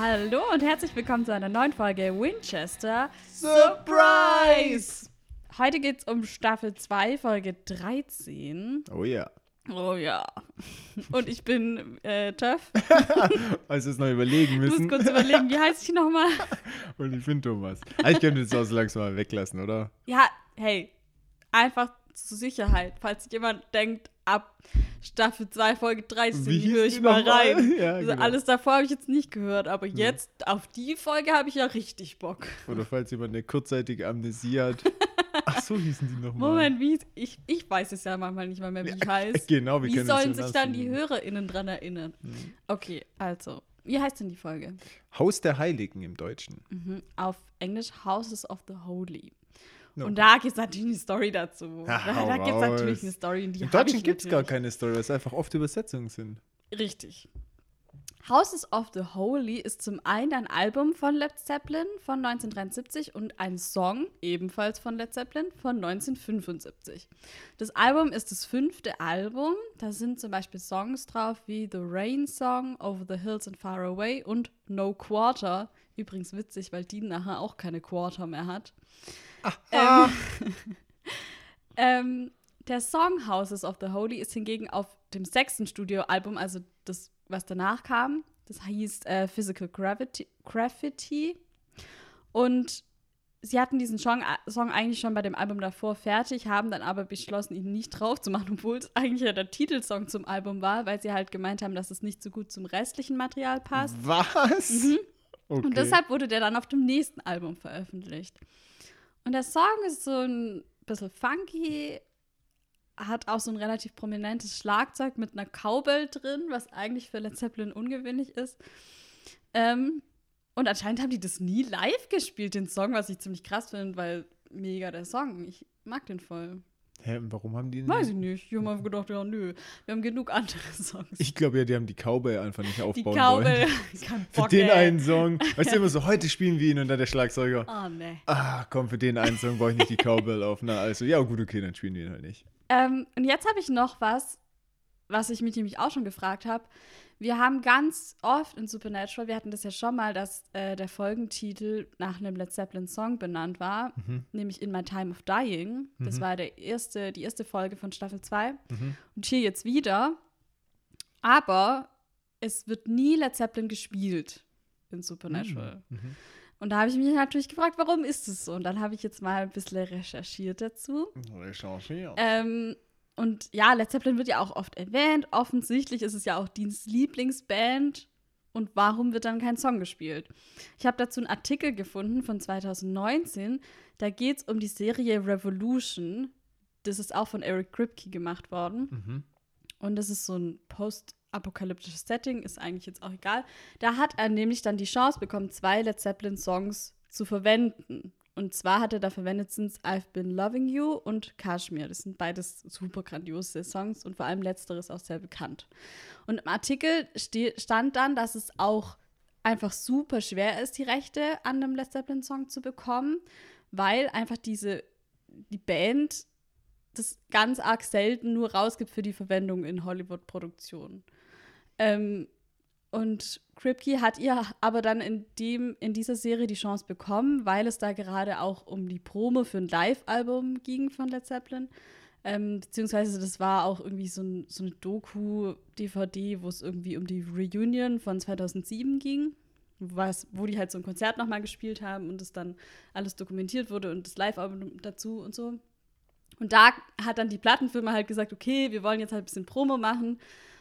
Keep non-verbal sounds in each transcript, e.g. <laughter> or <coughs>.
Hallo und herzlich willkommen zu einer neuen Folge Winchester Surprise! Heute geht es um Staffel 2, Folge 13. Oh ja. Oh ja. <laughs> Und ich bin äh, Töff. <laughs> Also es noch überlegen Ich muss müssen. kurz überlegen, wie heiße ich nochmal? <laughs> Und ich bin Thomas. Eigentlich könnte das auch so langsam mal weglassen, oder? Ja, hey, einfach zur Sicherheit, falls jemand denkt, ab Staffel 2, Folge 13 Wie hieß höre ich mal rein. <laughs> Ja, also genau. alles davor habe ich jetzt nicht gehört, aber jetzt auf die Folge habe ich ja richtig Bock. Oder falls jemand eine kurzzeitige Amnesie hat. <laughs> Ach so hießen die nochmal. Moment, wie ich, ich weiß es ja manchmal nicht mal mehr, wie ich heiße. Genau, wir Wie können sollen sich dann die. HörerInnen dran erinnern? Mhm. Okay, also, wie heißt denn die Folge? Haus der Heiligen im Deutschen. Mhm. Auf Englisch Houses of the Holy. No. Und da gibt es natürlich eine Story dazu. Ach, da gibt es natürlich eine Story. in Die Im Deutschen gibt es gar keine Story, weil es einfach oft Übersetzungen sind. Richtig. Houses of the Holy ist zum einen ein Album von Led Zeppelin von 1973 und ein Song ebenfalls von Led Zeppelin von 1975. Das Album ist das fünfte Album. Da sind zum Beispiel Songs drauf wie The Rain Song, Over the Hills and Far Away und No Quarter. Übrigens witzig, weil die nachher auch keine Quarter mehr hat. Ähm, <laughs> ähm, der Song Houses of the Holy ist hingegen auf dem sechsten Studioalbum, also das, was danach kam, das hieß äh, Physical Gravity, Graffiti. Und sie hatten diesen Song, Song eigentlich schon bei dem Album davor fertig, haben dann aber beschlossen, ihn nicht drauf zu machen, obwohl es eigentlich ja der Titelsong zum Album war, weil sie halt gemeint haben, dass es nicht so gut zum restlichen Material passt. Was? Okay. Und deshalb wurde der dann auf dem nächsten Album veröffentlicht. Und der Song ist so ein bisschen funky, hat auch so ein relativ prominentes Schlagzeug mit einer Cowbell drin, was eigentlich für Led Zeppelin ungewöhnlich ist. Ähm, und anscheinend haben die das nie live gespielt, den Song, was ich ziemlich krass finde, weil mega der Song. Ich mag den voll. Hä, warum haben die Weiß ich nicht. Ich habe mir gedacht, ja, nö, wir haben genug andere Songs. Ich glaube ja, die haben die Cowbell einfach nicht die aufbauen Cowbell, wollen. <laughs> kein Für Bock, den ey. einen Song. Weißt du immer so, <laughs> heute spielen wir ihn und dann der Schlagzeuger. Oh, nee. Ah, komm, für den einen Song brauche ich nicht die Cowbell auf. Na, also, ja, gut, okay, dann spielen wir ihn halt nicht. Ähm, und jetzt habe ich noch was, was ich mich nämlich auch schon gefragt habe. Wir haben ganz oft in Supernatural, wir hatten das ja schon mal, dass äh, der Folgentitel nach einem Led Zeppelin-Song benannt war, Mhm. nämlich In My Time of Dying. Das war der erste, die erste Folge von Staffel 2. Mhm. Und hier jetzt wieder. Aber es wird nie Led Zeppelin gespielt in Supernatural. Mhm. Und da habe ich mich natürlich gefragt, warum ist es so? Und dann habe ich jetzt mal ein bisschen recherchiert dazu. Recherchiert. Ähm, und ja, Led Zeppelin wird ja auch oft erwähnt. Offensichtlich ist es ja auch Deans Lieblingsband. Und warum wird dann kein Song gespielt? Ich habe dazu einen Artikel gefunden von 2019. Da geht es um die Serie Revolution. Das ist auch von Eric Kripke gemacht worden. Mhm. Und das ist so ein post-apokalyptisches Setting, ist eigentlich jetzt auch egal. Da hat er nämlich dann die Chance bekommen, zwei Led Zeppelin-Songs zu verwenden. Und zwar hat er da verwendet sind I've Been Loving You und Kashmir. Das sind beides super grandiose Songs und vor allem letzteres auch sehr bekannt. Und im Artikel stand dann, dass es auch einfach super schwer ist, die Rechte an einem Led Zeppelin-Song zu bekommen, weil einfach diese, die Band das ganz arg selten nur rausgibt für die Verwendung in Hollywood-Produktionen. Ähm, und Kripke hat ihr aber dann in, dem, in dieser Serie die Chance bekommen, weil es da gerade auch um die Promo für ein Live-Album ging von Led Zeppelin. Ähm, beziehungsweise das war auch irgendwie so, ein, so eine Doku-DVD, wo es irgendwie um die Reunion von 2007 ging, was, wo die halt so ein Konzert nochmal gespielt haben und es dann alles dokumentiert wurde und das Live-Album dazu und so. Und da hat dann die Plattenfirma halt gesagt, okay, wir wollen jetzt halt ein bisschen Promo machen.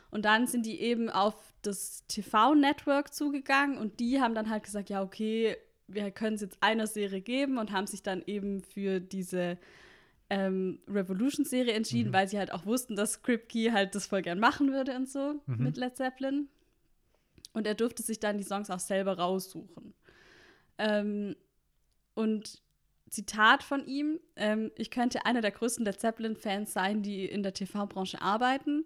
Und dann sind die eben auf das TV-Network zugegangen und die haben dann halt gesagt, ja, okay, wir können es jetzt einer Serie geben und haben sich dann eben für diese ähm, Revolution-Serie entschieden, weil sie halt auch wussten, dass Kripke halt das voll gern machen würde und so mit Led Zeppelin. Und er durfte sich dann die Songs auch selber raussuchen. Ähm, und Zitat von ihm: ähm, Ich könnte einer der größten Led Zeppelin-Fans sein, die in der TV-Branche arbeiten.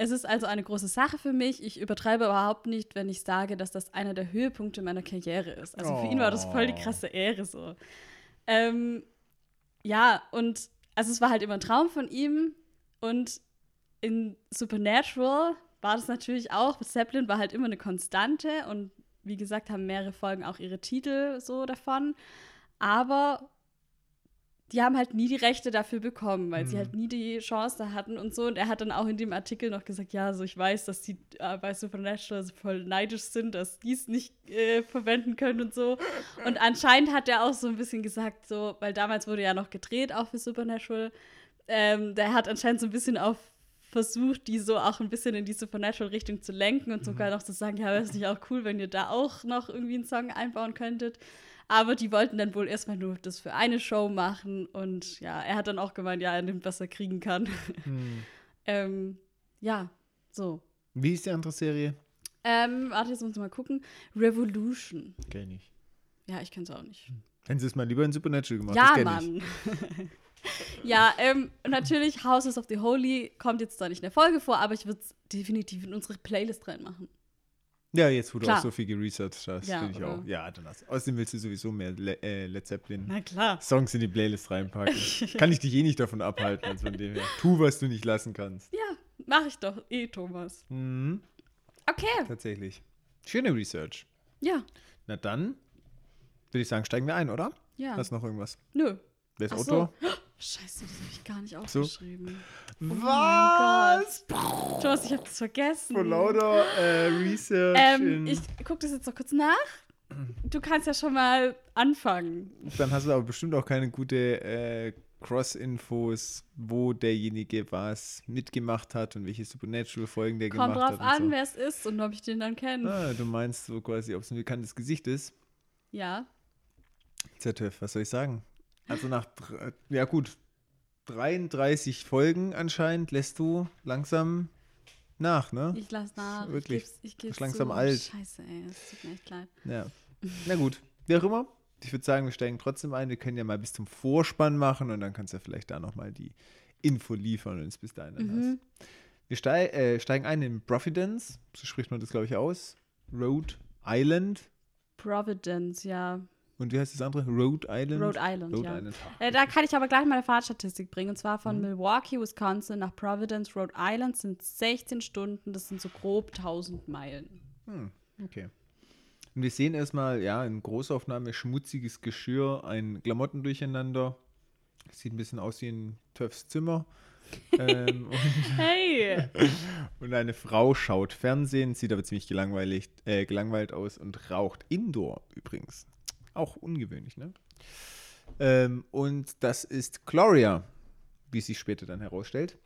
Es ist also eine große Sache für mich. Ich übertreibe überhaupt nicht, wenn ich sage, dass das einer der Höhepunkte meiner Karriere ist. Also für ihn war das voll die krasse Ehre so. Ähm, ja, und also es war halt immer ein Traum von ihm. Und in Supernatural war das natürlich auch. Zeppelin war halt immer eine Konstante und wie gesagt, haben mehrere Folgen auch ihre Titel so davon. Aber die haben halt nie die Rechte dafür bekommen, weil sie Mhm. halt nie die Chance da hatten und so. Und er hat dann auch in dem Artikel noch gesagt, ja, so ich weiß, dass die äh, bei Supernatural so voll neidisch sind, dass die es nicht äh, verwenden können und so. Und anscheinend hat er auch so ein bisschen gesagt, so, weil damals wurde ja noch gedreht, auch für Supernatural. Ähm, der hat anscheinend so ein bisschen auf versucht, die so auch ein bisschen in die Supernatural-Richtung zu lenken und sogar noch zu sagen, ja, wäre es nicht auch cool, wenn ihr da auch noch irgendwie einen Song einbauen könntet. Aber die wollten dann wohl erstmal nur das für eine Show machen und ja, er hat dann auch gemeint, ja, er nimmt, was er kriegen kann. Hm. <laughs> ähm, ja, so. Wie ist die andere Serie? Ähm, warte, jetzt muss ich mal gucken. Revolution. Kenn ich. Ja, ich kenne es auch nicht. Hätten sie es mal lieber in Supernatural gemacht. ja, Mann. <laughs> ja, ähm, natürlich, Houses of the Holy kommt jetzt zwar nicht in der Folge vor, aber ich würde es definitiv in unsere Playlist reinmachen. Ja, jetzt, wo du Klar. auch so viel geresearched hast, Ja, finde ich oder? auch. Ja, dann hast Außerdem willst du sowieso mehr Le äh, Led Zeppelin. Na klar. Songs in die Playlist reinpacken. <laughs> Kann ich dich eh nicht davon abhalten, als von dem her. Tu, was du nicht lassen kannst. Ja, mache ich doch eh, Thomas. Mhm, Okay. tatsächlich. Schöne Research. Ja, Na dann, würde ich sagen, steigen wir ein, oder? ja. Hast du noch irgendwas? Nö. Wer ist Ach Autor? so. Scheiße, das habe ich gar nicht so. aufgeschrieben. Was? Thomas, ich habe das vergessen. Vor lauter äh, Research. Ähm, ich gucke das jetzt noch kurz nach. Du kannst ja schon mal anfangen. Dann hast du aber bestimmt auch keine gute äh, Cross-Infos, wo derjenige was mitgemacht hat und welche Supernatural-Folgen der Kommt gemacht drauf hat. an, und wer es ist und ob ich den dann so. kenne. Ah, du meinst so quasi, ob es ein bekanntes Gesicht ist. Ja. ZF, was soll ich sagen? Also nach, ja gut, 33 Folgen anscheinend lässt du langsam nach, ne? Ich lass nach. Wirklich. Ich geb's, ich geb's langsam zu. alt. Scheiße, ey. Das tut mir echt leid. Ja. <laughs> Na gut, wie auch immer. Ich würde sagen, wir steigen trotzdem ein. Wir können ja mal bis zum Vorspann machen und dann kannst du ja vielleicht da nochmal die Info liefern und es bis dahin dann Mhm. hast. Wir stei äh, steigen ein in Providence, so spricht man das, glaube ich, aus. Rhode Island. Providence, ja. Und wie heißt das andere? Rhode Island? Rhode Island, Rhode ja. Island. Äh, da kann ich aber gleich mal eine Fahrtstatistik bringen. Und zwar von Mhm. Milwaukee, Wisconsin nach Providence, Rhode Island sind 16 Stunden. Das sind so grob 1000 Meilen. Hm, okay. Und wir sehen erstmal, ja, in Großaufnahme schmutziges Geschirr, ein Klamotten durcheinander. Sieht ein bisschen aus wie ein Töffs Zimmer. <laughs> ähm, und, Hey! <laughs> und eine Frau schaut Fernsehen, sieht aber ziemlich gelangweilt, äh, gelangweilt aus und raucht Indoor übrigens. Auch ungewöhnlich, ne? Ähm, und das ist Gloria, wie sich später dann herausstellt.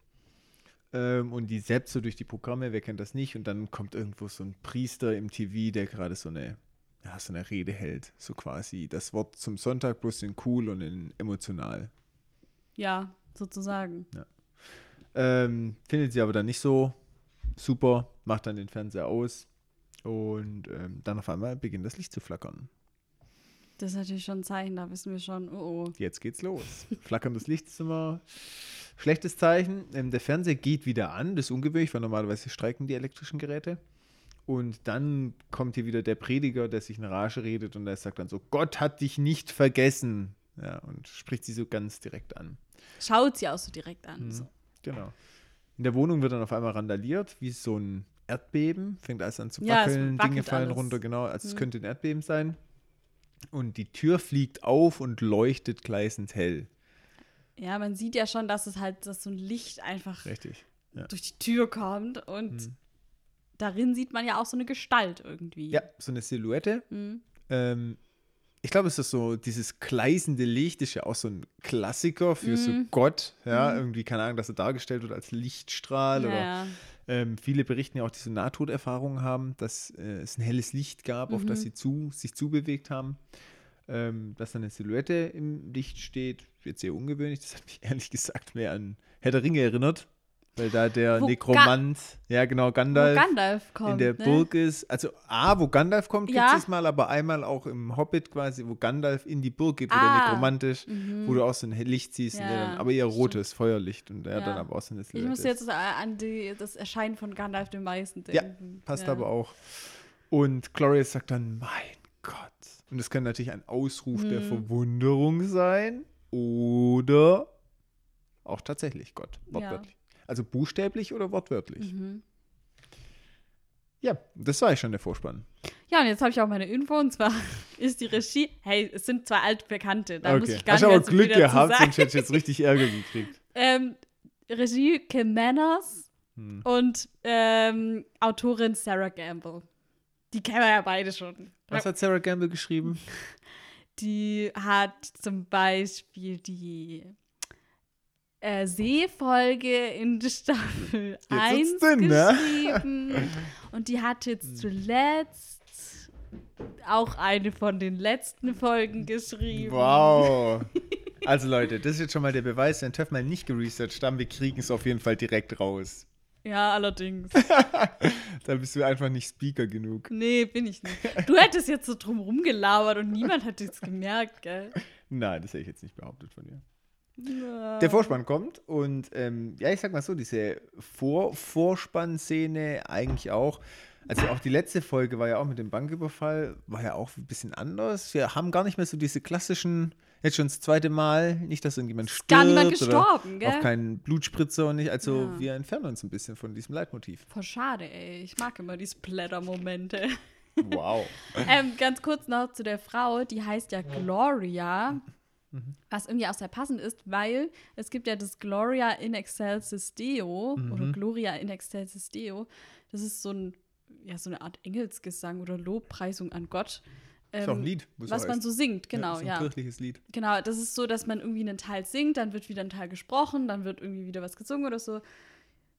Ähm, und die zappt so durch die Programme, wer kennt das nicht? Und dann kommt irgendwo so ein Priester im TV, der gerade so eine, ja, so eine Rede hält. So quasi das Wort zum Sonntag, bloß in cool und in emotional. ja, sozusagen. Ähm, findet sie aber dann nicht so super, macht dann den Fernseher aus. Und ähm, dann auf einmal beginnt das Licht zu flackern. Das ist natürlich schon ein Zeichen, da wissen wir schon, oh oh. Jetzt geht's los. Flackerndes Licht ist immer schlechtes Zeichen. Ähm, der Fernseher geht wieder an, das ist ungewöhnlich, weil normalerweise streiken die elektrischen Geräte. Und dann kommt hier wieder der Prediger, der sich in Rage redet und der sagt dann so: Gott hat dich nicht vergessen. Ja, und spricht sie so ganz direkt an. Schaut sie auch so direkt an. Mhm. So. Genau. In der Wohnung wird dann auf einmal randaliert, wie so ein Erdbeben. Fängt alles an zu Ja, es wackeln, wackelt Dinge fallen alles. runter, genau. Also es Mhm. könnte ein Erdbeben sein. Und die Tür fliegt auf und leuchtet gleißend hell. Ja, man sieht ja schon, dass es halt, dass so ein Licht einfach Richtig. Ja. durch die Tür kommt und Mhm. darin sieht man ja auch so eine Gestalt irgendwie. Ja, so eine Silhouette. Mhm. Ähm, ich glaube, es ist so, dieses gleißende Licht ist ja auch so ein Klassiker für so Mhm. Gott. Ja, Mhm. irgendwie, keine Ahnung, dass er dargestellt wird als Lichtstrahl Ja, oder ja. Ähm, viele berichten ja auch, die so Nahtoderfahrungen haben, dass äh, es ein helles Licht gab, auf das Mhm. sie zu, sich zubewegt haben. Ähm, dass dann eine Silhouette im Licht steht, jetzt sehr ungewöhnlich. Das hat mich <laughs> ehrlich gesagt mehr an Herr der Ringe erinnert, weil da der Wo Ga- Nekromant, ja genau, Gandalf, Gandalf kommt. in der ne? Burg ist. Also A, wo Gandalf kommt, gibt es mal, aber einmal auch im Hobbit quasi, wo Gandalf in die Burg geht, wo der Ah. Nekromant ist, Mhm. wo du auch so ein Licht siehst, der Ja, dann, aber eher stimmt. rotes Feuerlicht und der Ja. dann aber auch so eine Ich muss jetzt an die, das Erscheinen von Gandalf dem meisten Ja, denken. Passt Ja. aber auch. Und Glorious sagt dann, mein Gott. Und das kann natürlich ein Ausruf der Mhm. Verwunderung sein oder auch tatsächlich Gott, wortwörtlich. Also buchstäblich oder wortwörtlich. Mhm. Ja, das war ja schon der Vorspann. Ja, und jetzt habe ich auch meine Info und zwar <laughs> ist die Regie. Hey, es sind zwei altbekannte. Da muss okay. ich gar Hast nicht aber mehr so viel Glück gehabt, sonst hätte ich jetzt richtig Ärger gekriegt. <laughs> Ähm, Regie Kim Manners Hm. und ähm, Autorin Sarah Gamble. Die kennen wir ja beide schon. Was hat Sarah Gamble geschrieben? <laughs> Die hat zum Beispiel die äh, Seefolge in Staffel 1 sitzt drin, ne? geschrieben. Und die hat jetzt zuletzt auch eine von den letzten Folgen geschrieben. Wow. <laughs> Also Leute, das ist jetzt schon mal der Beweis, wenn Töff mal nicht geresearched haben, wir kriegen es auf jeden Fall direkt raus. Ja, allerdings. <laughs> Da bist du einfach nicht Speaker genug. Nee, bin ich nicht. Du hättest jetzt so drum rumgelabert und niemand hat es gemerkt, gell? Nein, das hätte ich jetzt nicht behauptet von dir. Ja. Der Vorspann kommt und ähm, ja, ich sag mal so, diese Vor Vorspannszene eigentlich auch. Also auch die letzte Folge war ja auch mit dem Banküberfall, war ja auch ein bisschen anders. Wir haben gar nicht mehr so diese klassischen, jetzt schon das zweite Mal, nicht, dass irgendjemand stirbt. gar niemand oder gestorben, gell? Auch kein Blutspritzer und nicht. Also Ja. wir entfernen uns ein bisschen von diesem Leitmotiv. Voll schade, ey. Ich mag immer die Splatter-Momente. Wow. <laughs> ähm, ganz kurz noch zu der Frau, die heißt ja Gloria. Was irgendwie auch sehr passend ist, weil es gibt ja das Gloria in Excelsis Deo oder Gloria in Excelsis Deo. Das ist so, ein, ja, so eine Art Engelsgesang oder Lobpreisung an Gott. ist auch ein Ähm, Lied. Was man so singt, genau, ist ein ja. kirchliches Lied. Genau, das ist so, dass man irgendwie einen Teil singt, dann wird wieder ein Teil gesprochen, dann wird irgendwie wieder was gesungen oder so.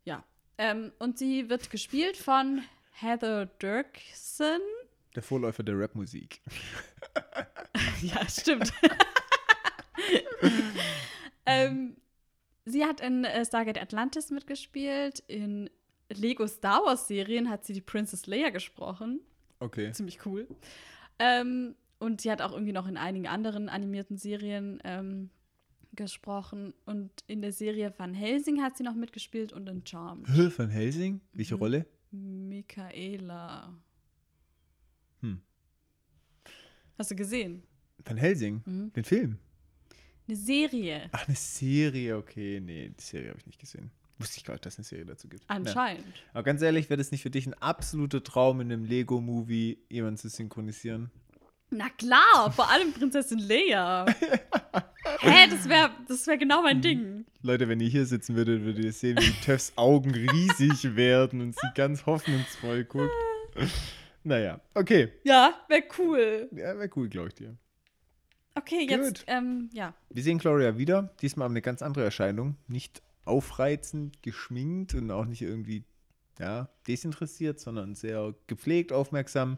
Ja. Ähm, und sie wird gespielt von Heather Dirksen. Der Vorläufer der Rapmusik. <laughs> ja, stimmt. <laughs> <laughs> ähm, sie hat in äh, Stargate Atlantis mitgespielt. In Lego Star Wars Serien hat sie die Princess Leia gesprochen. Okay. Ziemlich cool. Ähm, und sie hat auch irgendwie noch in einigen anderen animierten Serien ähm, gesprochen. Und in der Serie Van Helsing hat sie noch mitgespielt und in Charmed. Van Helsing? Welche Mhm. Rolle? Michaela. Hm. Hast du gesehen? Van Helsing? Mhm. Den Film? Eine Serie. Ach, eine Serie, okay. Nee, die Serie habe ich nicht gesehen. Wusste ich gar nicht, dass es eine Serie dazu gibt. Ja. Anscheinend. Aber ganz ehrlich, wäre das nicht für dich ein absoluter Traum, in einem Lego-Movie jemanden zu synchronisieren? Na klar, vor allem Prinzessin Leia. <laughs> Hä, das wäre das wär genau Mhm. mein Ding. Leute, wenn ihr hier sitzen würdet, würdet ihr sehen, wie Töffs Augen riesig <laughs> werden und sie ganz hoffnungsvoll guckt. Naja, okay. Ja, wäre cool. Ja, wäre cool, glaube ich dir. Okay, jetzt, ähm, ja. Wir sehen Gloria wieder. Diesmal eine ganz andere Erscheinung. Nicht aufreizend, geschminkt und auch nicht irgendwie ja, desinteressiert, sondern sehr gepflegt, aufmerksam.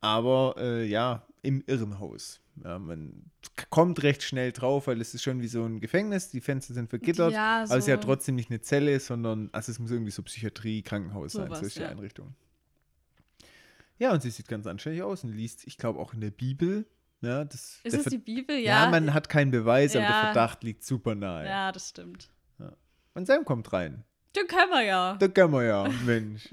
Aber äh, ja, im Irrenhaus. Ja, man kommt recht schnell drauf, weil es ist schon wie so ein Gefängnis. Die Fenster sind vergittert. Ja, aber es ist so- ja trotzdem nicht eine Zelle, sondern also es muss irgendwie so Psychiatrie, Krankenhaus sein. So die ja. Einrichtung. Ja, und sie sieht ganz anständig aus und liest, ich glaube, auch in der Bibel. Ja, das, Ist es Ver- die Bibel? ja, Ja. man hat keinen Beweis, aber der Ja. Verdacht liegt super nahe. ja, das stimmt. Und Sam kommt rein. Den können wir ja. Da können wir ja, Mensch.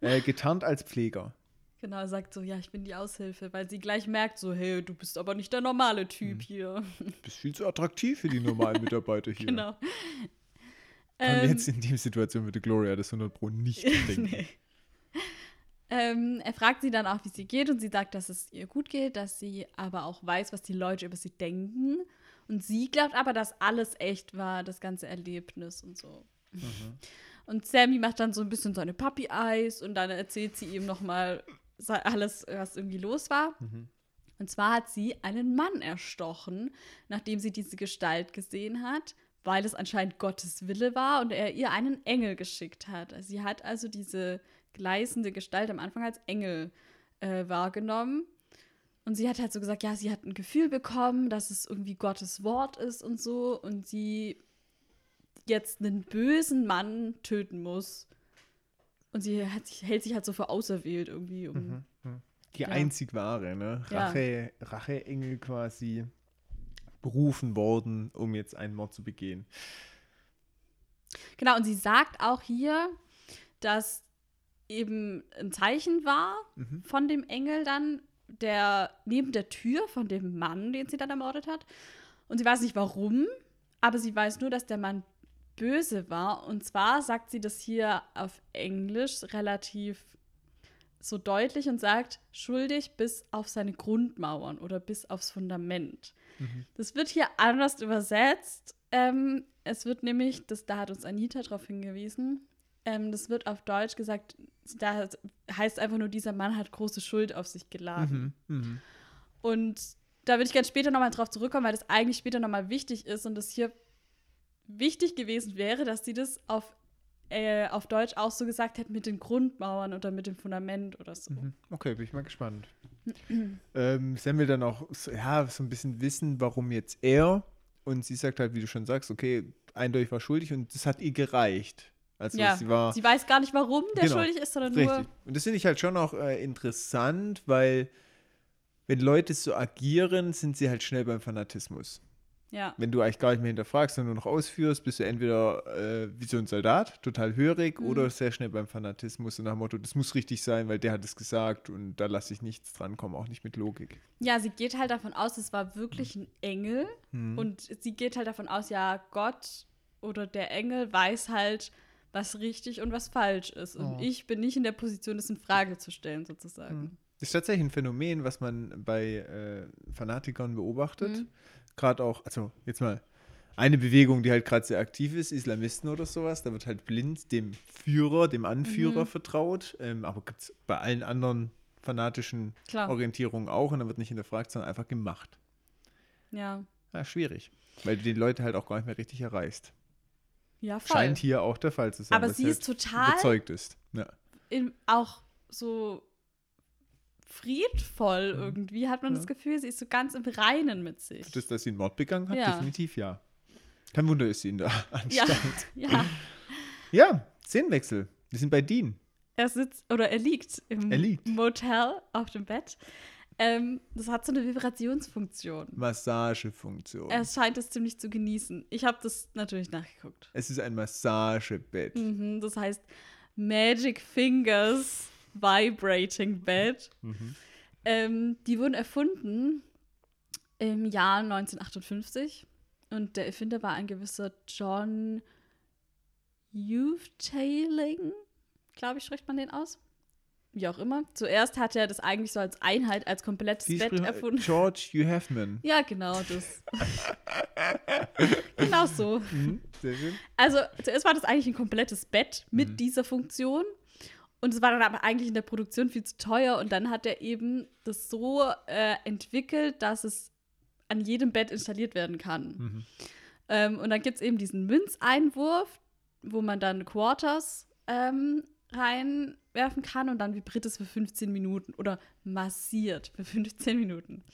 äh, getarnt als Pfleger. Genau, sagt so, ja, ich bin die Aushilfe, weil sie gleich merkt so, hey, du bist aber nicht der normale Typ Mhm. hier. Du bist viel zu attraktiv für die normalen Mitarbeiter hier. genau. Und Ähm, jetzt in der Situation würde Gloria das 100 Pro nicht <laughs> denken. nee. Ähm, er fragt sie dann auch, wie sie geht und sie sagt, dass es ihr gut geht, dass sie aber auch weiß, was die Leute über sie denken. Und sie glaubt aber, dass alles echt war, das ganze Erlebnis und so. Und Sammy macht dann so ein bisschen seine Puppy-Eyes und dann erzählt sie ihm nochmal alles, was irgendwie los war. Mhm. Und zwar hat sie einen Mann erstochen, nachdem sie diese Gestalt gesehen hat, weil es anscheinend Gottes Wille war und er ihr einen Engel geschickt hat. Sie hat also diese gleißende Gestalt am Anfang als Engel äh, wahrgenommen. Und sie hat halt so gesagt, ja, sie hat ein Gefühl bekommen, dass es irgendwie Gottes Wort ist und so. Und sie jetzt einen bösen Mann töten muss. Und sie hat sich, hält sich halt so für auserwählt irgendwie, um Die Ja. einzig wahre, ne? Ja. Rache, Racheengel quasi berufen worden, um jetzt einen Mord zu begehen. Genau, und sie sagt auch hier, dass eben ein Zeichen war Mhm. von dem Engel dann, der neben der Tür von dem Mann, den sie dann ermordet hat. Und sie weiß nicht warum, aber sie weiß nur, dass der Mann böse war. Und zwar sagt sie das hier auf Englisch relativ so deutlich und sagt, schuldig bis auf seine Grundmauern oder bis aufs Fundament. Mhm. Das wird hier anders übersetzt. Ähm, es wird nämlich, das, da hat uns Anita darauf hingewiesen, ähm, das wird auf Deutsch gesagt, da heißt einfach nur, dieser Mann hat große Schuld auf sich geladen. Mhm. Mhm. Und da würde ich ganz später nochmal drauf zurückkommen, weil das eigentlich später nochmal wichtig ist und das hier wichtig gewesen wäre, dass sie das auf, äh, auf Deutsch auch so gesagt hätten mit den Grundmauern oder mit dem Fundament oder so. Mhm. Okay, bin ich mal gespannt. <clears throat> ähm, Sam will dann auch so, ja, so ein bisschen wissen, warum jetzt er. Und sie sagt halt, wie du schon sagst, okay, eindeutig war schuldig und das hat ihr gereicht. Also ja, sie war. sie weiß gar nicht, warum der Genau, schuldig ist, sondern Richtig. nur. Und das finde ich halt schon auch äh, interessant, weil wenn Leute so agieren, sind sie halt schnell beim Fanatismus. Ja, Wenn du eigentlich gar nicht mehr hinterfragst, sondern nur noch ausführst, bist du entweder äh, wie so ein Soldat, total hörig, Mhm. oder sehr schnell beim Fanatismus und nach dem Motto, das muss richtig sein, weil der hat es gesagt und da lasse ich nichts dran kommen, auch nicht mit Logik. ja, sie geht halt davon aus, es war wirklich ein Engel. Mhm. Und sie geht halt davon aus, ja, Gott oder der Engel weiß halt, was richtig und was falsch ist. Und Oh. ich bin nicht in der Position, das in Frage zu stellen, sozusagen. Mhm. Das ist tatsächlich ein Phänomen, was man bei äh, Fanatikern beobachtet. Mhm. Gerade auch, also jetzt mal eine Bewegung, die halt gerade sehr aktiv ist, Islamisten oder sowas, da wird halt blind dem Führer, dem Anführer Mhm. vertraut. Ähm, aber gibt es bei allen anderen fanatischen Klar. Orientierungen auch und dann wird nicht hinterfragt, sondern einfach gemacht. Ja. Ja, schwierig. Weil du die Leute halt auch gar nicht mehr richtig erreichst. Ja, voll. Scheint hier auch der Fall zu sein. Aber sie halt ist total überzeugt ist. Ja. in, auch so friedvoll irgendwie, hat man Ja. das Gefühl, sie ist so ganz im Reinen mit sich. Das, dass sie einen Mord begangen hat, Ja. definitiv ja. Kein Wunder ist sie in der <laughs> ja, Anstalt. <laughs> ja. Ja, Szenenwechsel. Wir sind bei Dean. Er sitzt oder er liegt im Er liegt. Motel auf dem Bett. Ähm, das hat so eine Vibrationsfunktion. Massagefunktion. Er scheint es ziemlich zu genießen. Ich habe das natürlich nachgeguckt. Es ist ein Massagebett. Mhm, das heißt Magic Fingers Vibrating Bed. Mhm. Ähm, die wurden erfunden im Jahr 1958 und der Erfinder war ein gewisser John Youftailing, glaube ich, spricht man den aus. Wie auch immer. Zuerst hat er das eigentlich so als Einheit, als komplettes Wie Bett erfunden. George Hugh <laughs> Hefman. Ja, genau das. <laughs> genau so. Mhm, sehr schön. Also zuerst war das eigentlich ein komplettes Bett mit Mhm. dieser Funktion. Und es war dann aber eigentlich in der Produktion viel zu teuer. Und dann hat er eben das so äh, entwickelt, dass es an jedem Bett installiert werden kann. Mhm. Ähm, und dann gibt es eben diesen Münzeinwurf, wo man dann Quarters ähm, reinwerfen kann und dann vibriert es für 15 Minuten oder massiert für 15 Minuten.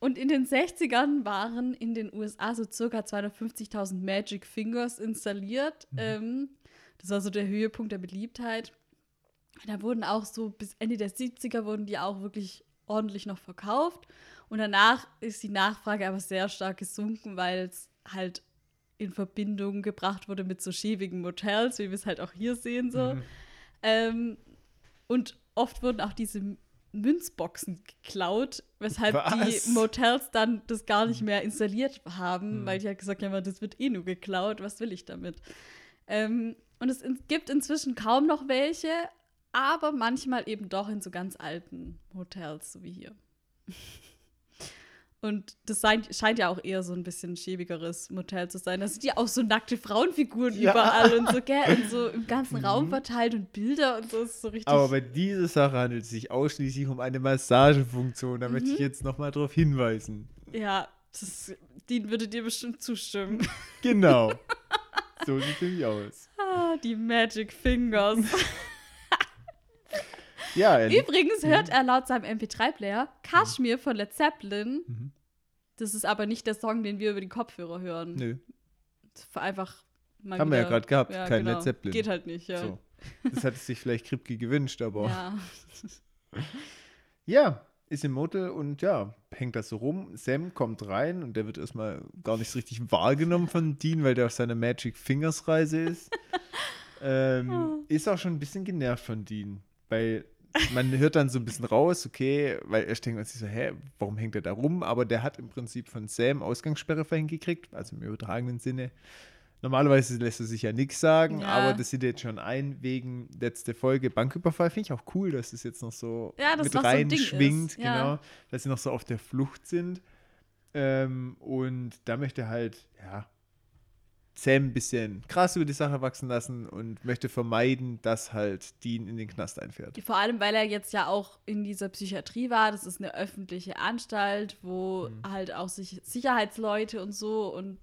Und in den 60ern waren in den USA so circa 250.000 Magic Fingers installiert. Ähm, das war so der Höhepunkt der Beliebtheit. Da wurden auch so bis Ende der 70er wurden die auch wirklich ordentlich noch verkauft. Und danach ist die Nachfrage aber sehr stark gesunken, weil es halt in Verbindung gebracht wurde mit so schäbigen Motels, wie wir es halt auch hier sehen so. Mhm. Ähm, und oft wurden auch diese Münzboxen geklaut, weshalb Was? die Motels dann das gar nicht mehr installiert haben, Mhm. weil die halt gesagt haben, das wird eh nur geklaut, was will ich damit? Ähm, und es in, gibt inzwischen kaum noch welche, aber manchmal eben doch in so ganz alten Hotels, so wie hier. Und das scheint ja auch eher so ein bisschen schäbigeres Motel zu sein. Da sind ja auch so nackte Frauenfiguren Ja. überall und so, gell, und so im <laughs> ganzen Mhm. Raum verteilt und Bilder und so. Ist so richtig. Aber bei dieser Sache handelt es sich ausschließlich um eine Massagefunktion. Da möchte ich Mhm. jetzt nochmal darauf hinweisen. ja, das, die würde dir bestimmt zustimmen. Genau. so sieht es nämlich aus. <laughs> ah, die Magic Fingers. <laughs> Ja, Übrigens hört er laut seinem MP3-Player Kashmir von Led Zeppelin. Mhm. Das ist aber nicht der Song, den wir über die Kopfhörer hören. Nö. Einfach mal Haben wir ja wieder- gerade gehabt, kein Led Zeppelin. Geht halt nicht, ja. So. Das hat es sich vielleicht Kripke gewünscht, aber. Ja. <laughs> Ja, ist im Motel und ja, hängt das so rum. Sam kommt rein und der wird erstmal gar nicht so richtig wahrgenommen von Dean, weil der auf seiner Magic Fingers Reise ist. <laughs> ähm, ist auch schon ein bisschen genervt von Dean, weil man hört dann so ein bisschen raus, okay, weil er denkt sich so, hä, warum hängt er da rum? Aber der hat im Prinzip von Sam Ausgangssperre verhängt gekriegt, also im übertragenen Sinne. Normalerweise lässt er sich ja nichts sagen, Ja. aber das sieht jetzt schon ein wegen letzte Folge Banküberfall. Finde ich auch cool, dass es jetzt noch so Ja, mit noch so reinschwingt, ist, ja. genau, dass sie noch so auf der Flucht sind. Ähm, und da möchte er halt, ja, Sam ein bisschen krass über die Sache wachsen lassen und möchte vermeiden, dass halt Dean in den Knast einfährt. Vor allem, weil er jetzt ja auch in dieser Psychiatrie war. Das ist eine öffentliche Anstalt, wo Mhm. halt auch sich Sicherheitsleute und so und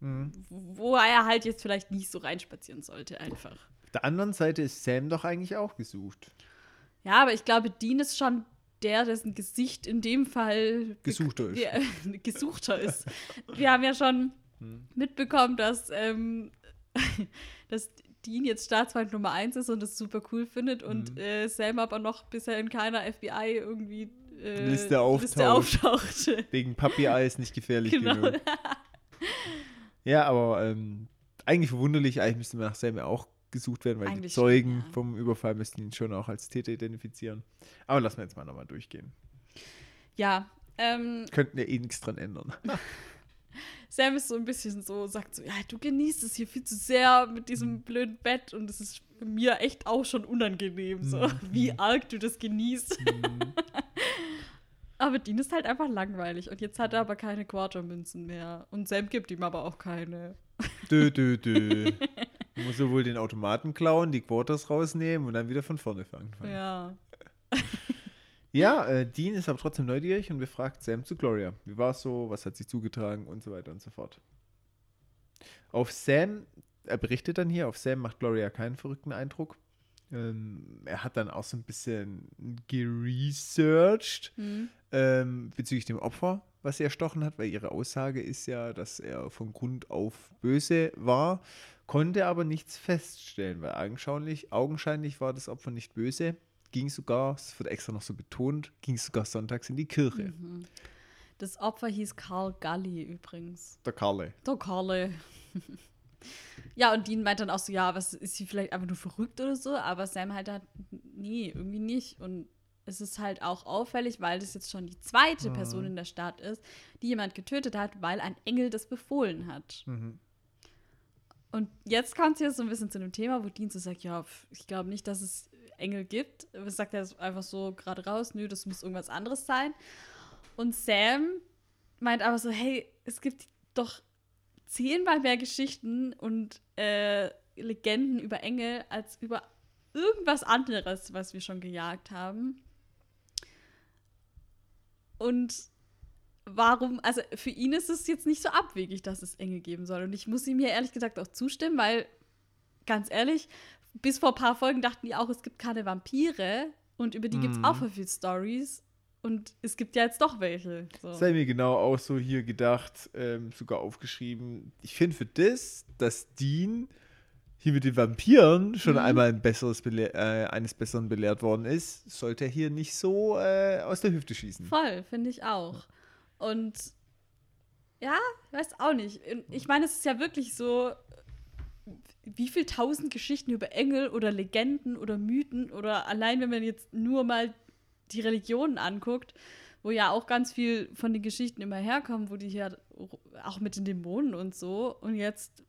Mhm. wo er halt jetzt vielleicht nicht so reinspazieren sollte, einfach. Auf der anderen Seite ist Sam doch eigentlich auch gesucht. Ja, aber ich glaube, Dean ist schon der, dessen Gesicht in dem Fall Gesuchter ist. Der, <laughs> gesuchter ist. Wir haben ja schon Hm. mitbekommen, dass, ähm, <laughs> dass Dean jetzt Staatsfeind Nummer 1 ist und das super cool findet und Mhm. äh, Sam aber noch bisher in keiner FBI irgendwie äh, Liste auftaucht. <laughs> Wegen Papi-Ei ist nicht gefährlich Genau. genug. <laughs> Ja, aber ähm, eigentlich verwunderlich, eigentlich müsste man nach Sam ja auch gesucht werden, weil die Eigentlich Zeugen schon, ja. vom Überfall müssten ihn schon auch als Täter identifizieren. Aber lassen wir jetzt mal nochmal durchgehen. ja, ähm, Könnten ja eh nichts dran ändern. Sam ist so ein bisschen so, sagt so, ja, du genießt es hier viel zu sehr mit Mhm. diesem blöden Bett und es ist mir echt auch schon unangenehm, so, Mhm. wie arg du das genießt. Hm, <laughs> Aber Dean ist halt einfach langweilig und jetzt hat er aber keine Quartermünzen mehr und Sam gibt ihm aber auch keine. dö, dö, dö. <laughs> Muss sowohl den Automaten klauen, die Quarters rausnehmen und dann wieder von vorne fangen. Ja. <laughs> Ja, äh, Dean ist aber trotzdem neugierig und befragt Sam zu Gloria. Wie war es so? Was hat sich zugetragen? Und so weiter und so fort. Auf Sam, er berichtet dann hier, auf Sam macht Gloria keinen verrückten Eindruck. Ähm, er hat dann auch so ein bisschen geresearched Hm. ähm, bezüglich dem Opfer, was sie erstochen hat, weil ihre Aussage ist ja, dass er von Grund auf böse war, konnte aber nichts feststellen, weil augenscheinlich, augenscheinlich war das Opfer nicht böse, ging sogar, es wird extra noch so betont, ging sogar sonntags in die Kirche. Mhm. Das Opfer hieß Carl Gully übrigens. Der Karle. Der Carle. <laughs> ja, und Dean meint dann auch so, ja, was ist sie vielleicht einfach nur verrückt oder so, aber Sam halt hat, nee, irgendwie nicht. Und es ist halt auch auffällig, weil das jetzt schon die zweite Mhm. Person in der Stadt ist, die jemand getötet hat, weil ein Engel das befohlen hat. Mhm. Und jetzt kommt es hier so ein bisschen zu dem Thema, wo Dean so sagt, ja, ich glaube nicht, dass es Engel gibt. Sagt er einfach so gerade raus? Nö, das muss irgendwas anderes sein. Und Sam meint aber so, hey, es gibt doch zehnmal mehr Geschichten und äh, Legenden über Engel als über irgendwas anderes, was wir schon gejagt haben. Und warum, also für ihn ist es jetzt nicht so abwegig, dass es Engel geben soll. Und ich muss ihm hier ehrlich gesagt auch zustimmen, weil, ganz ehrlich, bis vor ein paar Folgen dachten die auch, es gibt keine Vampire und über die gibt es Mhm. auch viel Stories. Und es gibt ja jetzt doch welche. So. Das habe ich mir genau auch so hier gedacht, ähm, sogar aufgeschrieben. Ich finde für das, dass Dean hier mit den Vampiren schon Mhm. einmal ein besseres Bele äh, eines Besseren belehrt worden ist, sollte er hier nicht so äh, aus der Hüfte schießen. Voll, finde ich auch. Und ja, weiß auch nicht. Ich meine, es ist ja wirklich so, wie viel tausend Geschichten über Engel oder Legenden oder Mythen oder allein, wenn man jetzt nur mal die Religionen anguckt, wo ja auch ganz viel von den Geschichten immer herkommen, wo die hier auch mit den Dämonen und so. Und jetzt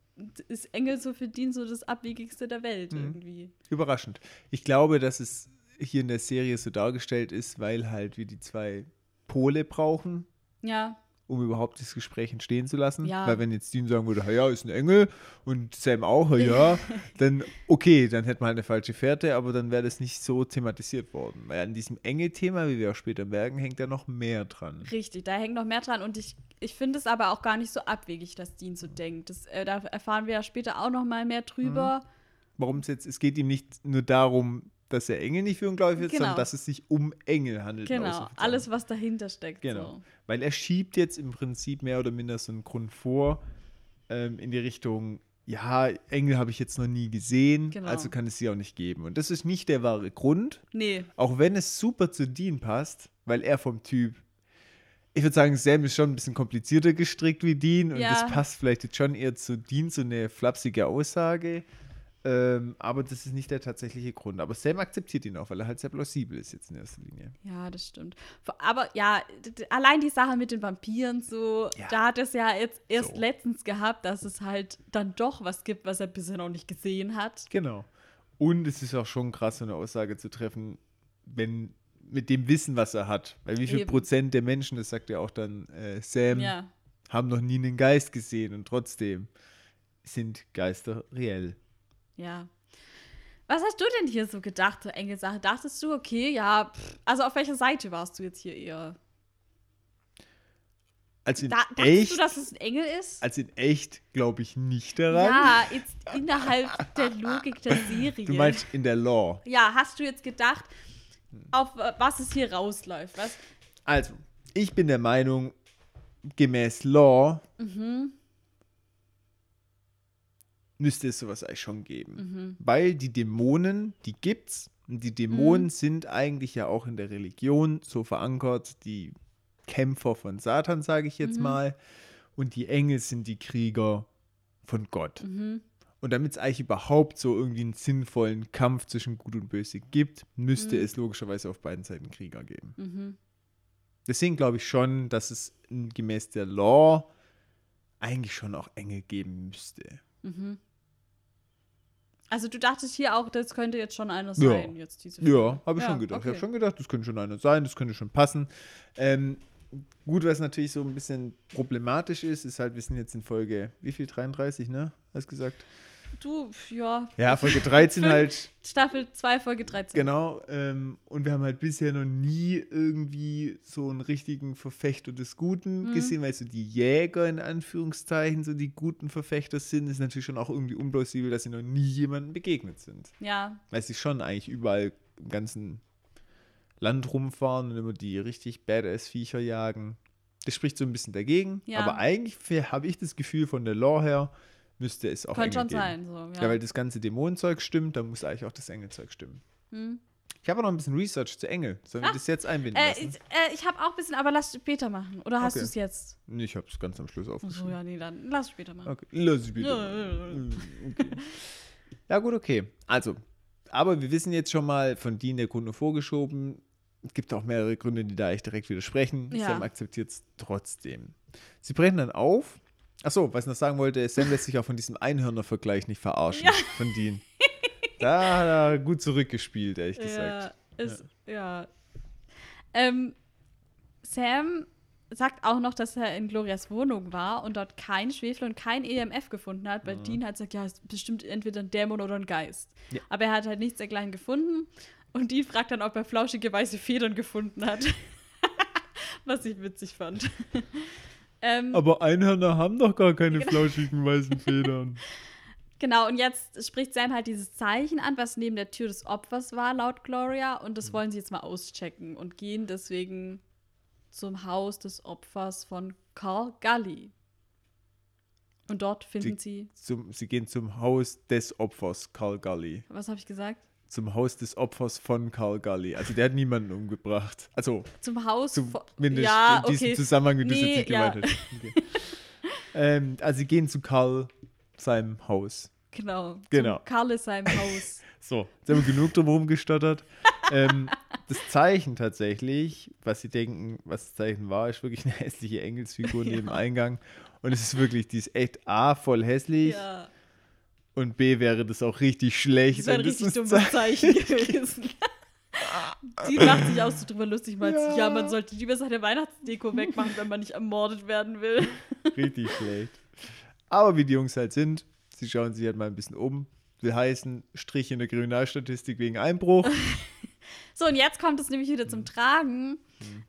ist Engel so für den so das Abwegigste der Welt Mhm. irgendwie. Überraschend. Ich glaube, dass es hier in der Serie so dargestellt ist, weil halt wir die zwei Pole brauchen, Ja, um überhaupt das Gespräch entstehen zu lassen. Ja. Weil wenn jetzt Dean sagen würde, "Ha ja, ist ein Engel und Sam auch, "Ha ja, <laughs> dann okay, dann hätten wir halt eine falsche Fährte, aber dann wäre das nicht so thematisiert worden. Weil an diesem Engel-Thema, wie wir auch später merken, hängt da noch mehr dran. Richtig, da hängt noch mehr dran und ich, ich finde es aber auch gar nicht so abwegig, dass Dean so denkt. Das, äh, da erfahren wir ja später auch noch mal mehr drüber. Warum es jetzt, es geht ihm nicht nur darum, dass er Engel nicht für unglaublich wird, Genau. sondern dass es sich um Engel handelt. Genau, alles, was dahinter steckt. Genau. So. Weil er schiebt jetzt im Prinzip mehr oder minder so einen Grund vor ähm, in die Richtung, ja, Engel habe ich jetzt noch nie gesehen, Genau. also kann es sie auch nicht geben. Und das ist nicht der wahre Grund, Nee, auch wenn es super zu Dean passt, weil er vom Typ, ich würde sagen, Sam ist schon ein bisschen komplizierter gestrickt wie Dean und Ja. das passt vielleicht jetzt schon eher zu Dean, so eine flapsige Aussage. Ähm, aber das ist nicht der tatsächliche Grund. Aber Sam akzeptiert ihn auch, weil er halt sehr plausibel ist jetzt in erster Linie. Ja, das stimmt. Aber ja, allein die Sache mit den Vampiren so, Ja. da hat es ja jetzt erst So. letztens gehabt, dass es halt dann doch was gibt, was er bisher noch nicht gesehen hat. Genau. Und es ist auch schon krass, so eine Aussage zu treffen, wenn mit dem Wissen, was er hat. Weil wie viel Eben. Prozent der Menschen, das sagt ja auch dann äh, Sam, Ja. haben noch nie einen Geist gesehen und trotzdem sind Geister reell. Ja. Was hast du denn hier so gedacht zur Engelsache? Dachtest du, okay, ja, pff, also auf welcher Seite warst du jetzt hier eher? Also in Da, dachtest echt, du, dass es ein Engel ist? also in echt glaube ich nicht daran. Ja, jetzt innerhalb der Logik der <laughs> Serie. Du meinst in der Law. ja, hast du jetzt gedacht, auf äh, was es hier rausläuft? Was? Also, ich bin der Meinung, gemäß Law Mhm. Müsste es sowas eigentlich schon geben. Mhm. Weil die Dämonen, die gibt's. Und die Dämonen sind eigentlich ja auch in der Religion so verankert, die Kämpfer von Satan, sage ich jetzt Mhm. mal. Und die Engel sind die Krieger von Gott. Mhm. Und damit es eigentlich überhaupt so irgendwie einen sinnvollen Kampf zwischen Gut und Böse gibt, müsste Mhm. es logischerweise auf beiden Seiten Krieger geben. Mhm. Deswegen glaube ich schon, dass es gemäß der Law eigentlich schon auch Engel geben müsste. Mhm. Also du dachtest hier auch, das könnte jetzt schon einer Ja. sein, jetzt diese Ja, habe ich Ja, schon gedacht. Ich okay. habe schon gedacht, das könnte schon einer sein, das könnte schon passen. Ähm, gut, was natürlich so ein bisschen problematisch ist, ist halt, wir sind jetzt in Folge, wie viel? 33, ne? Hast gesagt? Du, ja, Ja, Folge 13 <laughs> halt, Staffel 2, Folge 13. genau. Ähm, und wir haben halt bisher noch nie irgendwie so einen richtigen Verfechter des Guten Mhm. gesehen, weil so die Jäger in Anführungszeichen so die guten Verfechter sind, ist natürlich schon auch irgendwie unplausibel, dass sie noch nie jemandem begegnet sind. Ja, weil sie schon eigentlich überall im ganzen Land rumfahren und immer die richtig Badass-Viecher jagen. Das spricht so ein bisschen dagegen. Ja. Aber eigentlich habe ich das Gefühl, von der Lore her müsste es auch könnte schon geben. sein. So, Ja. ja. weil das ganze Dämonenzeug stimmt, dann muss eigentlich auch das Engelzeug stimmen. Hm. Ich habe auch noch ein bisschen Research zu Engel. Sollen wir Ah, das jetzt einbinden Äh, lassen? ich äh, ich habe auch ein bisschen, aber lass später machen. Oder hast Okay. du es jetzt? Nee, ich habe es ganz am Schluss aufgeschrieben. So, ja, nee, dann lass später machen. Okay, lass. Ja, ja, ja. Mm, Okay. Ja, gut, okay. Also, aber wir wissen jetzt schon mal, von Dean der Kunde vorgeschoben. Es gibt auch mehrere Gründe, die da echt direkt widersprechen. Ja. Sam akzeptiert es trotzdem. Sie brechen dann auf. Achso, was ich noch sagen wollte, Sam lässt sich auch von diesem Einhörner-Vergleich nicht verarschen Ja. von Dean. <laughs> Da hat er gut zurückgespielt, ehrlich gesagt. Ja, ist, ja. Ähm, Sam sagt auch noch, dass er in Glorias Wohnung war und dort kein Schwefel und kein EMF gefunden hat, weil Dean halt sagt, ja, es ist bestimmt entweder ein Dämon oder ein Geist. Ja. Aber er hat halt nichts dergleichen gefunden und Dean fragt dann, ob er flauschige weiße Federn gefunden hat. <laughs> Was ich witzig fand. Ähm, Aber Einhörner haben doch gar keine Genau. flauschigen weißen <laughs> Federn. Genau, und jetzt spricht Sam halt dieses Zeichen an, was neben der Tür des Opfers war, laut Gloria. Und Mhm. das wollen sie jetzt mal auschecken und gehen deswegen zum Haus des Opfers von Carl Gully. Und dort finden sie, Zum, sie gehen zum Haus des Opfers, Carl Gully. was habe ich gesagt? Zum Haus des Opfers von Carl Gully. Also der hat niemanden umgebracht. Also Zum Haus von. zumindest Ja, in diesem okay. Zusammenhang, wie du es Nee, jetzt nicht ja. gemeint hast. Okay. ähm, also sie gehen zu Carl, seinem Haus. Genau. Genau. Zum Carl ist seinem Haus. <laughs> So, jetzt haben wir genug drum gestottert. ähm, das Zeichen tatsächlich, was sie denken, was das Zeichen war, ist wirklich eine hässliche Engelsfigur <laughs> neben Ja. Eingang. Und es ist wirklich, die ist echt A, voll hässlich ja. Und B, wäre das auch richtig schlecht. Das wäre ein richtig dummes Zeichen- <laughs> gewesen. Die macht sich auch so drüber lustig, meint Ja. ja. man sollte lieber seine Weihnachtsdeko wegmachen, wenn man nicht ermordet werden will. Richtig schlecht. Aber wie die Jungs halt sind, sie schauen sich halt mal ein bisschen um. Will heißen, Strich in der Kriminalstatistik wegen Einbruch. <laughs> So, und jetzt kommt es nämlich wieder zum Tragen.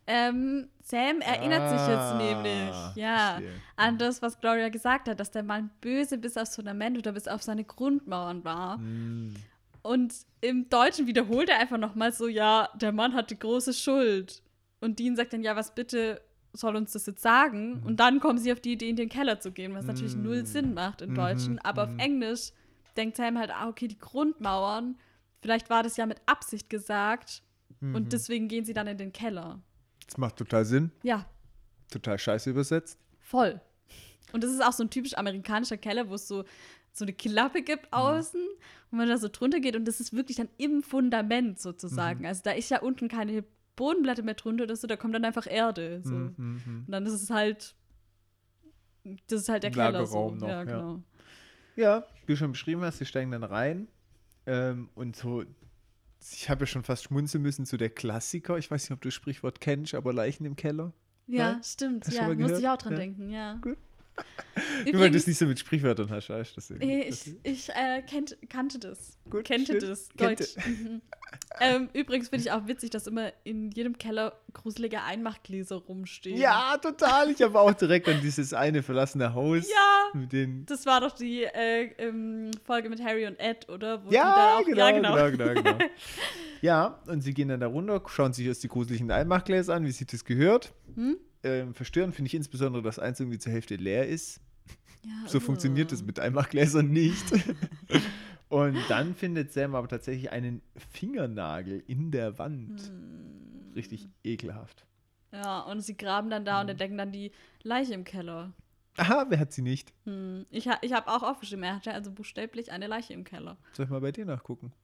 Ähm, Sam erinnert sich jetzt Ah, nämlich, ja, verstehe. an das, was Gloria gesagt hat, dass der Mann böse bis aufs Fundament oder bis auf seine Grundmauern war. Hm, Und im Deutschen wiederholt er einfach nochmal so, ja, der Mann hatte große Schuld. Und Dean sagt dann, ja, was bitte soll uns das jetzt sagen? Mhm. Und dann kommen sie auf die Idee, in den Keller zu gehen, was natürlich null Sinn macht im Mhm, Deutschen. Aber auf mhm. Englisch denkt Sam halt, ah, okay, die Grundmauern, vielleicht war das ja mit Absicht gesagt. Mhm. Und deswegen gehen sie dann in den Keller. Das macht total Sinn. Ja, Total scheiße übersetzt. voll. Und das ist auch so ein typisch amerikanischer Keller, wo es so, so eine Klappe gibt außen und man da so drunter geht und das ist wirklich dann im Fundament sozusagen. Also da ist ja unten keine Bodenplatte mehr drunter oder so, da kommt dann einfach Erde. So. Mhm, mhm. Und dann ist es halt, das ist halt der Ein Keller. So. Lagerraum noch, ja, ja. genau. Ja, wie du schon beschrieben hast, sie steigen dann rein. Ähm, und so, ich habe ja schon fast schmunzeln müssen zu der Klassiker. Ich weiß nicht, ob du das Sprichwort kennst, aber Leichen im Keller. Ja, Ja? stimmt. Ja, musste ich auch dran Ja. denken, ja. Gut. Nur weil du es nicht so mit Sprichwörtern hast, weißt du? Ich, ich äh, kennt, kannte das. Gut, Kennte schön. das. Kennte. Deutsch. Mhm. ähm, übrigens finde ich auch witzig, dass immer in jedem Keller gruselige Einmachgläser rumstehen. Ja, total. Ich habe auch direkt an dieses eine verlassene Haus Ja, mit den. das war doch die äh, ähm, Folge mit Harry und Ed, oder? Wo Ja, auch, genau, genau, genau, genau. <laughs> ja, und sie gehen dann da runter, schauen sich erst die gruseligen Einmachgläser an, wie sich das gehört. Hm? Ähm, verstörend finde ich insbesondere, dass eins irgendwie zur Hälfte leer ist. Ja, So uh. funktioniert das mit Einmachgläsern nicht. <laughs> Und dann findet Sam aber tatsächlich einen Fingernagel in der Wand. Hm. Richtig ekelhaft. Ja, und sie graben dann da und entdecken dann die Leiche im Keller. Aha, wer hat sie nicht? Hm. Ich, ha ich habe auch aufgeschrieben, er hatte also buchstäblich eine Leiche im Keller. Soll ich mal bei dir nachgucken?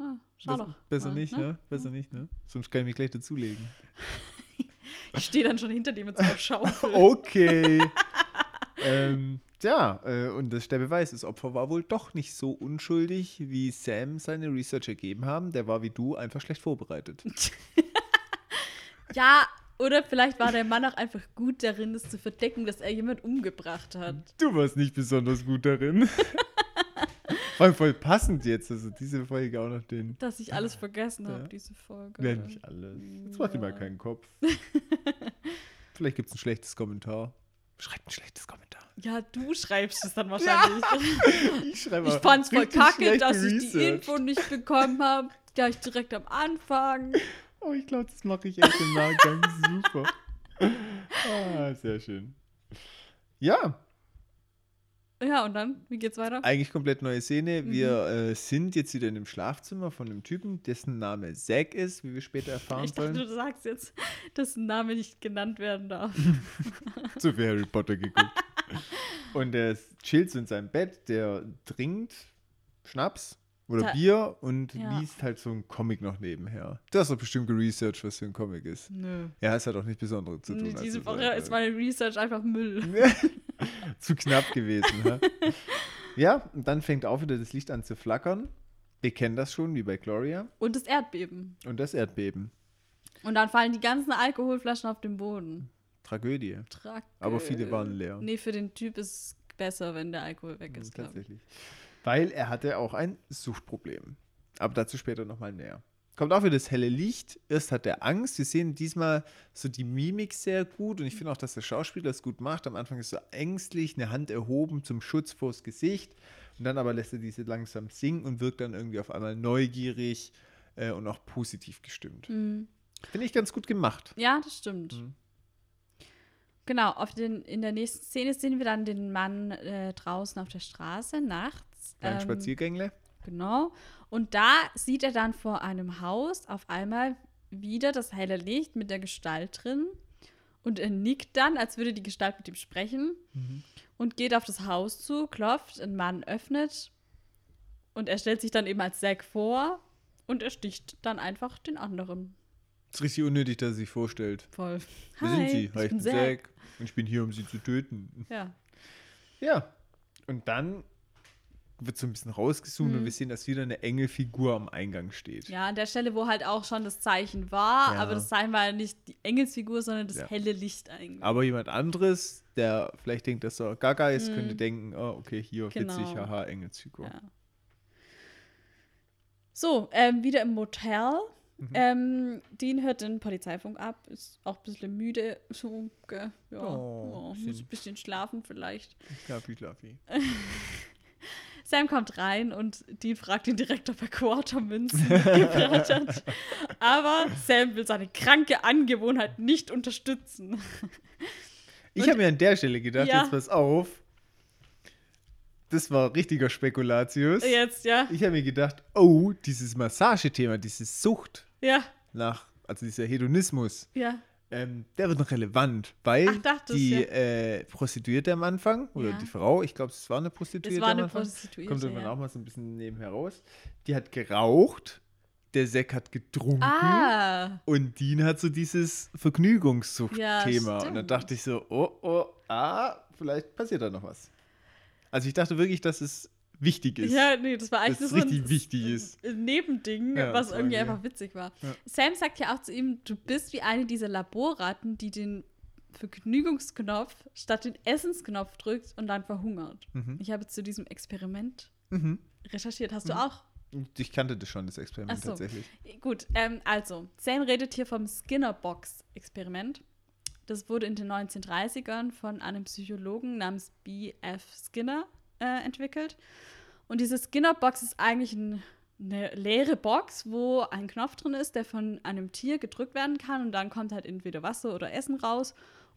Ah, schau Besser, doch. besser mal, nicht, ne? Besser nicht, ne? Sonst kann ich mich gleich dazulegen. <laughs> Ich stehe dann schon hinter dir mit so einer Schaufel. Okay. ähm, ja, äh, und das, der Beweis, das Opfer war wohl doch nicht so unschuldig, wie Sam seine Research ergeben haben. Der war wie du einfach schlecht vorbereitet. <laughs> Ja, oder vielleicht war der Mann auch einfach gut darin, es zu verdecken, dass er jemand umgebracht hat. Du warst nicht besonders gut darin. <laughs> Vor allem voll passend jetzt, also diese Folge auch noch den. Dass ich alles vergessen habe, Ja. diese Folge. Ja, nicht alles. Jetzt mach dir mal Ja. keinen Kopf. <laughs> Vielleicht gibt es ein schlechtes Kommentar. Schreibt ein schlechtes Kommentar. Ja, du schreibst es dann wahrscheinlich. <laughs> Ich schreibe Ich mal fand's voll kacke, dass ich die Research. Info nicht bekommen habe. Gleich direkt am Anfang. Oh, ich glaube, das mache ich echt im Nachgang. Super. <laughs> Ah, sehr schön. Ja, Ja, und dann, wie geht's weiter? eigentlich komplett neue Szene. Mhm. Wir äh, sind jetzt wieder in dem Schlafzimmer von einem Typen, dessen Name Zack ist, wie wir später erfahren Ich dachte, sollen. du sagst jetzt, dass ein Name nicht genannt werden darf. <laughs> Zu viel Harry Potter geguckt. <laughs> Und der chillt so in seinem Bett, der trinkt Schnaps oder Da- Bier und Ja. liest halt so einen Comic noch nebenher. Du hast doch bestimmt geresearched, was für ein Comic ist. Nö. Ja, es hat auch nichts Besonderes zu tun. Diese also, Woche äh, ist meine Research einfach Müll. <laughs> zu knapp gewesen. ha? <laughs> ja, und dann fängt auch wieder das Licht an zu flackern. Wir kennen das schon, wie bei Gloria. Und das Erdbeben. Und das Erdbeben. Und dann fallen die ganzen Alkoholflaschen auf den Boden. Tragödie. Trag Aber viele waren leer. Nee, für den Typ ist es besser, wenn der Alkohol weg ist, glaube ich. Weil er hatte auch ein Suchtproblem. Aber dazu später nochmal näher. Kommt auch wieder das helle Licht. Erst hat er Angst. Wir sehen diesmal so die Mimik sehr gut. Und ich finde auch, dass der Schauspieler es gut macht. Am Anfang ist er ängstlich, eine Hand erhoben zum Schutz vors Gesicht. Und dann aber lässt er diese langsam sinken und wirkt dann irgendwie auf einmal neugierig äh, und auch positiv gestimmt. Mhm. Finde ich ganz gut gemacht. Ja, das stimmt. Mhm. Genau, den, in der nächsten Szene sehen wir dann den Mann äh, draußen auf der Straße nachts. Kleinen Ähm, Spaziergängle. Genau. Und da sieht er dann vor einem Haus auf einmal wieder das helle Licht mit der Gestalt drin. Und er nickt dann, als würde die Gestalt mit ihm sprechen. Und geht auf das Haus zu, klopft, ein Mann öffnet. Und er stellt sich dann eben als Zack vor. Und er sticht dann einfach den anderen. Ist richtig unnötig, dass er sich vorstellt. Voll. Wer sind Sie? ich Hi, ich bin. Zack. Und ich bin hier, um Sie zu töten. Ja. Ja. Und dann wird so ein bisschen rausgezoomt und wir sehen, dass wieder eine Engelfigur am Eingang steht. Mhm. Ja, an der Stelle, wo halt auch schon das Zeichen war, Ja. aber das Zeichen war ja nicht die Engelsfigur, sondern das Ja. helle Licht eigentlich. Aber jemand anderes, der vielleicht denkt, dass er Gaga ist, könnte denken, oh, okay, hier, Mhm. Genau. witzig, haha, Engelsfigur. Ja. So, ähm, wieder im Motel. Mhm. Ähm, Dean hört den Polizeifunk ab, ist auch ein bisschen müde. <laughs> So, ja, Oh, ja, muss ein bisschen schlafen vielleicht. Schlafi, schlafi. <laughs> Sam kommt rein und Dean fragt ihn direkt, ob er Quartermünzen <laughs> mitgebracht hat. Aber Sam will seine kranke Angewohnheit nicht unterstützen. Ich habe mir an der Stelle gedacht, Ja. jetzt pass auf, das war richtiger Spekulatius. Jetzt, ja. Ich habe mir gedacht, oh, dieses Massagethema, diese Sucht Ja, nach, also dieser Hedonismus, ja. Ähm, der wird noch relevant, weil Ach, die du? äh, Prostituierte am Anfang, oder Ja. die Frau, ich glaube, es war eine Prostituierte Es war am eine Anfang, Prostituierte. kommt irgendwann ja. auch mal so ein bisschen nebenher raus, die hat geraucht, der Zack hat getrunken Ah, und Dean hat so dieses Vergnügungssucht-Thema. Ja, und dann dachte ich so, oh, oh, ah, vielleicht passiert da noch was. Also ich dachte wirklich, dass es wichtig ist. ja, nee, das war eigentlich es so ein, richtig wichtig ist. ein Nebending, Ja, was das irgendwie einfach witzig war. Ja. Sam sagt ja auch zu ihm, du bist wie eine dieser Laborratten, die den Vergnügungsknopf statt den Essensknopf drückt und dann verhungert. Mhm. Ich habe zu diesem Experiment Mhm. recherchiert. Hast du Mhm. auch? Ich kannte das schon, das Experiment so. tatsächlich. Gut, ähm, also, Sam redet hier vom Skinner-Box-Experiment. Das wurde in den 1930ern von einem Psychologen namens B.F. Skinner äh, entwickelt. Und diese Skinner-Box ist eigentlich ein, eine leere Box, wo ein Knopf drin ist, der von einem Tier gedrückt werden kann und dann kommt halt entweder Wasser oder Essen raus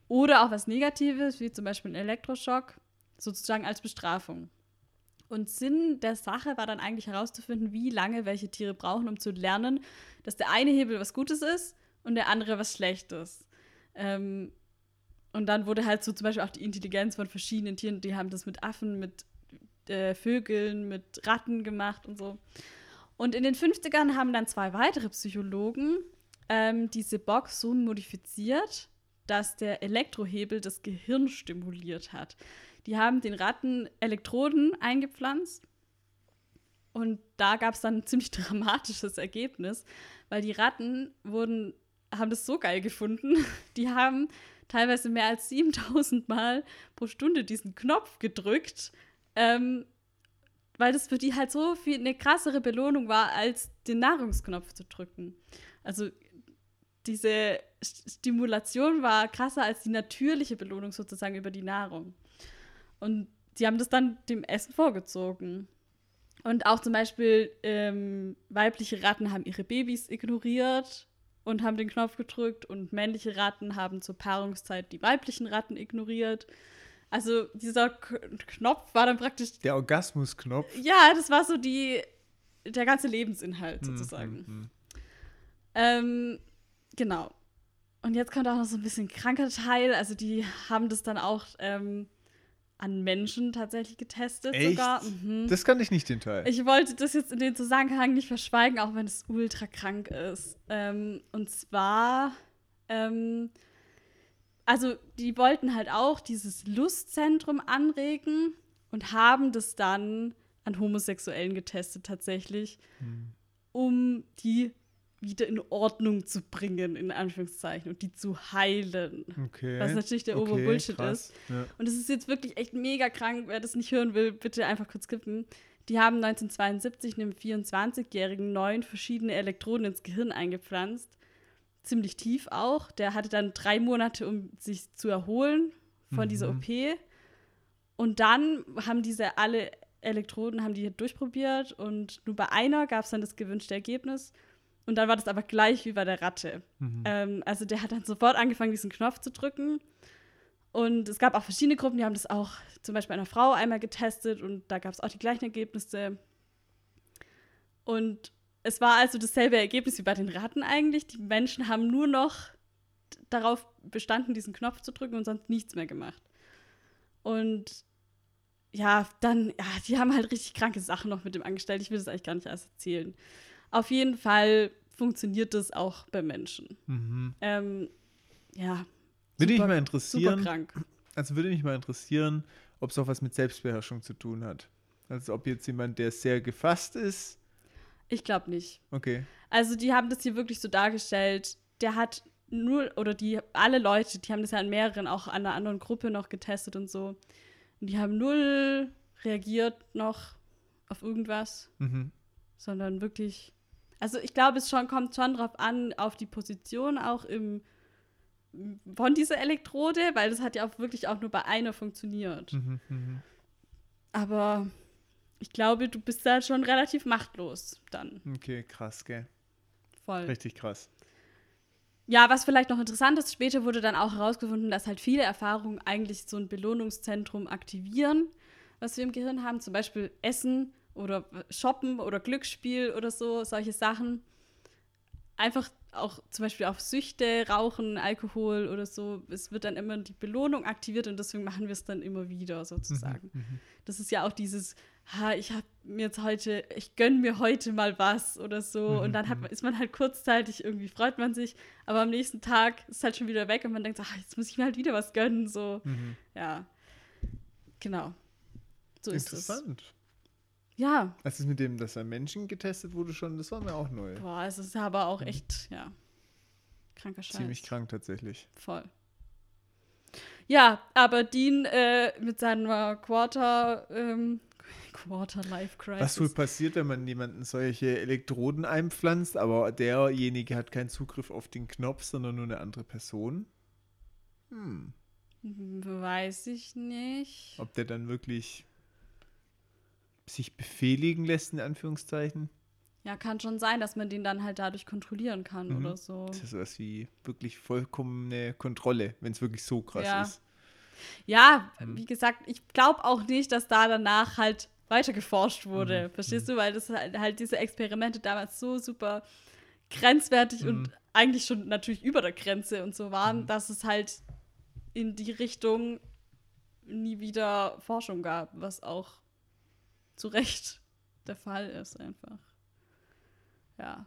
oder auch was Negatives, wie zum Beispiel ein Elektroschock, sozusagen als Bestrafung. Und Sinn der Sache war dann eigentlich herauszufinden, wie lange welche Tiere brauchen, um zu lernen, dass der eine Hebel was Gutes ist und der andere was Schlechtes. Ähm, und dann wurde halt so zum Beispiel auch die Intelligenz von verschiedenen Tieren, die haben das mit Affen, mit äh, Vögeln, mit Ratten gemacht und so. Und in den 50ern haben dann zwei weitere Psychologen ähm, diese Box so modifiziert, dass der Elektrohebel das Gehirn stimuliert hat. Die haben den Ratten Elektroden eingepflanzt und da gab es dann ein ziemlich <laughs> dramatisches Ergebnis, weil die Ratten wurden, haben das so geil gefunden, <laughs> die haben teilweise mehr als 7000 Mal pro Stunde diesen Knopf gedrückt, ähm, weil das für die halt so viel eine krassere Belohnung war, als den Nahrungsknopf zu drücken. Also diese St- Stimulation war krasser als die natürliche Belohnung sozusagen über die Nahrung. Und die haben das dann dem Essen vorgezogen. Und auch zum Beispiel ähm, weibliche Ratten haben ihre Babys ignoriert und haben den Knopf gedrückt und männliche Ratten haben zur Paarungszeit die weiblichen Ratten ignoriert. Also dieser K Knopf war dann praktisch, Der Orgasmusknopf. ja, das war so die, der ganze Lebensinhalt Hm, sozusagen. hm, hm. Ähm, genau. Und jetzt kommt auch noch so ein bisschen kranker Teil. Also die haben das dann auch ähm, an Menschen tatsächlich getestet Echt? sogar. Mhm. Das kann ich nicht den Teil. Ich wollte das jetzt in den Zusammenhang nicht verschweigen, auch wenn es ultra krank ist. Ähm, und zwar, ähm, also die wollten halt auch dieses Lustzentrum anregen und haben das dann an Homosexuellen getestet tatsächlich, Hm. um die wieder in Ordnung zu bringen, in Anführungszeichen, und die zu heilen. Okay. Was natürlich der okay, Oberbullshit krass. ist. Ja. Und es ist jetzt wirklich echt mega krank. Wer das nicht hören will, bitte einfach kurz skippen. Die haben 1972 einem 24-Jährigen neun verschiedene Elektroden ins Gehirn eingepflanzt. Ziemlich tief auch. Der hatte dann drei Monate, um sich zu erholen von dieser Mhm. OP. Und dann haben diese alle Elektroden haben die durchprobiert und nur bei einer gab es dann das gewünschte Ergebnis. Und dann war das aber gleich wie bei der Ratte. Mhm. Ähm, also der hat dann sofort angefangen, diesen Knopf zu drücken. Und es gab auch verschiedene Gruppen, die haben das auch zum Beispiel einer Frau einmal getestet und da gab es auch die gleichen Ergebnisse. Und es war also dasselbe Ergebnis wie bei den Ratten eigentlich. Die Menschen haben nur noch darauf bestanden, diesen Knopf zu drücken und sonst nichts mehr gemacht. Und ja, dann, ja, die haben halt richtig kranke Sachen noch mit dem angestellt. Ich will das eigentlich gar nicht alles erzählen. Auf jeden Fall funktioniert das auch bei Menschen. Mhm. Ähm, ja. Würde mich super- mal Super interessieren, krank. also würde mich mal interessieren, ob es auch was mit Selbstbeherrschung zu tun hat. Also ob jetzt jemand, der sehr gefasst ist, Ich glaube nicht. okay. Also die haben das hier wirklich so dargestellt. Der hat nur, oder die, alle Leute, die haben das ja an mehreren, auch an einer anderen Gruppe noch getestet und so. Und die haben null reagiert noch auf irgendwas, Mhm. sondern wirklich. Also ich glaube, es schon, kommt schon drauf an, auf die Position auch im von dieser Elektrode, weil das hat ja auch wirklich auch nur bei einer funktioniert. Mhm. Mhm. Aber ich glaube, du bist da schon relativ machtlos dann. Okay, krass, gell. Voll. Richtig krass. Ja, was vielleicht noch interessant ist, später wurde dann auch herausgefunden, dass halt viele Erfahrungen eigentlich so ein Belohnungszentrum aktivieren, was wir im Gehirn haben. Zum Beispiel Essen oder Shoppen oder Glücksspiel oder so, solche Sachen. Einfach auch zum Beispiel auf Süchte, Rauchen, Alkohol oder so, es wird dann immer die Belohnung aktiviert und deswegen machen wir es dann immer wieder sozusagen. Mhm, Das ist ja auch dieses, ha, ich habe mir jetzt heute, ich gönne mir heute mal was oder so Mhm, und dann hat, man- ist man halt kurzzeitig, irgendwie freut man sich, aber am nächsten Tag ist es halt schon wieder weg und man denkt, ach, jetzt muss ich mir halt wieder was gönnen, so, Mhm. ja. Genau. So ist es. Interessant. Ja, ist mit dem, dass er Menschen getestet wurde schon? Das war mir auch neu. boah, es ist aber auch echt, ja, kranker Scheiß. Mhm. Ziemlich krank tatsächlich. Voll. Ja, aber Dean äh, mit seiner Quarter, ähm, Quarter Life Crisis. Was wohl passiert, wenn man jemanden solche Elektroden einpflanzt, aber derjenige hat keinen Zugriff auf den Knopf, sondern nur eine andere Person? Hm. Weiß ich nicht. Ob der dann wirklich sich befehligen lässt, in Anführungszeichen? Ja, kann schon sein, dass man den dann halt dadurch kontrollieren kann Mhm. oder so. Das ist sowas wie wirklich vollkommene Kontrolle, wenn es wirklich so krass Ja. ist. Ja, Mhm. wie gesagt, ich glaube auch nicht, dass da danach halt weiter geforscht wurde. Mhm. Verstehst du? Weil das halt, halt diese Experimente damals so super grenzwertig Mhm. und eigentlich schon natürlich über der Grenze und so waren, Mhm. dass es halt in die Richtung nie wieder Forschung gab, was auch zu Recht der Fall ist einfach. Ja.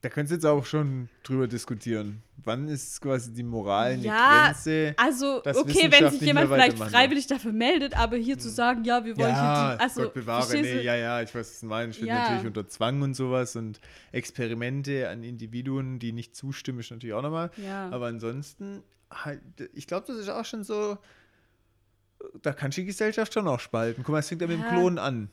Da könntest du jetzt auch schon drüber diskutieren. Wann ist quasi die Moral eine Ja, Grenze? Also, okay, wenn sich jemand vielleicht freiwillig dafür meldet, aber hier zu sagen, ja, wir wollen Ja, hier die. Also, Gott bewahre, nee, ja, ja, ich weiß, was du meinst. Steht Ja. natürlich unter Zwang und sowas und Experimente an Individuen, die nicht zustimmen, ist natürlich auch nochmal. Ja. Aber ansonsten, halt, ich glaube, das ist auch schon so, da kann die Gesellschaft schon auch spalten. Guck mal, es fängt ja mit dem Ja. Klonen an.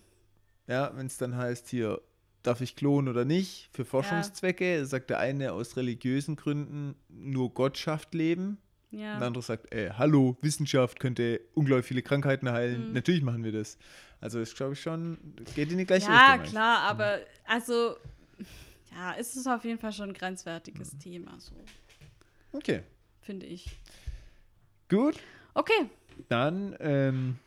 Ja, wenn es dann heißt, hier, darf ich klonen oder nicht, für Forschungszwecke, sagt der eine aus religiösen Gründen, nur Gott schafft Leben. ja. Ein anderer sagt, ey, hallo, Wissenschaft könnte unglaublich viele Krankheiten heilen. Mhm. Natürlich machen wir das. Also ist, glaube ich, schon, geht in die gleiche Ja, Richtung. klar, aber also, ja, es ist auf jeden Fall schon ein grenzwertiges Mhm. Thema, so, Okay, finde ich. gut. Okay, Dann ähm,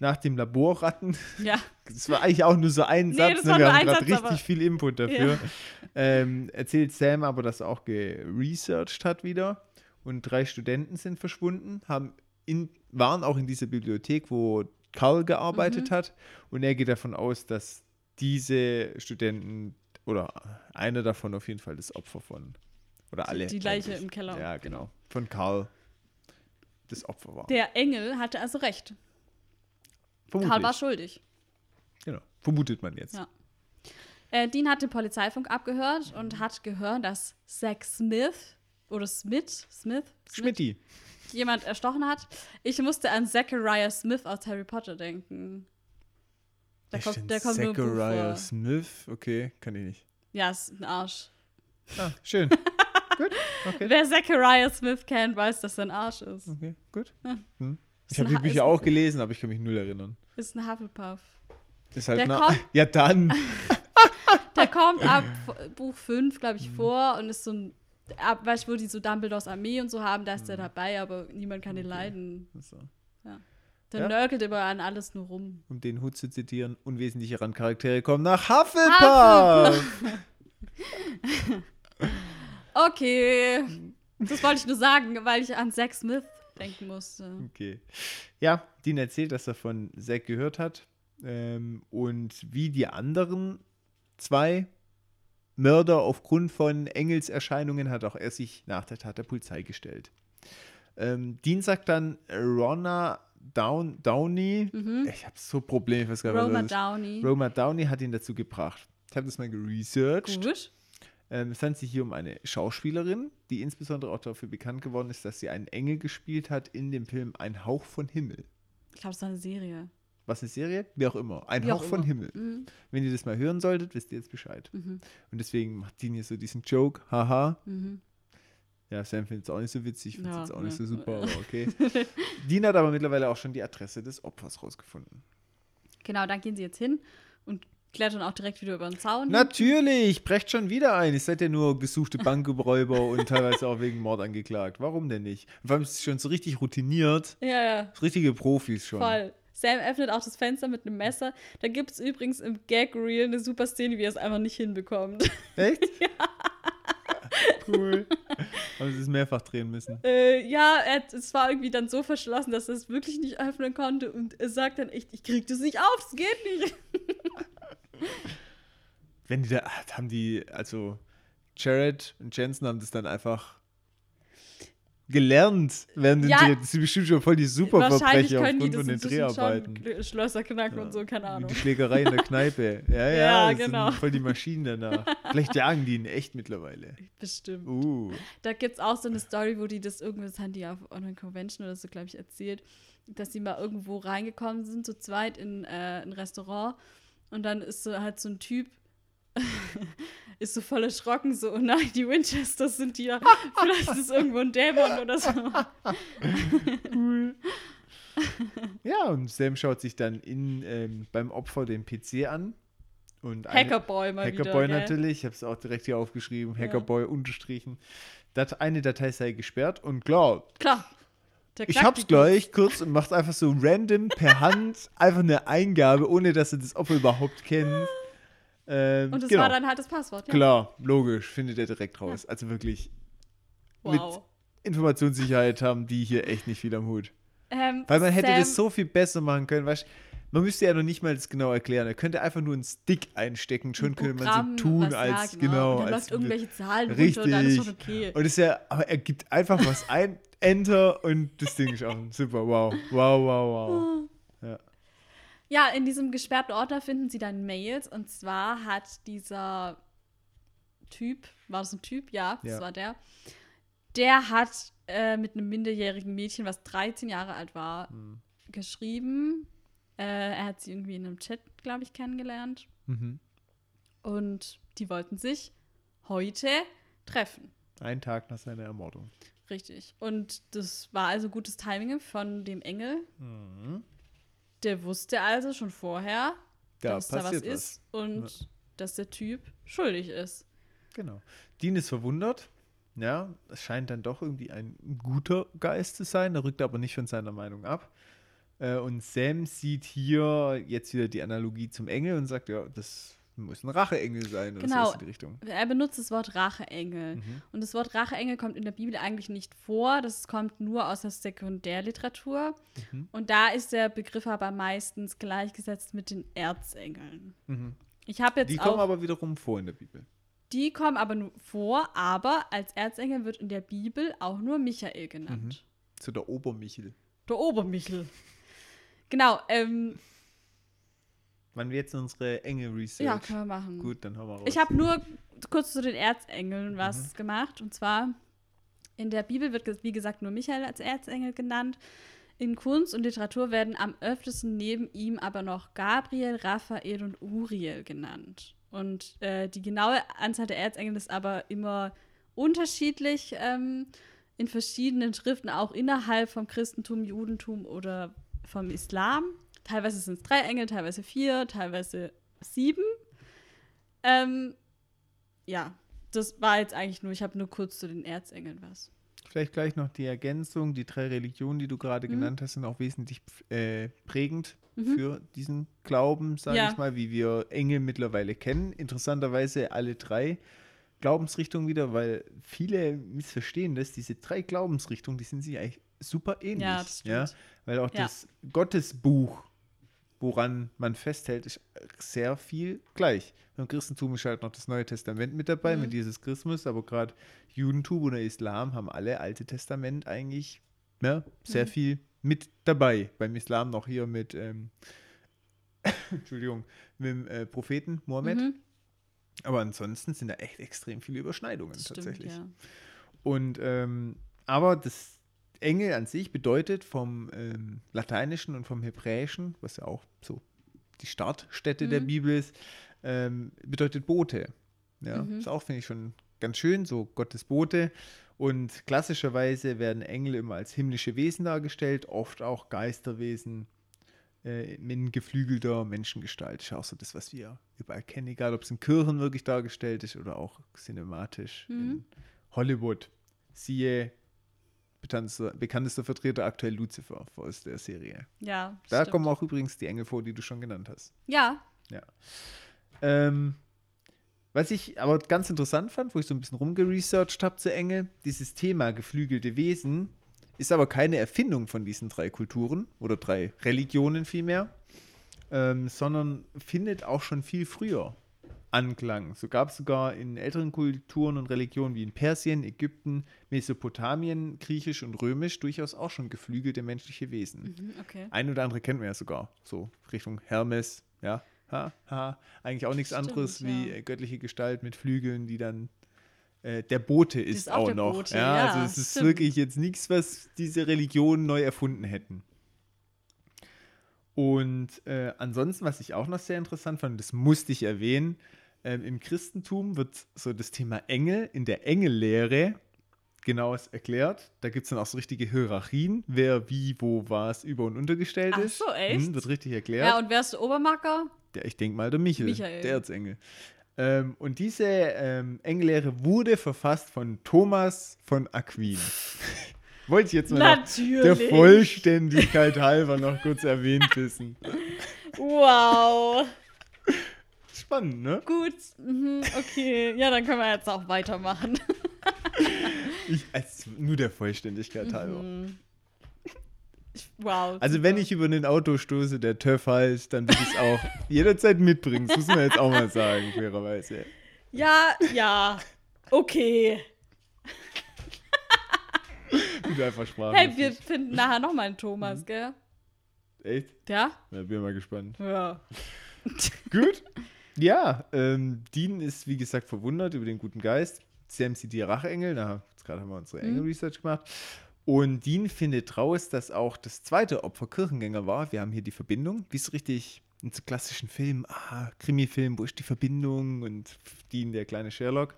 nach dem Laborratten, ja. das war eigentlich auch nur so ein Nee, Satz, das ne? war wir haben gerade richtig aber- viel Input dafür. Ähm, erzählt Sam aber, dass er auch geresearched hat wieder und drei Studenten sind verschwunden, haben in, waren auch in dieser Bibliothek, wo Karl gearbeitet Mhm. hat und er geht davon aus, dass diese Studenten oder einer davon auf jeden Fall das Opfer von oder alle die Leiche im Keller. Ja, genau. Von Karl das Opfer war. Der Engel hatte also recht. Vermutlich. Karl war schuldig. Genau. Vermutet man jetzt. Ja. Äh, Dean hat den Polizeifunk abgehört und hat gehört, dass Zack Smith oder Smith, Smith, Schmidti. jemand erstochen hat. Ich musste an Zachariah Smith aus Harry Potter denken. Der kommt, der kommt Zachariah. Smith. Okay, kann ich nicht. Ja, ist ein Arsch. Ah, schön. <laughs> gut. Okay. Wer Zachariah Smith kennt, weiß, dass er ein Arsch ist. Okay, gut. Hm. Ich habe die Bücher auch gelesen, aber ich kann mich null erinnern. Ist ein Hufflepuff. Ist halt Der na, kommt- <laughs> Ja, dann. <laughs> Der kommt ab Buch 5, glaube Mhm. ich, vor und ist so ein. Ab, weißt du, wo die so Dumbledores Armee und so haben, da ist Mhm. der dabei, aber niemand kann ihn leiden. So. Der Ja. nörgelt immer an alles nur rum. Um den Hut zu zitieren, unwesentliche Randcharaktere kommen nach Hufflepuff. <laughs> Okay. Das wollte ich nur sagen, weil ich an Zack Smith denken musste. Okay. Ja, Dean erzählt, dass er von Zack gehört hat. Ähm, und wie die anderen zwei Mörder aufgrund von Engelserscheinungen hat auch er sich nach der Tat der Polizei gestellt. Ähm, Dean sagt dann, Ronna Down, Downey, Mhm. ich habe so Probleme, ich weiß gar nicht, Roma. Downey. Roma Downey hat ihn dazu gebracht. Ich habe das mal geresearched. Gut. Ähm, es handelt sich hier um eine Schauspielerin, die insbesondere auch dafür bekannt geworden ist, dass sie einen Engel gespielt hat in dem Film Ein Hauch von Himmel. Ich glaube, es war eine Serie. Was eine Serie? Wie auch immer. Ein Wie auch Hauch von. Himmel. Mhm. Wenn ihr das mal hören solltet, wisst ihr jetzt Bescheid. Mhm. Und deswegen macht Dean hier so diesen Joke. Haha. Mhm. Ja, Sam findet es auch nicht so witzig, findet es Ja, auch nicht ja. so super, aber okay. <laughs> Dean hat aber mittlerweile auch schon die Adresse des Opfers rausgefunden. Genau, dann gehen sie jetzt hin und klettern auch direkt wieder über den Zaun. Natürlich, brecht schon wieder ein. Ihr seid ja nur gesuchte Bankräuber und <laughs> teilweise auch wegen Mord angeklagt. Warum denn nicht? Vor allem ist es schon so richtig routiniert. Ja, ja. Richtige Profis schon. Voll. Sam öffnet auch das Fenster mit einem Messer. Da gibt es übrigens im Gag-Reel eine super Szene, wie er es einfach nicht hinbekommt. Echt? <laughs> cool. Aber sie ist mehrfach drehen müssen. Äh, ja, es war irgendwie dann so verschlossen, dass er es wirklich nicht öffnen konnte. Und er sagt dann echt, ich krieg das nicht auf, es geht nicht. <laughs> Wenn die da, haben die, also Jared und Jensen haben das dann einfach gelernt während den Ja. Dreh. Das sind bestimmt schon voll die Superverbrecher die aufgrund von den Dreharbeiten. schon Schlösser knacken Ja. und so, keine Ahnung. die Schlägerei in der Kneipe. <laughs> Ja, ja, Ja, genau. voll die Maschinen danach. Vielleicht jagen die ihn echt mittlerweile. Bestimmt. Uh. Da gibt es auch so eine Story, wo die das irgendwie, das haben die auf einer Convention oder so, glaube ich, erzählt, dass sie mal irgendwo reingekommen sind, zu zweit in äh, ein Restaurant und dann ist so halt so ein Typ, <laughs> ist so voll erschrocken, so, oh nein, die Winchesters sind hier, vielleicht ist irgendwo ein Dämon oder so. Cool. ja, und Sam schaut sich dann in, ähm, beim Opfer den PC an. Und Hackerboy mal Hackerboy wieder, natürlich, ich habe es auch direkt hier aufgeschrieben, Ja. Hackerboy unterstrichen. Dat eine Datei sei gesperrt und klar, Klar. Ich hab's gleich kurz und macht einfach so random per Hand <laughs> einfach eine Eingabe, ohne dass er das Opfer überhaupt kennt. Ähm, Und das genau. war dann halt das Passwort, ja. Klar, logisch, findet er direkt raus. Also wirklich, Wow. Informationssicherheit haben die hier echt nicht viel am Hut. Ähm, Weil man hätte Sam- das so viel besser machen können, weißt man müsste ja noch nicht mal das genau erklären. Er könnte einfach nur einen Stick einstecken, schon ein könnte man so tun, was- ja, als genau. Und dann als läuft irgendwelche Zahlen Richtig. runter und dann ist schon okay. Und ist ja, aber er gibt einfach was ein, Enter und das Ding ist offen. Super, wow. Wow, wow, wow. Ja. Ja, in diesem gesperrten Ordner finden sie dann Mails und zwar hat dieser Typ, war das ein Typ? Ja, das Ja. war der. Der hat äh, mit einem minderjährigen Mädchen, was 13 Jahre alt war, Hm. geschrieben. Äh, er hat sie irgendwie in einem Chat, glaube ich, kennengelernt. Mhm. Und die wollten sich heute treffen. Ein Tag nach seiner Ermordung. Richtig. Und das war also gutes Timing von dem Engel. Mhm. Der wusste also schon vorher, Da dass da was passiert ist und dass der Typ schuldig ist. Genau. Dean ist verwundert. Ja, es scheint dann doch irgendwie ein guter Geist zu sein. Er rückt aber nicht von seiner Meinung ab. Äh, und Sam sieht hier jetzt wieder die Analogie zum Engel und sagt, ja, das muss ein Racheengel sein oder Genau. so in die Richtung. Er benutzt das Wort Racheengel. Mhm. Und das Wort Racheengel kommt in der Bibel eigentlich nicht vor. Das kommt nur aus der Sekundärliteratur. Mhm. Und da ist der Begriff aber meistens gleichgesetzt mit den Erzengeln. Mhm. Ich habe jetzt Die auch. kommen aber wiederum vor in der Bibel. die kommen aber nur vor, aber als Erzengel wird in der Bibel auch nur Michael genannt. Zu der Obermichel. Der Obermichel. Genau, ähm, Wann wir jetzt unsere Engel-Research? ja, können wir machen. Gut, dann haben wir raus. Ich habe nur kurz zu den Erzengeln Mhm. was gemacht. Und zwar in der Bibel wird, wie gesagt, nur Michael als Erzengel genannt. In Kunst und Literatur werden am öftesten neben ihm aber noch Gabriel, Raphael und Uriel genannt. Und äh, die genaue Anzahl der Erzengel ist aber immer unterschiedlich ähm, in verschiedenen Schriften, auch innerhalb vom Christentum, Judentum oder vom Islam. Teilweise sind es drei Engel, teilweise vier, teilweise sieben. Ähm, ja, das war jetzt eigentlich nur, ich habe nur kurz zu den Erzengeln was. Vielleicht gleich noch die Ergänzung. Die drei Religionen, die du gerade Mhm. genannt hast, sind auch wesentlich äh, prägend Mhm. für diesen Glauben, sage Ja. ich mal, wie wir Engel mittlerweile kennen. Interessanterweise alle drei Glaubensrichtungen wieder, weil viele missverstehen das. Diese drei Glaubensrichtungen, die sind sich eigentlich super ähnlich. Ja, ja? Weil auch Ja. das Gottesbuch, woran man festhält, ist sehr viel gleich. Im Christentum ist halt noch das Neue Testament mit dabei, Mhm. mit Jesus Christus, aber gerade Judentum oder Islam haben alle Alte Testament eigentlich ja, sehr Mhm. viel mit dabei. Beim Islam noch hier mit, ähm, <coughs> Entschuldigung, mit dem äh, Propheten Mohammed. Mhm, Aber ansonsten sind da echt extrem viele Überschneidungen das tatsächlich. Stimmt, Und ähm, aber das Engel an sich bedeutet vom ähm, Lateinischen und vom Hebräischen, was ja auch so die Startstätte der Mhm. Bibel ist, ähm, bedeutet Bote. Ja, Mhm. ist auch, finde ich, schon ganz schön, so Gottes Bote. Und klassischerweise werden Engel immer als himmlische Wesen dargestellt, oft auch Geisterwesen äh, in geflügelter Menschengestalt. Ist auch so das, was wir überall kennen, egal ob es in Kirchen wirklich dargestellt ist oder auch cinematisch Mhm. in Hollywood. Siehe bekanntester, bekanntester Vertreter aktuell Lucifer aus der Serie. Ja. ja Da stimmt. kommen auch übrigens die Engel vor, die du schon genannt hast. Ja, Ähm, Was ich aber ganz interessant fand, wo ich so ein bisschen rumgeresearched habe zu Engel, dieses Thema geflügelte Wesen ist aber keine Erfindung von diesen drei Kulturen oder drei Religionen vielmehr, ähm, sondern findet auch schon viel früher Anklang. So gab es sogar in älteren Kulturen und Religionen wie in Persien, Ägypten, Mesopotamien, Griechisch und Römisch durchaus auch schon geflügelte menschliche Wesen. Mhm, okay. Ein oder andere kennt man ja sogar, so Richtung Hermes, ja. Ha, ha. Eigentlich auch nichts Stimmt, anderes wie ja. äh, göttliche Gestalt mit Flügeln, die dann äh, der Bote ist, ist auch auch noch. Bote, ja, ja, also es ist stimmt. wirklich jetzt nichts, was diese Religionen neu erfunden hätten. Und äh, ansonsten, was ich auch noch sehr interessant fand, das musste ich erwähnen, ähm, im Christentum wird so das Thema Engel in der Engellehre genaues erklärt. Da gibt es dann auch so richtige Hierarchien, wer wie, wo, was über- und untergestellt Ach ist. so, echt? Hm, wird richtig erklärt. Ja, und wer ist der Obermacker? Der, ich denke mal der Michel, Michael. der Erzengel. Ähm, und diese ähm, Engellehre wurde verfasst von Thomas von Aquin. Wollte ich jetzt mal noch der Natürlich. Vollständigkeit halber noch kurz erwähnt wissen. Wow. Spannend, ne? Gut. Mhm, okay. Ja, dann können wir jetzt auch weitermachen. <laughs> Ich, also, nur der Vollständigkeit halber. Mhm. Wow. Also wenn ich über ein Auto stoße, der TÜV heißt, dann würde ich es auch <laughs> jederzeit mitbringen. Das muss man jetzt auch mal sagen, fairerweise. Ja, ja. Okay. Wie du einfach Sprache. Hey, wir finden nachher nochmal einen Thomas, gell? Echt? Ja? Ja, bin mal gespannt. Ja. <laughs> Gut. Ja, ähm, Dean ist, wie gesagt, verwundert über den guten Geist. Sam sieht die Racheengel. Na, jetzt gerade haben wir unsere Mhm. Engel-Research gemacht. Und Dean findet raus, dass auch das zweite Opfer Kirchengänger war. Wir haben hier die Verbindung. Wie so richtig in so klassischen Filmen, ah, Krimi-Film, wo ist die Verbindung? Und Dean, der kleine Sherlock.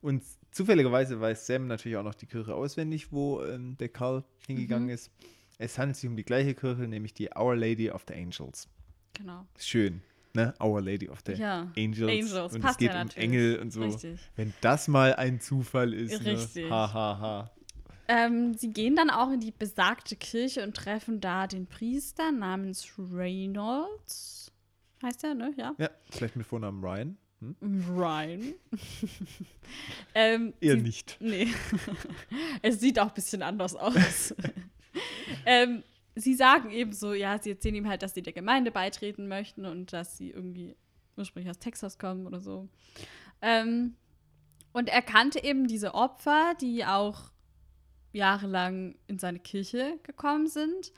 Und zufälligerweise weiß Sam natürlich auch noch die Kirche auswendig, wo ähm, der Karl hingegangen Mhm. ist. Es handelt sich um die gleiche Kirche, nämlich die Our Lady of the Angels. Genau. Schön, ne? Our Lady of the Ja. Angels. Angels, und es passt geht ja um natürlich. Engel und so. Richtig. Wenn das mal ein Zufall ist. Richtig. Ne? Ha, ha, ha. Ähm, sie gehen dann auch in die besagte Kirche und treffen da den Priester namens Reynolds. Heißt der, ne? Ja. Ja, vielleicht mit Vornamen Ryan. Hm? Ryan. <laughs> ähm, Eher nicht. Nee. <laughs> es sieht auch ein bisschen anders aus. <laughs> ähm, sie sagen eben so, ja, sie erzählen ihm halt, dass sie der Gemeinde beitreten möchten und dass sie irgendwie ursprünglich aus Texas kommen oder so. Ähm, und er kannte eben diese Opfer, die auch jahrelang in seine Kirche gekommen sind.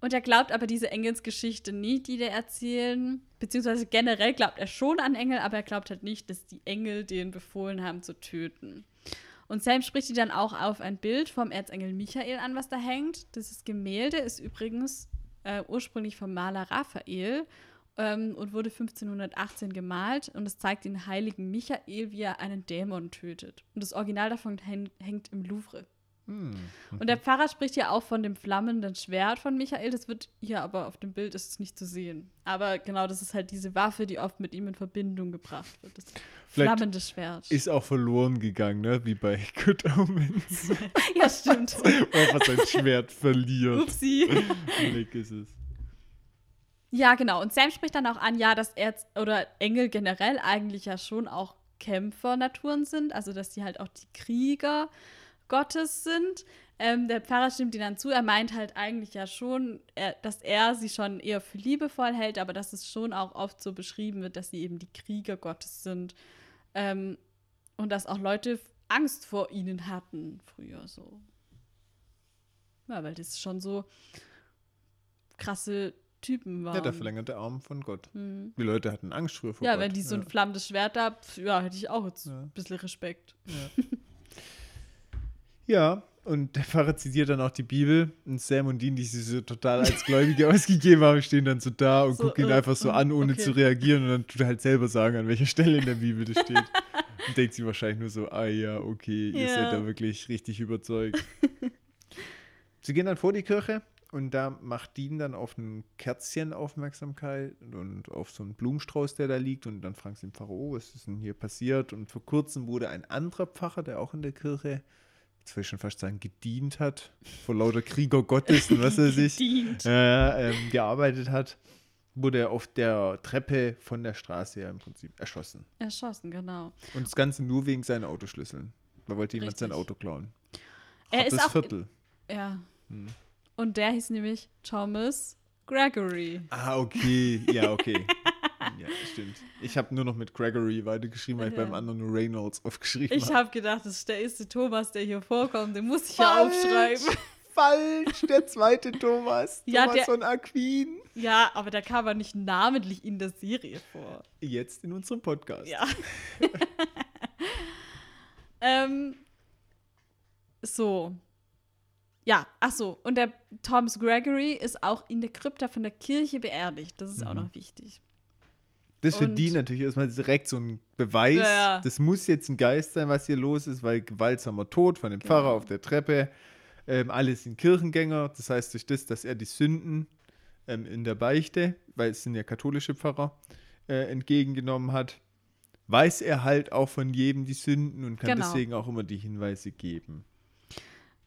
Und er glaubt aber diese Engelsgeschichte nicht, die der erzählen. Beziehungsweise generell glaubt er schon an Engel, aber er glaubt halt nicht, dass die Engel den befohlen haben zu töten. Und Sam spricht die dann auch auf ein Bild vom Erzengel Michael an, was da hängt. Dieses Gemälde ist übrigens äh, ursprünglich vom Maler Raphael ähm, und wurde 1518 gemalt. Und es zeigt den heiligen Michael, wie er einen Dämon tötet. Und das Original davon häng hängt im Louvre. Hm. Und der Pfarrer spricht ja auch von dem flammenden Schwert von Michael. Das wird hier aber auf dem Bild ist es nicht zu sehen. Aber genau, das ist halt diese Waffe, die oft mit ihm in Verbindung gebracht wird. Das Vielleicht flammende Schwert. Ist auch verloren gegangen, ne? Wie bei <laughs> Good Omens. <laughs> ja, stimmt. Er einfach sein Schwert verliert. Upsi. <laughs> Weg ist es. Ja, genau. Und Sam spricht dann auch an, ja, dass Erz oder Engel generell eigentlich ja schon auch Kämpfer-Naturen sind. Also, dass die halt auch die Krieger Gottes sind. Ähm, der Pfarrer stimmt ihm dann zu. Er meint halt eigentlich ja schon, er, dass er sie schon eher für liebevoll hält, aber dass es schon auch oft so beschrieben wird, dass sie eben die Krieger Gottes sind. Ähm, und dass auch Leute Angst vor ihnen hatten früher so. Ja, weil das schon so krasse Typen waren. Ja, der verlängerte Arm von Gott. Mhm. Die Leute hatten Angst früher vor Ja, Gott. wenn die so ein ja. flammendes Schwert pf, ja, hätte ich auch jetzt Ja. ein bisschen Respekt. Ja, <laughs> und der Pfarrer zitiert dann auch die Bibel. Und Sam und Dean, die sich so total als Gläubige <laughs> ausgegeben haben, stehen dann so da und So, gucken ihn äh, einfach so an, ohne okay. zu reagieren. Und dann tut er halt selber sagen, an welcher Stelle in der Bibel das steht. <laughs> und denkt sie wahrscheinlich nur so, ah ja, okay, ihr Ja. seid da wirklich richtig überzeugt. <laughs> sie gehen dann vor die Kirche und da macht Dean dann auf ein Kerzchen Aufmerksamkeit und auf so einen Blumenstrauß, der da liegt. Und dann fragen sie den Pfarrer, oh, was ist denn hier passiert? Und vor kurzem wurde ein anderer Pfarrer, der auch in der Kirche jetzt will ich schon fast sagen, gedient hat, vor lauter Krieger Gottes und was weiß ich, Gedient. äh, ähm, gearbeitet hat, wurde er auf der Treppe von der Straße ja im Prinzip erschossen. Erschossen, genau. Und das Ganze nur wegen seinen Autoschlüsseln. Da wollte jemand Richtig. sein Auto klauen. Er Hartes ist auch. Viertel. Ja. Hm. Und der hieß nämlich Thomas Gregory. Ah, okay. Ja, okay. Ja, stimmt. Ich habe nur noch mit Gregory weitergeschrieben, weil ich Ja. beim anderen nur Reynolds aufgeschrieben Ich habe. habe gedacht, das ist der erste Thomas, der hier vorkommt. Den muss ich ja aufschreiben. Falsch, der zweite Thomas. <laughs> Ja, Thomas der- von Aquin. Ja, aber der kam aber nicht namentlich in der Serie vor. Jetzt in unserem Podcast. Ja. <laughs> ähm, so. Ja, ach so. Und der Thomas Gregory ist auch in der Krypta von der Kirche beerdigt. Das ist auch Mhm. noch wichtig. Das für Und- die natürlich erstmal direkt so ein Beweis. Ja, ja. Das muss jetzt ein Geist sein, was hier los ist, weil gewaltsamer Tod von dem Pfarrer Genau. auf der Treppe. Ähm, alle sind Kirchengänger. Das heißt, durch das, dass er die Sünden ähm, in der Beichte, weil es sind ja katholische Pfarrer, äh, entgegengenommen hat, weiß er halt auch von jedem die Sünden und kann Genau. deswegen auch immer die Hinweise geben.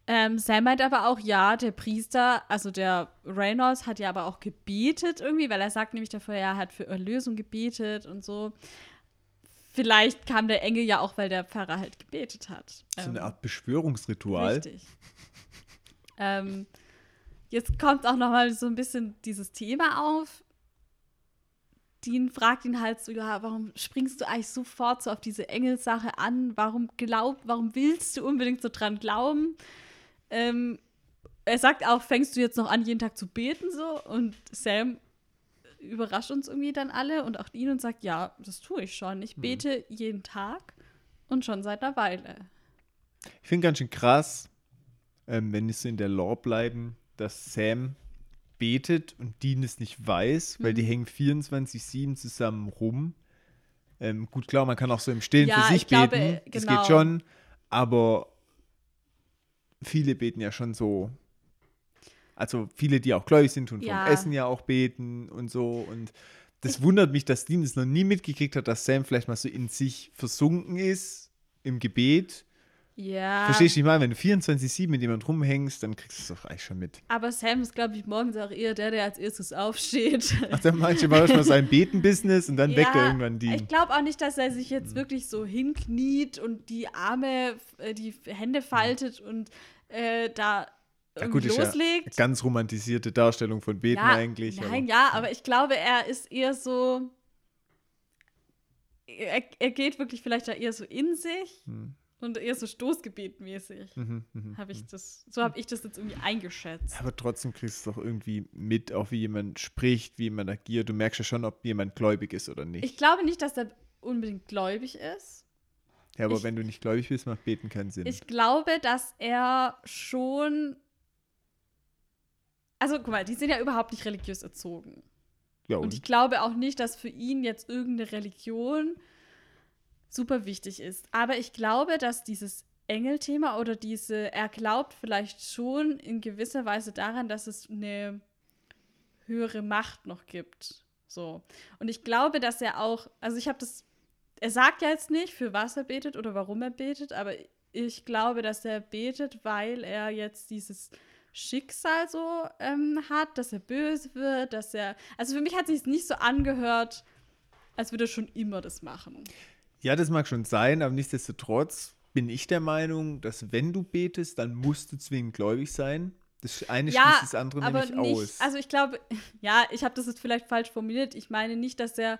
Ähm, Sam meint aber auch, ja, der Priester, also der Reynolds hat ja aber auch gebetet irgendwie, weil er sagt nämlich davor, er hat für Erlösung gebetet und so. Vielleicht kam der Engel ja auch, weil der Pfarrer halt gebetet hat. So Ähm, eine Art Beschwörungsritual. Richtig. ähm, jetzt kommt auch noch mal so ein bisschen dieses Thema auf. Dean fragt ihn halt so, ja, warum springst du eigentlich sofort so auf diese Engelssache an? Warum glaub, warum willst du unbedingt so dran glauben? Ähm, er sagt auch, fängst du jetzt noch an, jeden Tag zu beten so? Und Sam überrascht uns irgendwie dann alle und auch ihn und sagt, ja, das tue ich schon. Ich bete jeden Tag und schon seit einer Weile. Ich finde ganz schön krass, ähm, wenn so in der Lore bleiben, dass Sam betet und Dean es nicht weiß, weil Mhm. die hängen 24-7 zusammen rum. Ähm, gut, klar, man kann auch so im Stillen Ja, für sich ich glaube, beten. Das genau. geht schon. Aber viele beten ja schon so. Also viele, die auch gläubig sind, tun Ja. vom Essen ja auch beten und so. Und das wundert mich, dass Dean es noch nie mitgekriegt hat, dass Sam vielleicht mal so in sich versunken ist im Gebet. Ja. Verstehst du, ich meine, wenn du 24-7 mit jemandem rumhängst, dann kriegst du es doch eigentlich schon mit. Aber Sam ist, glaube ich, morgens auch eher der, der als erstes aufsteht. Ach, dann manche mal erstmal sein Beten-Business und dann weckt er irgendwann die. Ich glaube auch nicht, dass er sich jetzt wirklich so hinkniet und die Arme, äh, die Hände faltet und äh, da Ja, gut, ist ja loslegt. ganz romantisierte Darstellung von Beten eigentlich. Nein, aber- ja, aber ich glaube, er ist eher so. Er, er geht wirklich vielleicht da eher so in sich Hm. und eher so Stoßgebetmäßig. Mhm, mhm. Habe ich das, so habe ich das jetzt irgendwie eingeschätzt. Aber trotzdem kriegst du es doch irgendwie mit, auch wie jemand spricht, wie jemand agiert. Du merkst ja schon, ob jemand gläubig ist oder nicht. Ich glaube nicht, dass er unbedingt gläubig ist. Ja, aber ich- wenn du nicht gläubig bist, macht Beten keinen Sinn. Ich glaube, dass er schon. Also, guck mal, die sind ja überhaupt nicht religiös erzogen. ja, Und und? ich glaube auch nicht, dass für ihn jetzt irgendeine Religion super wichtig ist. Aber ich glaube, dass dieses Engelthema oder diese, er glaubt vielleicht schon in gewisser Weise daran, dass es eine höhere Macht noch gibt. So. Und ich glaube, dass er auch, also ich habe das, er sagt ja jetzt nicht, für was er betet oder warum er betet, aber ich glaube, dass er betet, weil er jetzt dieses Schicksal so ähm, hat, dass er böse wird, dass er, also für mich hat sich nicht so angehört, als würde er schon immer das machen. Ja, das mag schon sein, aber nichtsdestotrotz bin ich der Meinung, dass wenn du betest, dann musst du zwingend gläubig sein. Das eine Ja, schließt das andere nämlich nicht, aus. also ich glaube, <laughs> ja, ich habe das jetzt vielleicht falsch formuliert. Ich meine nicht, dass er,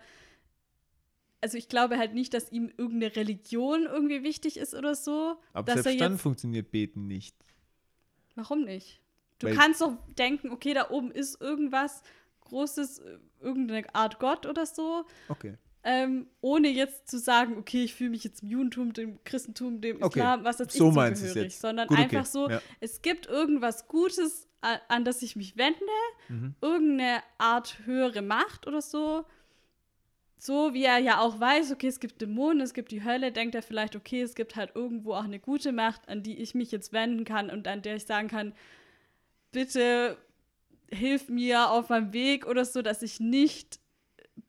also ich glaube halt nicht, dass ihm irgendeine Religion irgendwie wichtig ist oder so. aber dass er selbst dann funktioniert Beten nicht. warum nicht? Du Weil- kannst doch denken, okay, da oben ist irgendwas Großes, irgendeine Art Gott oder so, Okay. ähm, ohne jetzt zu sagen, okay, ich fühle mich jetzt im Judentum, dem Christentum, dem Okay, Islam, was das so ich meinst du es zugehörig, jetzt. sondern Gut, okay, einfach so, ja. es gibt irgendwas Gutes, a- an das ich mich wende, Mhm. irgendeine Art höhere Macht oder so. So wie er ja auch weiß, okay, es gibt Dämonen, es gibt die Hölle, denkt er vielleicht, okay, es gibt halt irgendwo auch eine gute Macht, an die ich mich jetzt wenden kann und an der ich sagen kann, bitte hilf mir auf meinem Weg oder so, dass ich nicht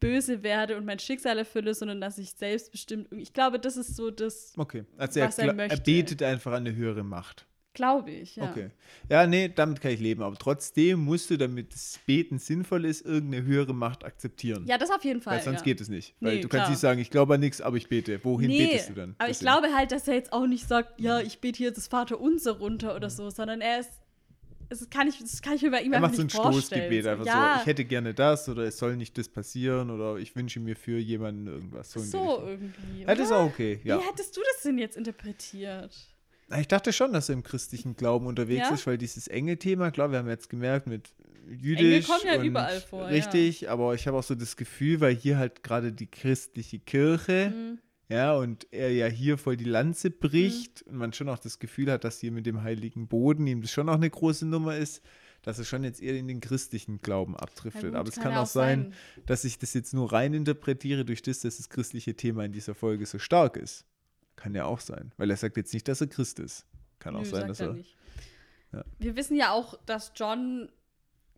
böse werde und mein Schicksal erfülle, sondern dass ich selbstbestimmt. Ich glaube, das ist so das. Okay. Also er, was er er möchte. betet einfach an eine höhere Macht. Glaube ich, ja. Okay. Ja, nee, damit kann ich leben. Aber trotzdem musst du, damit das Beten sinnvoll ist, irgendeine höhere Macht akzeptieren. Ja, das auf jeden Fall. Weil sonst ja. geht es nicht. Weil Nee, du klar. kannst nicht sagen, ich glaube an nichts, aber ich bete. Wohin Nee, betest du dann? aber ich Deswegen. glaube halt, dass er jetzt auch nicht sagt, ja, ich bete hier das Vaterunser runter oder so, sondern er ist, das kann ich, das kann ich mir bei ihm er einfach macht so ein. Stoßgebet, einfach ja, so, ich hätte gerne das oder es soll nicht das passieren oder ich wünsche mir für jemanden irgendwas. So, so irgendwie. Ja, das ist auch okay, ja. Wie hättest du das denn jetzt interpretiert? Ich dachte schon, dass er im christlichen Glauben unterwegs Ja? ist, weil dieses Engel-Thema, klar, wir haben jetzt gemerkt mit jüdisch kommen ja und überall vor, ja. Richtig, aber ich habe auch so das Gefühl, weil hier halt gerade die christliche Kirche, Mhm. ja, und er ja hier voll die Lanze bricht und man schon auch das Gefühl hat, dass hier mit dem heiligen Boden ihm das schon auch eine große Nummer ist, dass es schon jetzt eher in den christlichen Glauben Ja, abdriftet. gut, aber es kann kann ja auch auch sein, sein. dass ich das jetzt nur rein interpretiere durch das, dass das christliche Thema in dieser Folge so stark ist. Kann ja auch sein, weil er sagt jetzt nicht, dass er Christ ist. Kann auch Nö, sein, dass er er. Ja. Wir wissen ja auch, dass John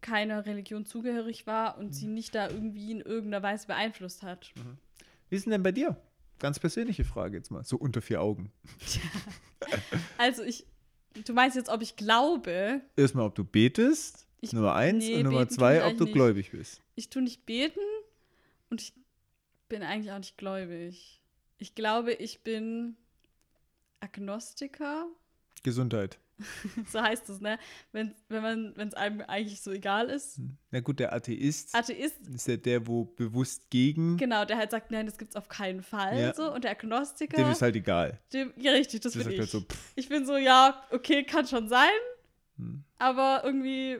keiner Religion zugehörig war und Mhm. sie nicht da irgendwie in irgendeiner Weise beeinflusst hat. Wie ist denn denn bei dir? Ganz persönliche Frage jetzt mal, so unter vier Augen. Also ich, du meinst jetzt, ob ich glaube, Erstmal, ob du betest, Ich- Nummer eins, nee, und Nummer zwei, ob du nicht. gläubig bist. ich tue nicht beten und ich bin eigentlich auch nicht gläubig. Ich glaube, ich bin Agnostiker. Gesundheit. <laughs> so heißt es, ne? Wenn, wenn man, wenn es einem eigentlich so egal ist. Na gut, der Atheist Atheist, ist ja der, wo bewusst gegen, genau, der halt sagt, nein, das gibt's auf keinen Fall. Ja. So. Und der Agnostiker, dem ist halt egal. dem, ja richtig, das Das bin sagt ich. halt so, Ich bin so, ja, okay, kann schon sein, Hm. aber irgendwie,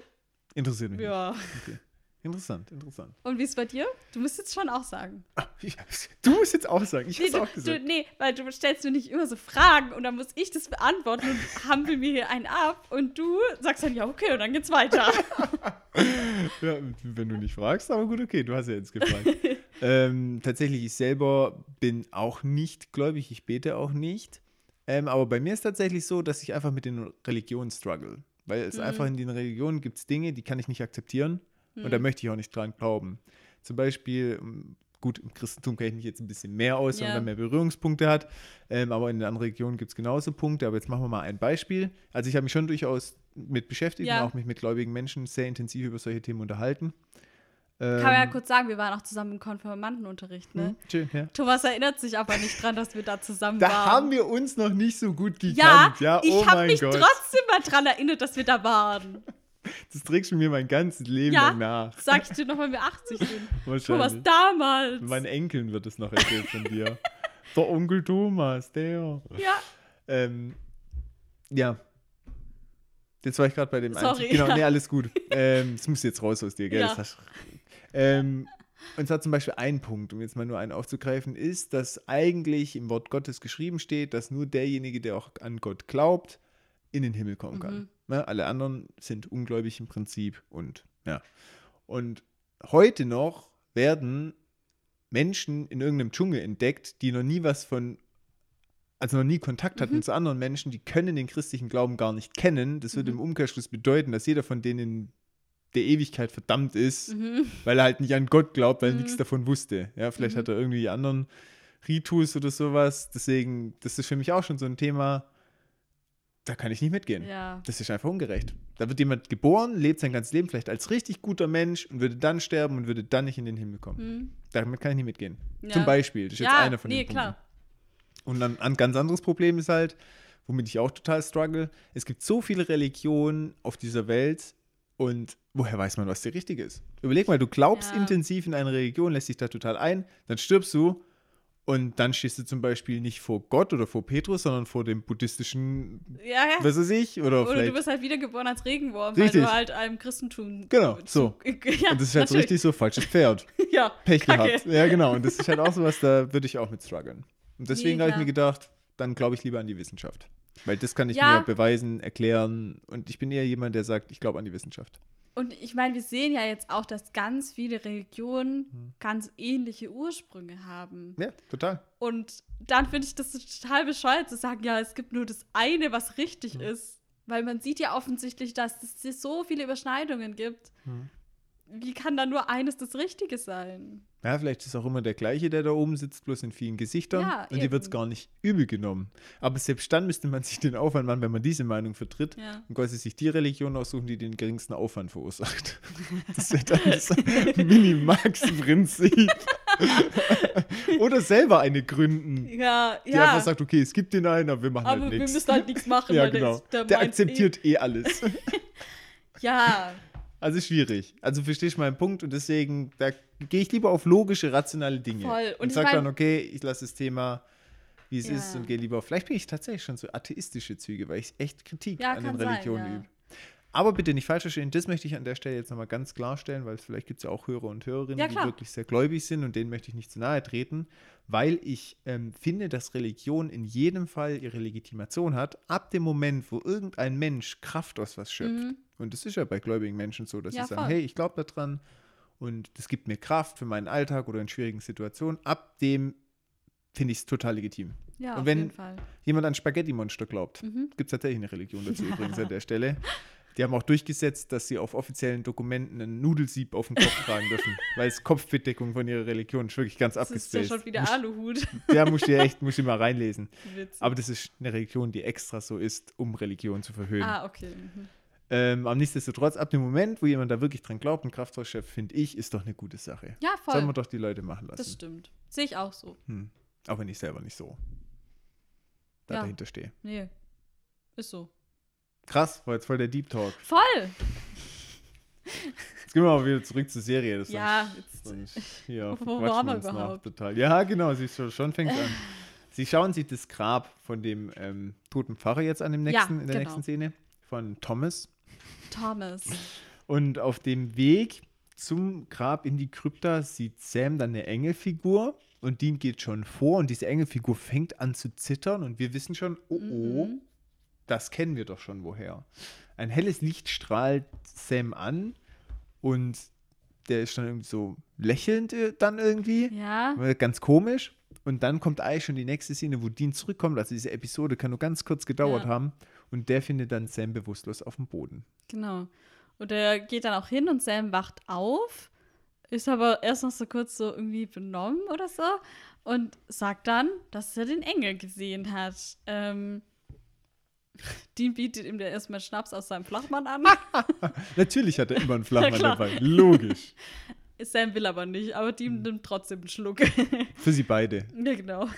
interessiert mich ja. nicht. Okay. Interessant, interessant. Und wie ist es bei dir? Du musst jetzt schon auch sagen. <laughs> Du musst jetzt auch sagen, ich Nee, du, auch du, gesagt. nee, weil du stellst mir nicht immer so Fragen und dann muss ich das beantworten und <laughs> hampel mir hier einen ab und du sagst dann, ja, okay, und dann geht's weiter. <laughs> Ja, wenn du nicht fragst, aber gut, okay, du hast ja jetzt gefragt. ähm, tatsächlich, ich selber bin auch nicht gläubig, ich bete auch nicht. Ähm, aber bei mir ist tatsächlich so, dass ich einfach mit den Religionen struggle. Weil es Mhm. einfach in den Religionen gibt es Dinge, die kann ich nicht akzeptieren und Mhm. da möchte ich auch nicht dran glauben. Zum Beispiel, ähm, gut, im Christentum kenne ich mich jetzt ein bisschen mehr aus, weil Ja. man mehr Berührungspunkte hat. Ähm, aber in den anderen Regionen gibt es genauso Punkte. Aber jetzt machen wir mal ein Beispiel. Also ich habe mich schon durchaus mit beschäftigt Ja. und auch mich mit gläubigen Menschen sehr intensiv über solche Themen unterhalten. Kann man ja Ähm, kurz sagen, wir waren auch zusammen im Konfirmandenunterricht, ne? hm, schön, ja. Thomas erinnert sich aber nicht dran, dass wir da zusammen Da waren. haben wir uns noch nicht so gut ja, gekannt. Ja, ich oh habe mein mich Gott. trotzdem mal dran erinnert, dass wir da waren. Das trägst du mir mein ganzes Leben Ja. lang nach. Sag ich dir noch, wenn wir 80 sind. <laughs> Thomas, Wahrscheinlich. damals. Meinen Enkeln wird es noch erzählt von dir. Der Onkel Thomas, der. ja, Ähm, ja. Jetzt war ich gerade bei dem Sorry, Einzug. Genau, ja. nee, <laughs> alles gut. Ähm, das muss jetzt raus aus dir, gell? Ja. Das hast- ähm, und zwar zum Beispiel ein Punkt, um jetzt mal nur einen aufzugreifen, ist, dass eigentlich im Wort Gottes geschrieben steht, dass nur derjenige, der auch an Gott glaubt, in den Himmel kommen kann. Mhm. Ne? Alle anderen sind ungläubig im Prinzip und ja. Und heute noch werden Menschen in irgendeinem Dschungel entdeckt, die noch nie was von, also noch nie Kontakt hatten Mhm. zu anderen Menschen, die können den christlichen Glauben gar nicht kennen. Das würde Mhm. im Umkehrschluss bedeuten, dass jeder von denen in der Ewigkeit verdammt ist, mhm. weil er halt nicht an Gott glaubt, weil er Mhm. nichts davon wusste. Ja, vielleicht Mhm. hat er irgendwie anderen Ritus oder sowas. Deswegen, das ist für mich auch schon so ein Thema, da kann ich nicht mitgehen. ja. Das ist einfach ungerecht. Da wird jemand geboren, lebt sein ganzes Leben vielleicht als richtig guter Mensch und würde dann sterben und würde dann nicht in den Himmel kommen. Mhm. Damit kann ich nicht mitgehen. ja. Zum Beispiel. Das ist jetzt ja, einer von nee, den Punkten. klar. Und dann ein ganz anderes Problem ist halt, womit ich auch total struggle, es gibt so viele Religionen auf dieser Welt und woher weiß man, was die richtige ist? Überleg mal, du glaubst intensiv in eine Religion, lässt dich da total ein, dann stirbst du und dann stehst du zum Beispiel nicht vor Gott oder vor Petrus, sondern vor dem buddhistischen, Ja, ja. was weiß ich, oder, Oder vielleicht du bist halt wiedergeboren als Regenwurm, Richtig. weil du halt einem Christentum. Genau, so. <laughs> Ja, Und das ist halt so natürlich. richtig so falsches Pferd. <laughs> Ja, Pech Kacke. gehabt. Ja, genau. Und das ist halt auch sowas, da würde ich auch mit strugglen. Und deswegen habe ich mir gedacht, dann glaube ich lieber an die Wissenschaft. Weil das kann ich mir beweisen, erklären. Und ich bin eher jemand, der sagt, ich glaube an die Wissenschaft. Und ich meine, wir sehen ja jetzt auch, dass ganz viele Religionen Hm. ganz ähnliche Ursprünge haben. Ja, total. Und dann finde ich das total bescheuert zu sagen, ja, es gibt nur das eine, was richtig Hm. ist. Weil man sieht ja offensichtlich, dass es so viele Überschneidungen gibt. Hm. Wie kann da nur eines das Richtige sein? Ja, vielleicht ist auch immer der gleiche, der da oben sitzt, bloß in vielen Gesichtern. Ja, und dir wird es eben. gar nicht übel genommen. Aber selbst dann müsste man <laughs> sich den Aufwand machen, wenn man diese Meinung vertritt, Ja. und quasi sich die Religion aussuchen, die den geringsten Aufwand verursacht. <laughs> Das wäre dann das <laughs> Minimax-Prinzip. Oder selber eine gründen. Ja, Die einfach sagt, okay, es gibt den einen, aber wir machen aber halt wir nichts. müssen halt nichts machen. Ja, genau. der Der akzeptiert eh alles. Eh. Ja, Also schwierig. Also verstehst du meinen Punkt und deswegen, da gehe ich lieber auf logische, rationale Dinge. Voll. Und Und, ich sag mein- dann, okay, ich lasse das Thema, wie es Ja. ist und gehe lieber auf. Vielleicht bin ich tatsächlich schon so atheistische Züge, weil ich echt Kritik Ja, an den sein, Religionen ja. übe. Aber bitte nicht falsch verstehen, das möchte ich an der Stelle jetzt nochmal ganz klarstellen, weil es vielleicht gibt es ja auch Hörer und Hörerinnen, die wirklich sehr gläubig sind und denen möchte ich nicht zu nahe treten, weil ich ähm, finde, dass Religion in jedem Fall ihre Legitimation hat, ab dem Moment, wo irgendein Mensch Kraft aus was schöpft. Mhm. Und das ist ja bei gläubigen Menschen so, dass Ja, sie sagen, voll. hey, ich glaube daran und das gibt mir Kraft für meinen Alltag oder in schwierigen Situationen. Ab dem finde ich es total legitim. ja, Und auf wenn- jeden Fall. Jemand an Spaghetti-Monster glaubt, Mhm. gibt es tatsächlich eine Religion dazu <laughs> übrigens an der Stelle. Die haben auch durchgesetzt, dass sie auf offiziellen Dokumenten ein Nudelsieb auf dem Kopf tragen dürfen, <laughs> weil es Kopfbedeckung von ihrer Religion ist wirklich ganz Das ist ja abgespaced. schon wieder Aluhut. <laughs> Der muss ich echt, muss ich mal reinlesen. Witzig. Aber das ist eine Religion, die extra so ist, um Religion zu verhöhnen. ah, okay. Mhm. Ähm, aber nichtsdestotrotz, ab dem Moment, wo jemand da wirklich dran glaubt, ein Kraftfahrchef, finde ich, ist doch eine gute Sache. Ja, Sollen voll. wir doch die Leute machen Das lassen. stimmt. Sehe ich auch so. Hm. Auch wenn ich selber nicht so da Ja. dahinter stehe. Nee. Ist so. Krass, war jetzt voll der Deep Talk. Voll! Jetzt gehen wir mal wieder zurück zur Serie. Das Ja, sonst, jetzt. hier <laughs> Wo waren wir überhaupt? total. Ja, genau, sie schon, schon fängt an. Sie schauen sich das Grab von dem ähm, toten Pfarrer jetzt an dem Ja, nächsten, in der genau. nächsten Szene von Thomas. Thomas. Und auf dem Weg zum Grab in die Krypta sieht Sam dann eine Engelfigur und Dean geht schon vor und diese Engelfigur fängt an zu zittern und wir wissen schon, oh oh, Mhm. das kennen wir doch schon woher. Ein helles Licht strahlt Sam an und der ist dann irgendwie so lächelnd äh, dann irgendwie, Ja. äh, ganz komisch. Und dann kommt eigentlich schon die nächste Szene, wo Dean zurückkommt. Also diese Episode kann nur ganz kurz gedauert Ja. haben. Und der findet dann Sam bewusstlos auf dem Boden. Genau. Und er geht dann auch hin und Sam wacht auf, ist aber erst noch so kurz so irgendwie benommen oder so und sagt dann, dass er den Engel gesehen hat. Ähm, <laughs> Dean bietet ihm dann erstmal Schnaps aus seinem Flachmann an. <laughs> Natürlich hat er immer einen Flachmann dabei. Logisch. <laughs> Sam will aber nicht, aber Dean nimmt trotzdem einen Schluck. Für sie beide. ja, genau.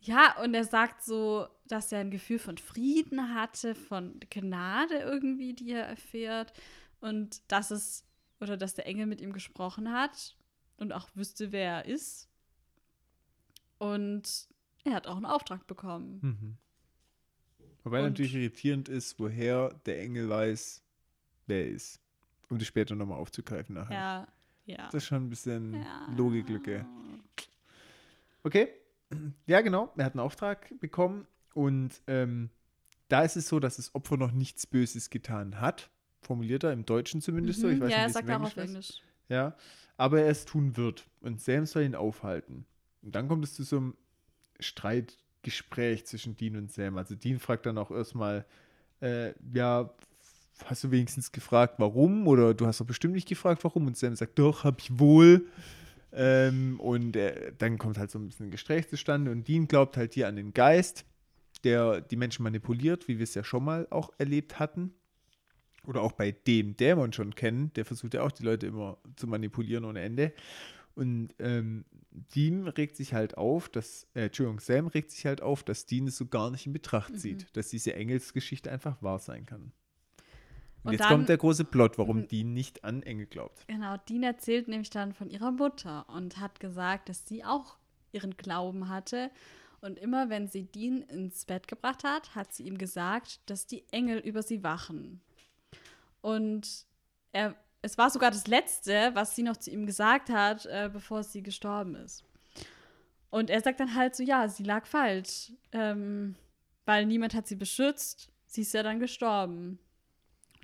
Ja, und er sagt so, dass er ein Gefühl von Frieden hatte, von Gnade irgendwie, die er erfährt. Und dass es, oder dass der Engel mit ihm gesprochen hat und auch wüsste, wer er ist. Und er hat auch einen Auftrag bekommen. Mhm. Wobei Und- natürlich irritierend ist, woher der Engel weiß, wer er ist. Um das später nochmal aufzugreifen nachher. Ja, ja. Das ist schon ein bisschen ja. Logiklücke. Okay. <clears throat> Ja, genau. Er hat einen Auftrag bekommen und ähm, da ist es so, dass das Opfer noch nichts Böses getan hat. Formuliert er im Deutschen zumindest so. Ich Mhm. weiß ja, er nicht, es sagt auch auf Englisch. ist. Ja, aber er es tun wird. Und Sam soll ihn aufhalten. Und dann kommt es zu so einem Streitgespräch zwischen Dean und Sam. Also Dean fragt dann auch erstmal, äh, ja, hast du wenigstens gefragt, warum? Oder du hast doch bestimmt nicht gefragt, warum? Und Sam sagt, doch, hab ich wohl. Ähm, und äh, dann kommt halt so ein bisschen ein Gespräch zustande. Und Dean glaubt halt hier an den Geist, der die Menschen manipuliert, wie wir es ja schon mal auch erlebt hatten oder auch bei dem Dämon schon kennen, der versucht ja auch die Leute immer zu manipulieren ohne Ende. Und ähm, Dean regt sich halt auf, dass, äh, Entschuldigung, Sam regt sich halt auf, dass Dean es so gar nicht in Betracht Mhm. zieht, dass diese Engelsgeschichte einfach wahr sein kann. Und, Und jetzt dann- kommt der große Plot, warum Mhm. Dean nicht an Engel glaubt. Genau, Dean erzählt nämlich dann von ihrer Mutter und hat gesagt, dass sie auch ihren Glauben hatte. Und immer wenn sie Dean ins Bett gebracht hat, hat sie ihm gesagt, dass die Engel über sie wachen. Und er, es war sogar das Letzte, was sie noch zu ihm gesagt hat, äh, bevor sie gestorben ist. Und er sagt dann halt so, ja, sie lag falsch, ähm, weil niemand hat sie beschützt. Sie ist ja dann gestorben.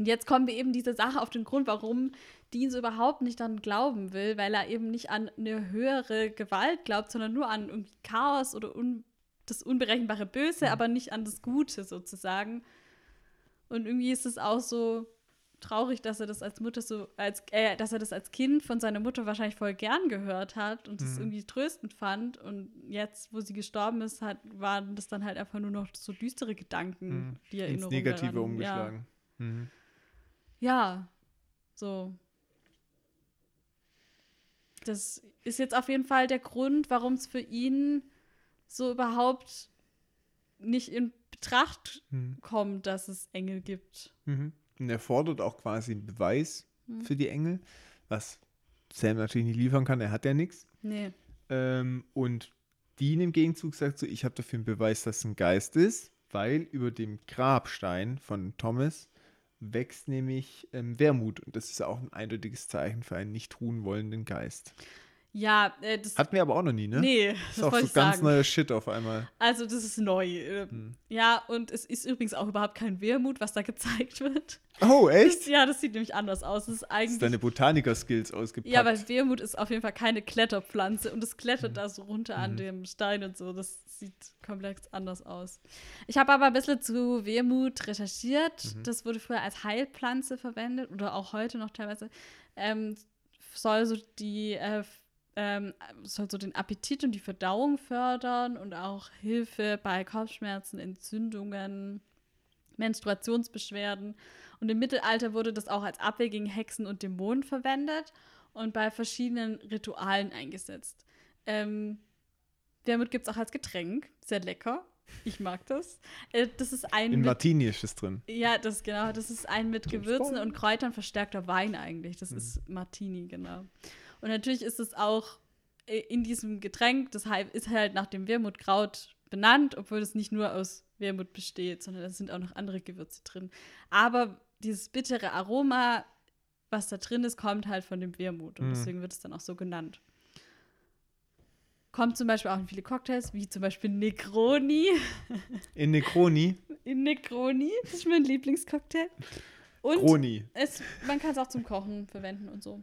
Und jetzt kommen wir eben dieser Sache auf den Grund, warum Dean so überhaupt nicht an Glauben will, weil er eben nicht an eine höhere Gewalt glaubt, sondern nur an irgendwie Chaos oder un das unberechenbare Böse, aber nicht an das Gute sozusagen. Und irgendwie ist es auch so, traurig, dass er das als Mutter so, als, äh, dass er das als Kind von seiner Mutter wahrscheinlich voll gern gehört hat und das Mhm. irgendwie tröstend fand. Und jetzt, wo sie gestorben ist, hat, waren das dann halt einfach nur noch so düstere Gedanken, Mhm. die Ins Erinnerung Negative daran. umgeschlagen. Mhm. Ja, ja, so. Das ist jetzt auf jeden Fall der Grund, warum es für ihn so überhaupt nicht in Betracht Mhm. kommt, dass es Engel gibt. Mhm. Und er fordert auch quasi einen Beweis Mhm. für die Engel, was Sam natürlich nicht liefern kann, er hat ja nichts. Nee. Ähm, und Dean im Gegenzug sagt so, ich habe dafür einen Beweis, dass es ein Geist ist, weil über dem Grabstein von Thomas wächst nämlich ähm, Wermut. Und das ist auch ein eindeutiges Zeichen für einen nicht ruhen wollenden Geist. Ja, äh, das. Hatten wir aber auch noch nie, ne? nee, Das das ist auch so ganz sagen. neuer Shit auf einmal. Also, das ist neu. äh, Hm. Ja, und es ist übrigens auch überhaupt kein Wermut, was da gezeigt wird. Oh, Das, echt? ja, das sieht nämlich anders aus. Das ist Das eigentlich. ist deine Botaniker-Skills ausgepackt. Ja, weil Wermut ist auf jeden Fall keine Kletterpflanze und es Mhm. klettert da so runter an dem Stein und so. Das sieht komplett anders aus. Ich habe aber ein bisschen zu Wermut recherchiert. Mhm. Das wurde früher als Heilpflanze verwendet oder auch heute noch teilweise. Ähm, soll so die äh, ähm, soll so den Appetit und die Verdauung fördern und auch Hilfe bei Kopfschmerzen, Entzündungen, Menstruationsbeschwerden. Und im Mittelalter wurde das auch als Abwehr gegen Hexen und Dämonen verwendet und bei verschiedenen Ritualen eingesetzt. Ähm, Wermut gibt es auch als Getränk. Sehr lecker. Ich mag das. Äh, das ist ein In mit, Martini ist es drin. ja, das genau. Das ist ein mit Gewürzen und Kräutern verstärkter Wein eigentlich. Das ist Martini, genau. Und natürlich ist es auch äh, in diesem Getränk, das ist halt nach dem Wermutkraut benannt, obwohl es nicht nur aus Wermut besteht, sondern es sind auch noch andere Gewürze drin. Aber dieses bittere Aroma, was da drin ist, kommt halt von dem Wermut und Mhm. deswegen wird es dann auch so genannt. Kommt zum Beispiel auch in viele Cocktails, wie zum Beispiel Negroni. <laughs> In Necroni. In Negroni, das ist mein Lieblingscocktail. Und es, man kann es auch zum Kochen verwenden und so.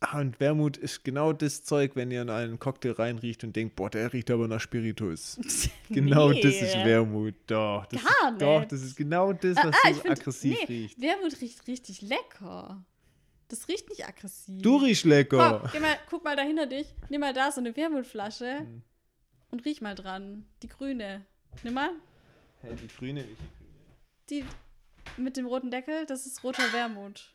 Ah, und Wermut ist genau das Zeug, wenn ihr in einen Cocktail reinriecht und denkt, boah, der riecht aber nach Spiritus. <laughs> Genau Nee. das ist Wermut. Doch, das Gar ist, doch, das ist genau das, Ah, was ah, so find- aggressiv nee, riecht. Wermut riecht richtig lecker. Das riecht nicht aggressiv. Du riechst lecker. Komm, mal, guck mal da hinter dich. Nimm mal da so eine Wermutflasche Hm. und riech mal dran. Die grüne. Nimm mal. Hä, die grüne riecht. Die mit dem roten Deckel, das ist roter Wermut.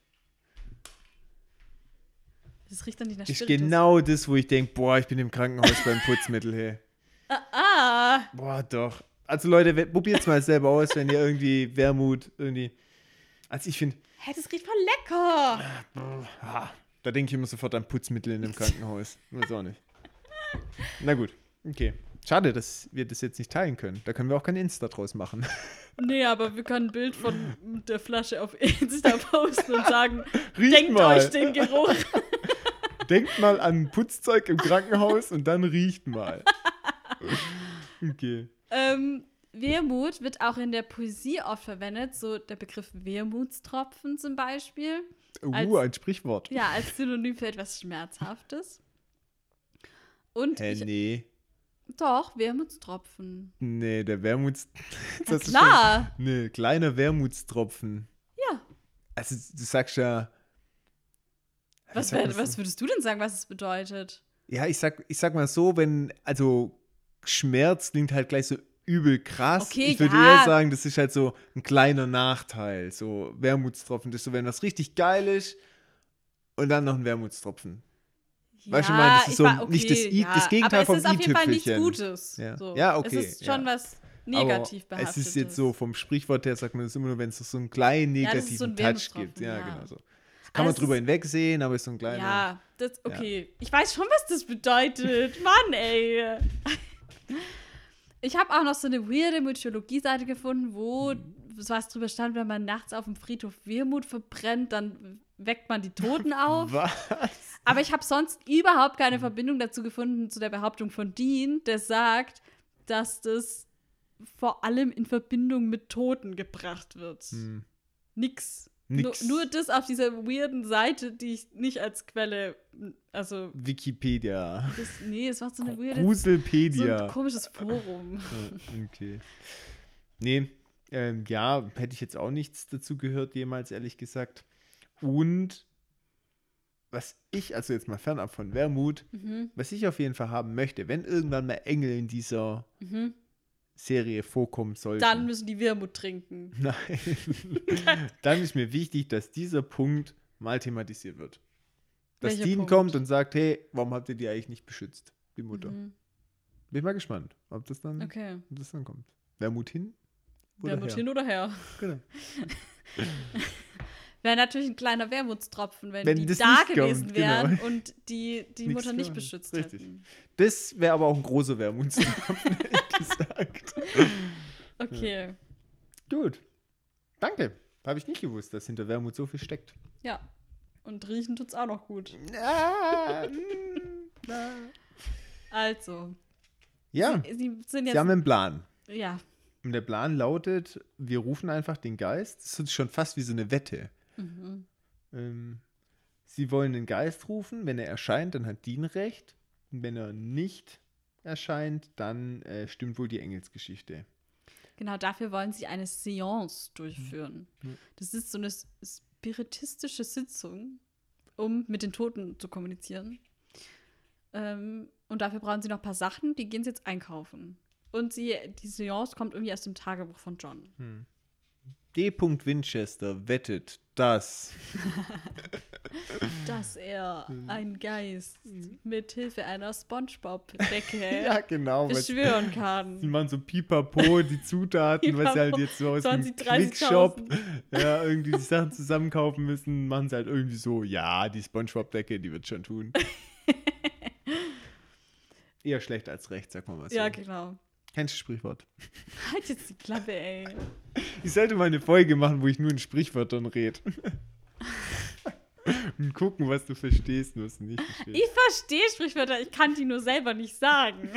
Das riecht dann nicht nach Ist Spiritus. genau das, wo ich denke, boah, ich bin im Krankenhaus beim Putzmittel, hey. <laughs> Ah, Boah, doch. Also Leute, probiert es mal selber aus, wenn ihr irgendwie Wermut irgendwie. Also ich finde, hä, das riecht voll lecker. ah, da denke ich immer sofort an Putzmittel in einem Krankenhaus. Weiß auch nicht. Na gut, okay. Schade, dass wir das jetzt nicht teilen können. Da können wir auch kein Insta draus machen. <laughs> Nee, aber wir können ein Bild von der Flasche auf Insta posten und sagen, Riecht denkt mal. euch den Geruch. Denkt mal an Putzzeug im Krankenhaus und dann riecht mal. <laughs> Okay. ähm, Wermut wird auch in der Poesie oft verwendet, so der Begriff Wermutstropfen zum Beispiel. Uh, Als- ein Sprichwort. Ja, als Synonym für etwas Schmerzhaftes. Und Hä, ich, nee. doch, Wermutstropfen. Nee, der Wermuts. <laughs> Ist klar. schon- Nee, kleiner Wermutstropfen. Ja. Also, du sagst ja. Was, wär, was würdest du denn sagen, was es bedeutet? Ja, ich sag, ich sag mal so, wenn, also Schmerz klingt halt gleich so übel krass. Okay, ich würde ja. eher sagen, das ist halt so ein kleiner Nachteil. So Wermutstropfen, das ist so, wenn was richtig geil ist und dann noch ein Wermutstropfen. Weißt du, ich meine, das ist so war- nicht das I- das Gegenteil aber vom es ist auf jeden Fall nichts i-Tüpfelchen. Gutes. Ja. So. Ja, okay, Es ist schon ja. was negativ Aber behaftetes. es ist jetzt so, vom Sprichwort her sagt man das immer nur, wenn es so einen kleinen Ja, ist so negativen ein Touch gibt. Ja, ja. genau so. Kann man es drüber hinwegsehen, aber ist so ein kleiner. Ja, das, okay. Ich weiß schon, was das bedeutet. Mann, ey. Ich habe auch noch so eine weirde Mythologie-Seite gefunden, wo was drüber stand, wenn man nachts auf dem Friedhof Wermut verbrennt, dann weckt man die Toten <laughs> auf. Was? Aber ich habe sonst überhaupt keine Verbindung dazu gefunden, zu der Behauptung von Dean, der sagt, dass das vor allem in Verbindung mit Toten gebracht wird. Hm. Nix. Nix. Nur, nur das auf dieser weirden Seite, die ich nicht als Quelle, also, Wikipedia. das, nee, es war so eine weirde, so Gruselpedia. ein komisches Forum. <laughs> Okay. Nee, Ähm, ja, hätte ich jetzt auch nichts dazu gehört, jemals, ehrlich gesagt. Und was ich, also jetzt mal fernab von Wermut, Mhm. was ich auf jeden Fall haben möchte, wenn irgendwann mal Engel in dieser Mhm. Serie vorkommen sollten. Dann müssen die Wermut trinken. <laughs> Nein. <laughs> Dann ist mir wichtig, dass dieser Punkt mal thematisiert wird. Dass Welcher Dean Punkt? kommt und sagt, hey, warum habt ihr die eigentlich nicht beschützt? Die Mutter. Mhm. Bin ich mal gespannt, ob das dann, Okay. ob das dann kommt. Wermut hin? oder Wermut her? hin oder her? Genau. <laughs> Wäre natürlich ein kleiner Wermutstropfen, wenn, Wenn die da gewesen kommt, genau. wären und die die Nichts Mutter nicht beschützt Richtig. hätten. Das wäre aber auch ein großer Wermutstropfen, <laughs> ehrlich gesagt. Okay. Gut. Danke. Habe ich nicht gewusst, dass hinter Wermut so viel steckt. Ja. Und riechen tut's auch noch gut. Ah, na. Also. ja, Sie, sie sind jetzt. Sie haben einen Plan. ja. Und der Plan lautet, wir rufen einfach den Geist. Das ist schon fast wie so eine Wette. Mhm. Ähm, sie wollen den Geist rufen. Wenn er erscheint, dann hat Dean recht. Und wenn er nicht erscheint, dann äh, stimmt wohl die Engelsgeschichte. Genau, dafür wollen sie eine Seance durchführen. Mhm. Das ist so eine spiritistische Sitzung, um mit den Toten zu kommunizieren. Ähm, und dafür brauchen sie noch ein paar Sachen, die gehen sie jetzt einkaufen. Und sie, die Seance kommt irgendwie aus dem Tagebuch von John. D. Winchester wettet, dass <laughs> Dass er Mhm. einen Geist mit Hilfe einer Spongebob-Decke <laughs> ja genau, beschwören <laughs> sie kann. machen so pipapo die Zutaten, was sie halt jetzt so aus dem 20, Quickshop 30.000. ja, irgendwie die Sachen zusammenkaufen müssen, machen sie halt irgendwie so, ja, die Spongebob-Decke, die wird schon tun. Eher schlecht als recht, sag mal mal so. Ja, genau. Kein Sprichwort. Halt jetzt die Klappe, ey. Ich sollte mal eine Folge machen, wo ich nur in Sprichwörtern rede. Und gucken, was du verstehst und was du nicht verstehst. Ich verstehe Sprichwörter, ich kann die nur selber nicht sagen.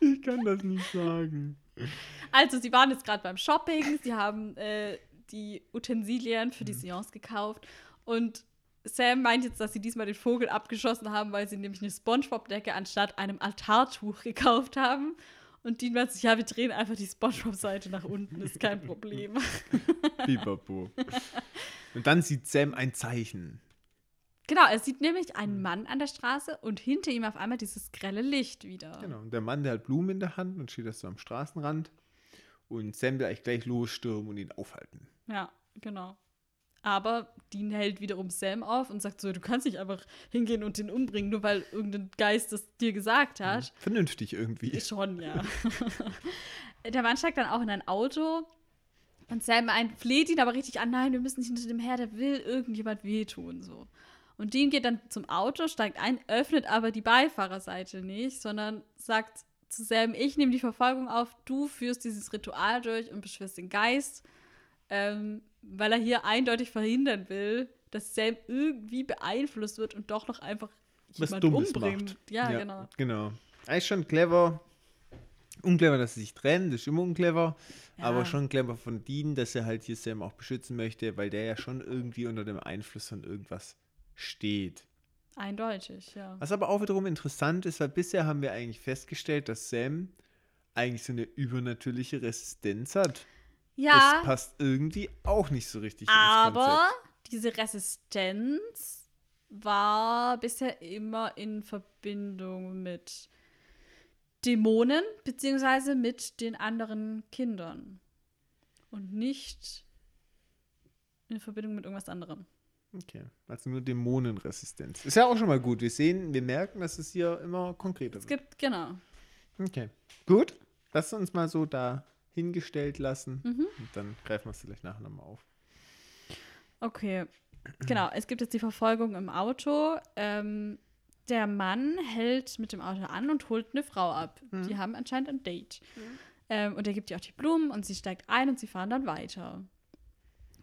Ich kann das nicht sagen. Also, sie waren jetzt gerade beim Shopping, sie haben äh, die Utensilien für die Seance gekauft und Sam meint jetzt, dass sie diesmal den Vogel abgeschossen haben, weil sie nämlich eine Spongebob-Decke anstatt einem Altartuch gekauft haben. Und Dean meint sich, ja, wir drehen einfach die Spongebob-Seite nach unten, ist kein <laughs> Problem. Pipapo. Und dann sieht Sam ein Zeichen. genau, er sieht nämlich einen Mann an der Straße und hinter ihm auf einmal dieses grelle Licht wieder. Genau. Und der Mann, der hat Blumen in der Hand und steht da so am Straßenrand. Und Sam will eigentlich gleich losstürmen und ihn aufhalten. Ja, genau. Aber Dean hält wiederum Sam auf und sagt so, du kannst nicht einfach hingehen und den umbringen, nur weil irgendein Geist das dir gesagt hat. Vernünftig irgendwie. Schon, ja. <laughs> Der Mann steigt dann auch in ein Auto und Sam ein, fleht ihn aber richtig an, nein, wir müssen nicht hinter dem her, der will irgendjemand wehtun, so. Und Dean geht dann zum Auto, steigt ein, öffnet aber die Beifahrerseite nicht, sondern sagt zu Sam, ich nehme die Verfolgung auf, du führst dieses Ritual durch und beschwörst den Geist, ähm, weil er hier eindeutig verhindern will, dass Sam irgendwie beeinflusst wird und doch noch einfach Was jemand umbringt. macht. Ja, genau. Genau. Eigentlich schon clever. Unclever, dass sie sich trennen, das ist immer unclever. Ja. Aber schon clever von Dean, dass er halt hier Sam auch beschützen möchte, weil der ja schon irgendwie unter dem Einfluss von irgendwas steht. Eindeutig, ja. Was aber auch wiederum interessant ist, weil bisher haben wir eigentlich festgestellt, dass Sam eigentlich so eine übernatürliche Resistenz hat. Ja, Das passt irgendwie auch nicht so richtig aber diese Resistenz war bisher immer in Verbindung mit Dämonen beziehungsweise mit den anderen Kindern und nicht in Verbindung mit irgendwas anderem. Okay, also nur Dämonenresistenz. Ist ja auch schon mal gut. Wir sehen, wir merken, dass es hier immer konkreter Es wird. gibt, genau. Okay, gut. Lass uns mal so da hingestellt lassen Mhm. und dann greifen wir es vielleicht nachher nochmal auf. Okay, genau. Es gibt jetzt die Verfolgung im Auto. Ähm, der Mann hält mit dem Auto an und holt eine Frau ab. Die haben anscheinend ein Date. Ähm, und er gibt ihr auch die Blumen und sie steigt ein und sie fahren dann weiter.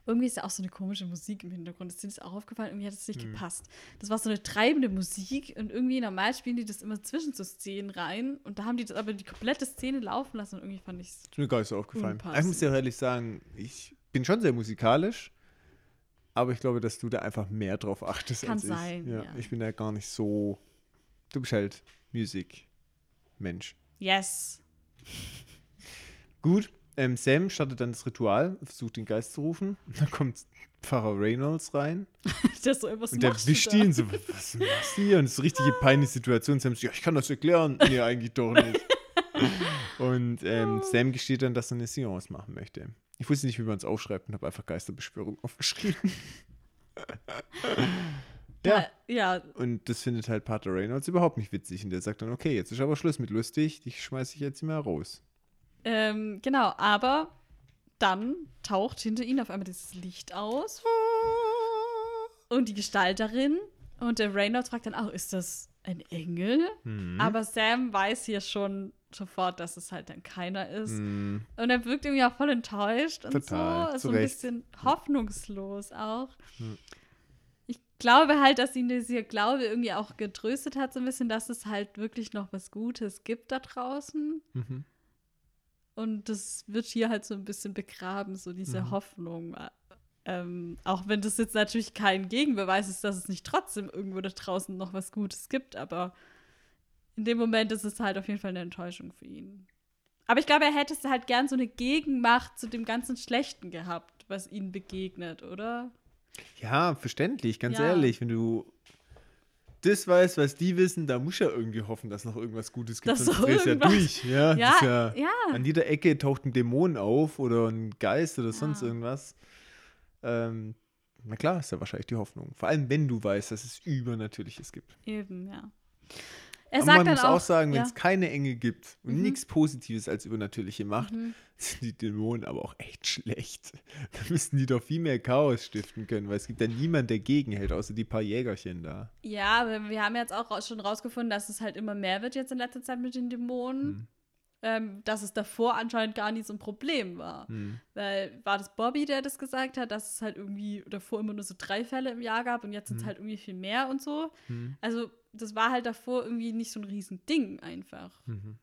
Irgendwie ist ja auch so eine komische Musik im Hintergrund. Ist dir das auch aufgefallen? Irgendwie hat es nicht gepasst. Das war so eine treibende Musik und irgendwie normal spielen die das immer zwischen so Szenen rein und da haben die das aber die komplette Szene laufen lassen und irgendwie fand ich es. Mir gar nicht so aufgefallen. Unpassend. Ich muss dir ehrlich sagen, ich bin schon sehr musikalisch, aber ich glaube, dass du da einfach mehr drauf achtest Kann als ich. sein, ja. Ich bin da gar nicht so. Du bist halt Musik-Mensch. Yes. Gut, ähm, Sam startet dann das Ritual, versucht den Geist zu rufen. Dann kommt Pfarrer Reynolds rein. <laughs> Das so, was Und der wischt ihn so, was machst du hier? Und es ist eine richtige peinliche Situation. Sam sagt, ja, ich kann das erklären. Nee, eigentlich doch nicht. <laughs> Und ähm, Sam gesteht dann, dass er eine Seance machen möchte. Ich wusste nicht, wie man es aufschreibt und habe einfach Geisterbeschwörung aufgeschrieben. <laughs> ja. Ja, Und das findet halt Pater Reynolds überhaupt nicht witzig. Und der sagt dann, okay, jetzt ist aber Schluss mit lustig, dich schmeiße ich jetzt mal raus. Ähm, genau, aber dann taucht hinter ihnen auf einmal dieses Licht aus und die Gestalterin und der Reynolds fragt dann auch, ist das ein Engel? Mhm. Aber Sam weiß hier schon sofort, dass es halt dann keiner ist. Mhm. Und er wirkt irgendwie auch voll enttäuscht und Total, so. So ein bisschen hoffnungslos auch. Hm. Ich glaube halt, dass ihn dieser Glaube irgendwie auch getröstet hat, so ein bisschen, dass es halt wirklich noch was Gutes gibt da draußen. Mhm. Und das wird hier halt so ein bisschen begraben, so diese Mhm. Hoffnung. Ähm, auch wenn das jetzt natürlich kein Gegenbeweis ist, dass es nicht trotzdem irgendwo da draußen noch was Gutes gibt, aber in dem Moment ist es halt auf jeden Fall eine Enttäuschung für ihn. Aber ich glaube, er hätte es halt gern so eine Gegenmacht zu dem ganzen Schlechten gehabt, was ihnen begegnet, oder? Ja, verständlich, ganz Ja. ehrlich. Wenn du das weißt, was die wissen, da muss ja irgendwie hoffen, dass noch irgendwas Gutes gibt. Dass sonst drehst ja durch. Ja, Ja, das ist ja, ja. An jeder Ecke taucht ein Dämon auf oder ein Geist oder sonst Ja. irgendwas. Ähm, na klar, ist ja wahrscheinlich die Hoffnung. Vor allem, wenn du weißt, dass es Übernatürliches gibt. Eben, ja. Er Aber man muss auch, auch sagen, wenn ja. es keine Engel gibt und Mhm. nichts Positives als Übernatürliche macht, Mhm. <laughs> sind die Dämonen aber auch echt schlecht. <laughs> Da müssten die doch viel mehr Chaos stiften können, weil es gibt ja niemand, der gegenhält, außer die paar Jägerchen da. Ja, aber wir haben jetzt auch schon rausgefunden, dass es halt immer mehr wird jetzt in letzter Zeit mit den Dämonen. Hm. Ähm, dass es davor anscheinend gar nicht so ein Problem war. Hm. Weil war das Bobby, der das gesagt hat, dass es halt irgendwie davor immer nur so drei Fälle im Jahr gab und jetzt sind es Mhm. halt irgendwie viel mehr und so. Hm. Also, das war halt davor irgendwie nicht so ein Riesending einfach. Mhm.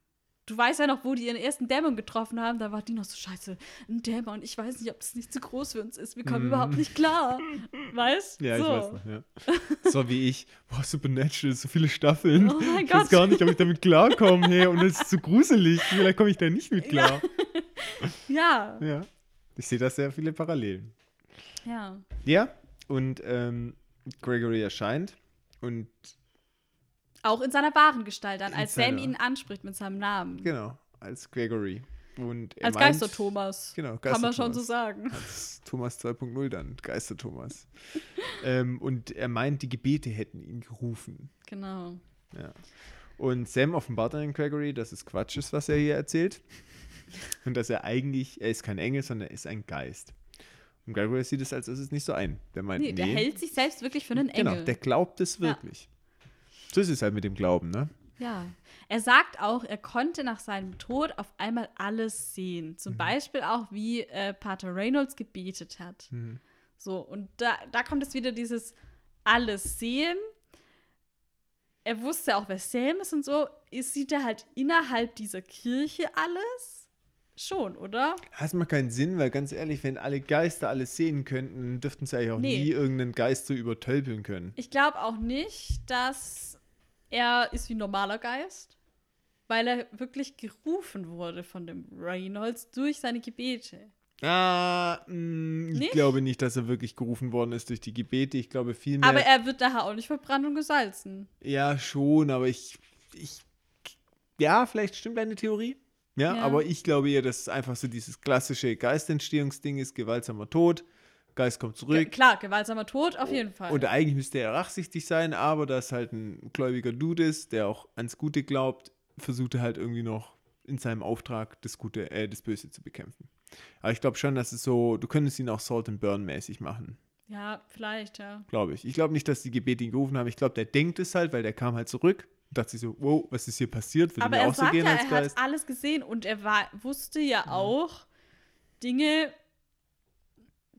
Du weißt ja noch, wo die ihren ersten Dämon getroffen haben, da war die noch so, scheiße, ein Dämon, ich weiß nicht, ob das nicht zu groß für uns ist, wir kommen Mhm. überhaupt nicht klar. Weißt? Ja, so. ich weiß noch, ja. So wie ich. Boah, Supernatural, so viele Staffeln. <laughs> Oh mein ich weiß Gott. gar nicht, ob ich damit klarkomme, hey, und es ist so gruselig. Vielleicht komme ich da nicht mit klar. <laughs> Ja, Ja. Ich sehe da sehr viele Parallelen. ja. Ja, und ähm, Gregory erscheint und Auch in seiner wahren Gestalt dann, In als Sam ihn anspricht mit seinem Namen. genau, als Gregory. Und er als meint- Geister Thomas. Genau, Kann man Geister schon so Thomas. sagen. Als Thomas 2.0 dann, Geister Thomas. ähm, und er meint, die Gebete hätten ihn gerufen. Genau. Ja. Und Sam offenbart dann Gregory, dass es Quatsch ist, was er hier erzählt. <laughs> Und dass er eigentlich, er ist kein Engel, sondern er ist ein Geist. Und Gregory sieht es als ist es nicht so ein. Der meint, Nee, nee, der hält sich selbst wirklich für einen Engel. Genau, der glaubt es wirklich. So ist es halt mit dem Glauben, ne? Ja. Er sagt auch, er konnte nach seinem Tod auf einmal alles sehen. Mhm. Zum Beispiel auch, wie äh, Pater Reynolds gebetet hat. Mhm. So, und da, da kommt es wieder dieses alles sehen. Er wusste auch, wer Sam ist und so. Ist, sieht er halt innerhalb dieser Kirche alles? Schon, oder? Das macht keinen Sinn, weil ganz ehrlich, wenn alle Geister alles sehen könnten, dürften sie eigentlich auch Nee. nie irgendeinen Geist so übertölpeln können. Ich glaube auch nicht, dass er ist wie ein normaler Geist, weil er wirklich gerufen wurde von dem Reynolds durch seine Gebete. Ah, mh, ich Nicht? glaube nicht, dass er wirklich gerufen worden ist durch die Gebete. Ich glaube vielmehr. Aber er wird daher auch nicht verbrannt und gesalzen. Ja, schon, aber ich, ich. Ja, vielleicht stimmt deine Theorie. Ja, Ja. aber ich glaube eher, dass es einfach so dieses klassische Geistentstehungsding ist: gewaltsamer Tod, Geist kommt zurück. klar, gewaltsamer Tod, auf jeden Fall. Und eigentlich müsste er rachsichtig sein, aber da es halt ein gläubiger Dude ist, der auch ans Gute glaubt, versucht er halt irgendwie noch in seinem Auftrag das Gute, äh, das Böse zu bekämpfen. Aber ich glaube schon, dass es so, du könntest ihn auch Salt and Burn mäßig machen, ja, vielleicht, ja. glaube ich. Ich glaube nicht, dass die Gebete ihn gerufen haben. Ich glaube, der denkt es halt, weil der kam halt zurück und dachte sich so, wow, was ist hier passiert? Würde Aber er auch so sagt gehen ja, als er hat alles gesehen und er war, wusste ja auch Dinge,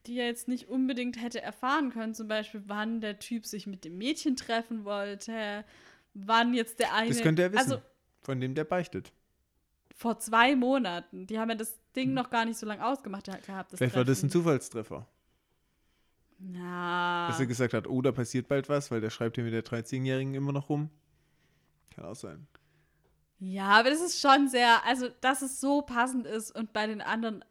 die er jetzt nicht unbedingt hätte erfahren können. Zum Beispiel, wann der Typ sich mit dem Mädchen treffen wollte, wann jetzt der eine. Das könnte er wissen, Also von dem der beichtet. vor zwei Monaten. Die haben ja das Ding noch gar nicht so lange ausgemacht gehabt. Das Hm. Vielleicht war das ein Treffen. Zufallstreffer. Ja. Dass er gesagt hat, oh, da passiert bald was, weil der schreibt hier mit der 13-Jährigen immer noch rum. Kann auch sein. Ja, aber das ist schon sehr, also dass es so passend ist und bei den anderen,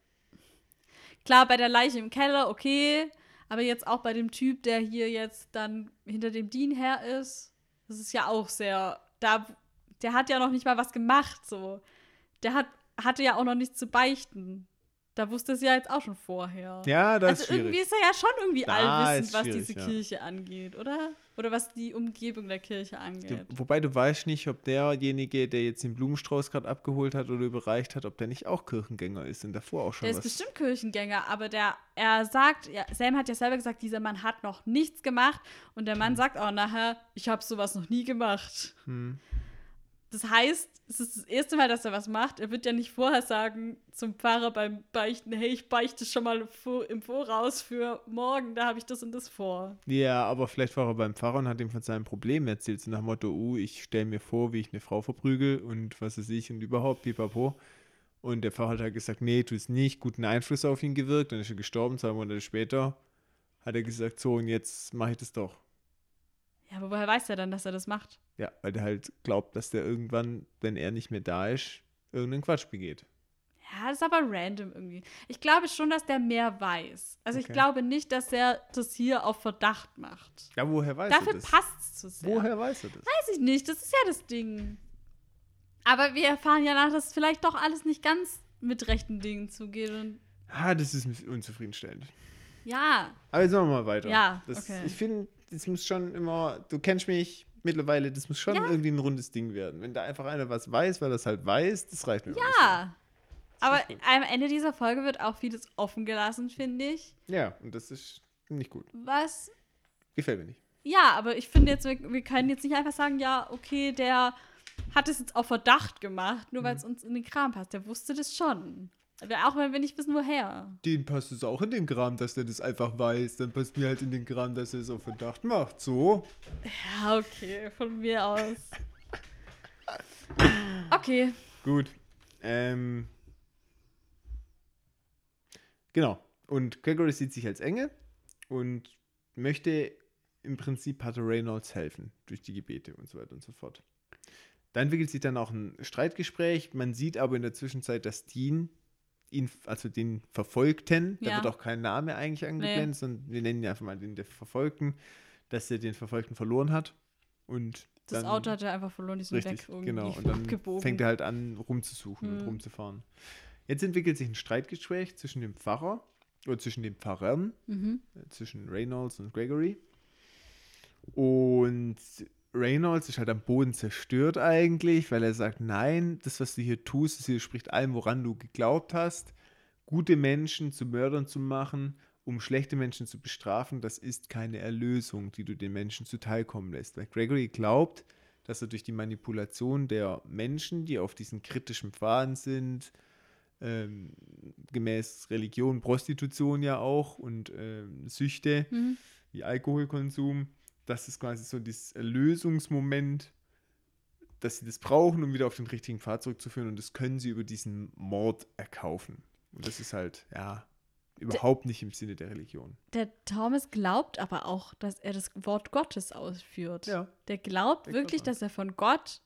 klar, bei der Leiche im Keller, okay, aber jetzt auch bei dem Typ, der hier jetzt dann hinter dem Dean her ist, das ist ja auch sehr, da, der hat ja noch nicht mal was gemacht, so. Der hat, hatte ja auch noch nichts zu beichten. Da wusste sie ja jetzt auch schon vorher. Ja, das also ist schwierig. irgendwie ist er ja schon irgendwie Da allwissend, ist was diese ja. Kirche angeht, oder? Oder was die Umgebung der Kirche Du, angeht. wobei du weißt nicht, ob derjenige, der jetzt den Blumenstrauß gerade abgeholt hat oder überreicht hat, ob der nicht auch Kirchengänger ist und davor auch schon Der ist was. bestimmt Kirchengänger, aber der, er sagt, ja, Sam hat ja selber gesagt, dieser Mann hat noch nichts gemacht und der Mann Hm. sagt auch nachher, ich habe sowas noch nie gemacht. Hm. Das heißt, es ist das erste Mal, dass er was macht. Er wird ja nicht vorher sagen zum Pfarrer beim Beichten, hey, ich beichte schon mal im Voraus für morgen, da habe ich das und das vor. Ja, aber vielleicht war er beim Pfarrer und hat ihm von seinem Problem erzählt, so nach dem Motto, uh, ich stelle mir vor, wie ich eine Frau verprügel und was weiß ich und überhaupt, pipapo. Und der Pfarrer hat halt gesagt, nee, tu es nicht, guten Einfluss auf ihn gewirkt, dann ist er gestorben, zwei Monate später hat er gesagt, so und jetzt mache ich das doch. Ja, aber woher weiß er dann, dass er das macht? Ja, weil der halt glaubt, dass der irgendwann, wenn er nicht mehr da ist, irgendeinen Quatsch begeht. Ja, das ist aber random irgendwie. Ich glaube schon, dass der mehr weiß. Also ich Okay. glaube nicht, dass er das hier auf Verdacht macht. Ja, woher weiß er Dafür das? passt es zu sehr. Woher weiß er das? Weiß ich nicht, das ist ja das Ding. Aber wir erfahren ja nach, dass vielleicht doch alles nicht ganz mit rechten Dingen zugeht. Und Ah, das ist unzufriedenstellend. ja, Aber jetzt machen wir mal weiter. Ja, das, okay. Ich finde, das muss schon immer, du kennst mich mittlerweile, das muss schon Ja. irgendwie ein rundes Ding werden. Wenn da einfach einer was weiß, weil er das halt weiß, das reicht mir. ja. Aber am Ende dieser Folge wird auch vieles offen gelassen, finde ich. Ja, und das ist nicht gut. Was Gefällt mir nicht. Ja, aber ich finde jetzt, wir, wir können jetzt nicht einfach sagen, ja, okay, der hat es jetzt auf Verdacht gemacht, nur Mhm. weil es uns in den Kram passt. Der wusste das schon. Aber auch wenn wir nicht wissen, woher. Den passt es auch in den Kram, dass der das einfach weiß. Dann passt mir halt in den Kram, dass er es auf Verdacht macht. So. Ja, okay, von mir aus. Okay. Gut. Ähm. Genau. Und Gregory sieht sich als Engel und möchte im Prinzip Pater Reynolds helfen durch die Gebete und so weiter und so fort. Da entwickelt sich dann auch ein Streitgespräch. Man sieht aber in der Zwischenzeit, dass Dean ihn, also den Verfolgten, da Ja. wird auch kein Name eigentlich angeblendet, sondern wir nennen ihn einfach mal den der Verfolgten, dass er den Verfolgten verloren hat. Und Das dann- Auto hat er einfach verloren, die sind Richtig, weg irgendwie. genau. <laughs> Und dann abgebogen. fängt er halt an, rumzusuchen und Mhm. rumzufahren. Jetzt entwickelt sich ein Streitgespräch zwischen dem Pfarrer oder zwischen den Pfarrern, Mhm. äh, zwischen Reynolds und Gregory. Und Reynolds ist halt am Boden zerstört eigentlich, weil er sagt, nein, das, was du hier tust, das widerspricht allem, woran du geglaubt hast. Gute Menschen zu Mördern zu machen, um schlechte Menschen zu bestrafen, das ist keine Erlösung, die du den Menschen zuteilkommen lässt. Weil Gregory glaubt, dass er durch die Manipulation der Menschen, die auf diesen kritischen Pfaden sind, ähm, gemäß Religion, Prostitution ja auch und ähm, Süchte Mhm. wie Alkoholkonsum, das ist quasi so dieses Erlösungsmoment, dass sie das brauchen, um wieder auf den richtigen Pfad zurückzuführen und das können sie über diesen Mord erkaufen. Und das ist halt, ja, überhaupt nicht im Sinne der Religion. Der Thomas glaubt aber auch, dass er das Wort Gottes ausführt. Ja. Der glaubt Der wirklich, dass er von Gott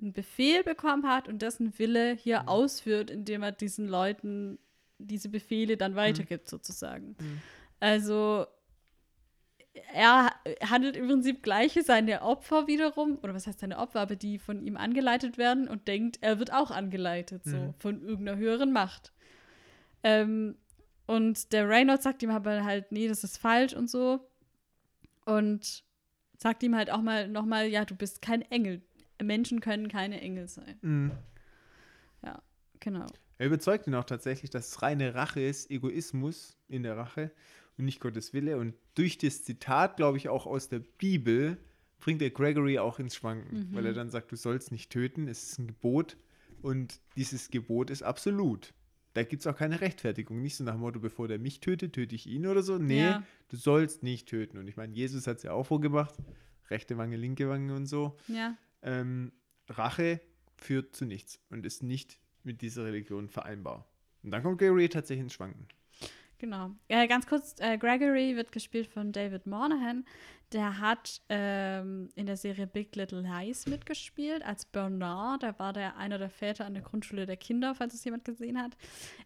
einen Befehl bekommen hat und dessen Wille hier Mhm. ausführt, indem er diesen Leuten diese Befehle dann weitergibt, sozusagen. Mhm. Also er handelt im Prinzip gleich seine Opfer wiederum, oder was heißt seine Opfer, aber die von ihm angeleitet werden und denkt, er wird auch angeleitet, so Mhm. von irgendeiner höheren Macht. Ähm, und der Reynolds sagt ihm aber halt, nee, das ist falsch und so. Und sagt ihm halt auch mal nochmal, ja, du bist kein Engel. Menschen können keine Engel sein. Mhm. Genau. Er überzeugt ihn auch tatsächlich, dass es reine Rache ist, Egoismus in der Rache und nicht Gottes Wille. Und durch das Zitat, glaube ich, auch aus der Bibel, bringt er Gregory auch ins Schwanken, Mhm. weil er dann sagt, du sollst nicht töten, es ist ein Gebot und dieses Gebot ist absolut. Da gibt es auch keine Rechtfertigung. Nicht so nach dem Motto, bevor der mich tötet, töte ich ihn oder so. Nee, Ja. du sollst nicht töten. Und ich meine, Jesus hat es ja auch vorgemacht. Rechte Wange, linke Wange und so. Ja. Ähm, Rache führt zu nichts und ist nicht mit dieser Religion vereinbar. Und dann kommt Gregory tatsächlich ins Schwanken. Genau. Äh, ganz kurz, äh, Gregory wird gespielt von David Monahan. Der hat ähm, in der Serie Big Little Lies mitgespielt als Bernard. Da war der einer der Väter an der Grundschule der Kinder, falls es jemand gesehen hat.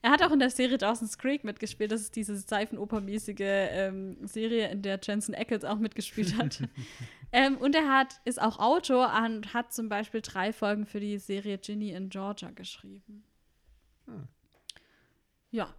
Er hat auch in der Serie Dawson's Creek mitgespielt. Das ist diese Seifenopermäßige ähm, Serie, in der Jensen Ackles auch mitgespielt hat. <laughs> ähm, und er hat, ist auch Autor und hat zum Beispiel drei Folgen für die Serie Ginny in Georgia geschrieben. Hm. Ja.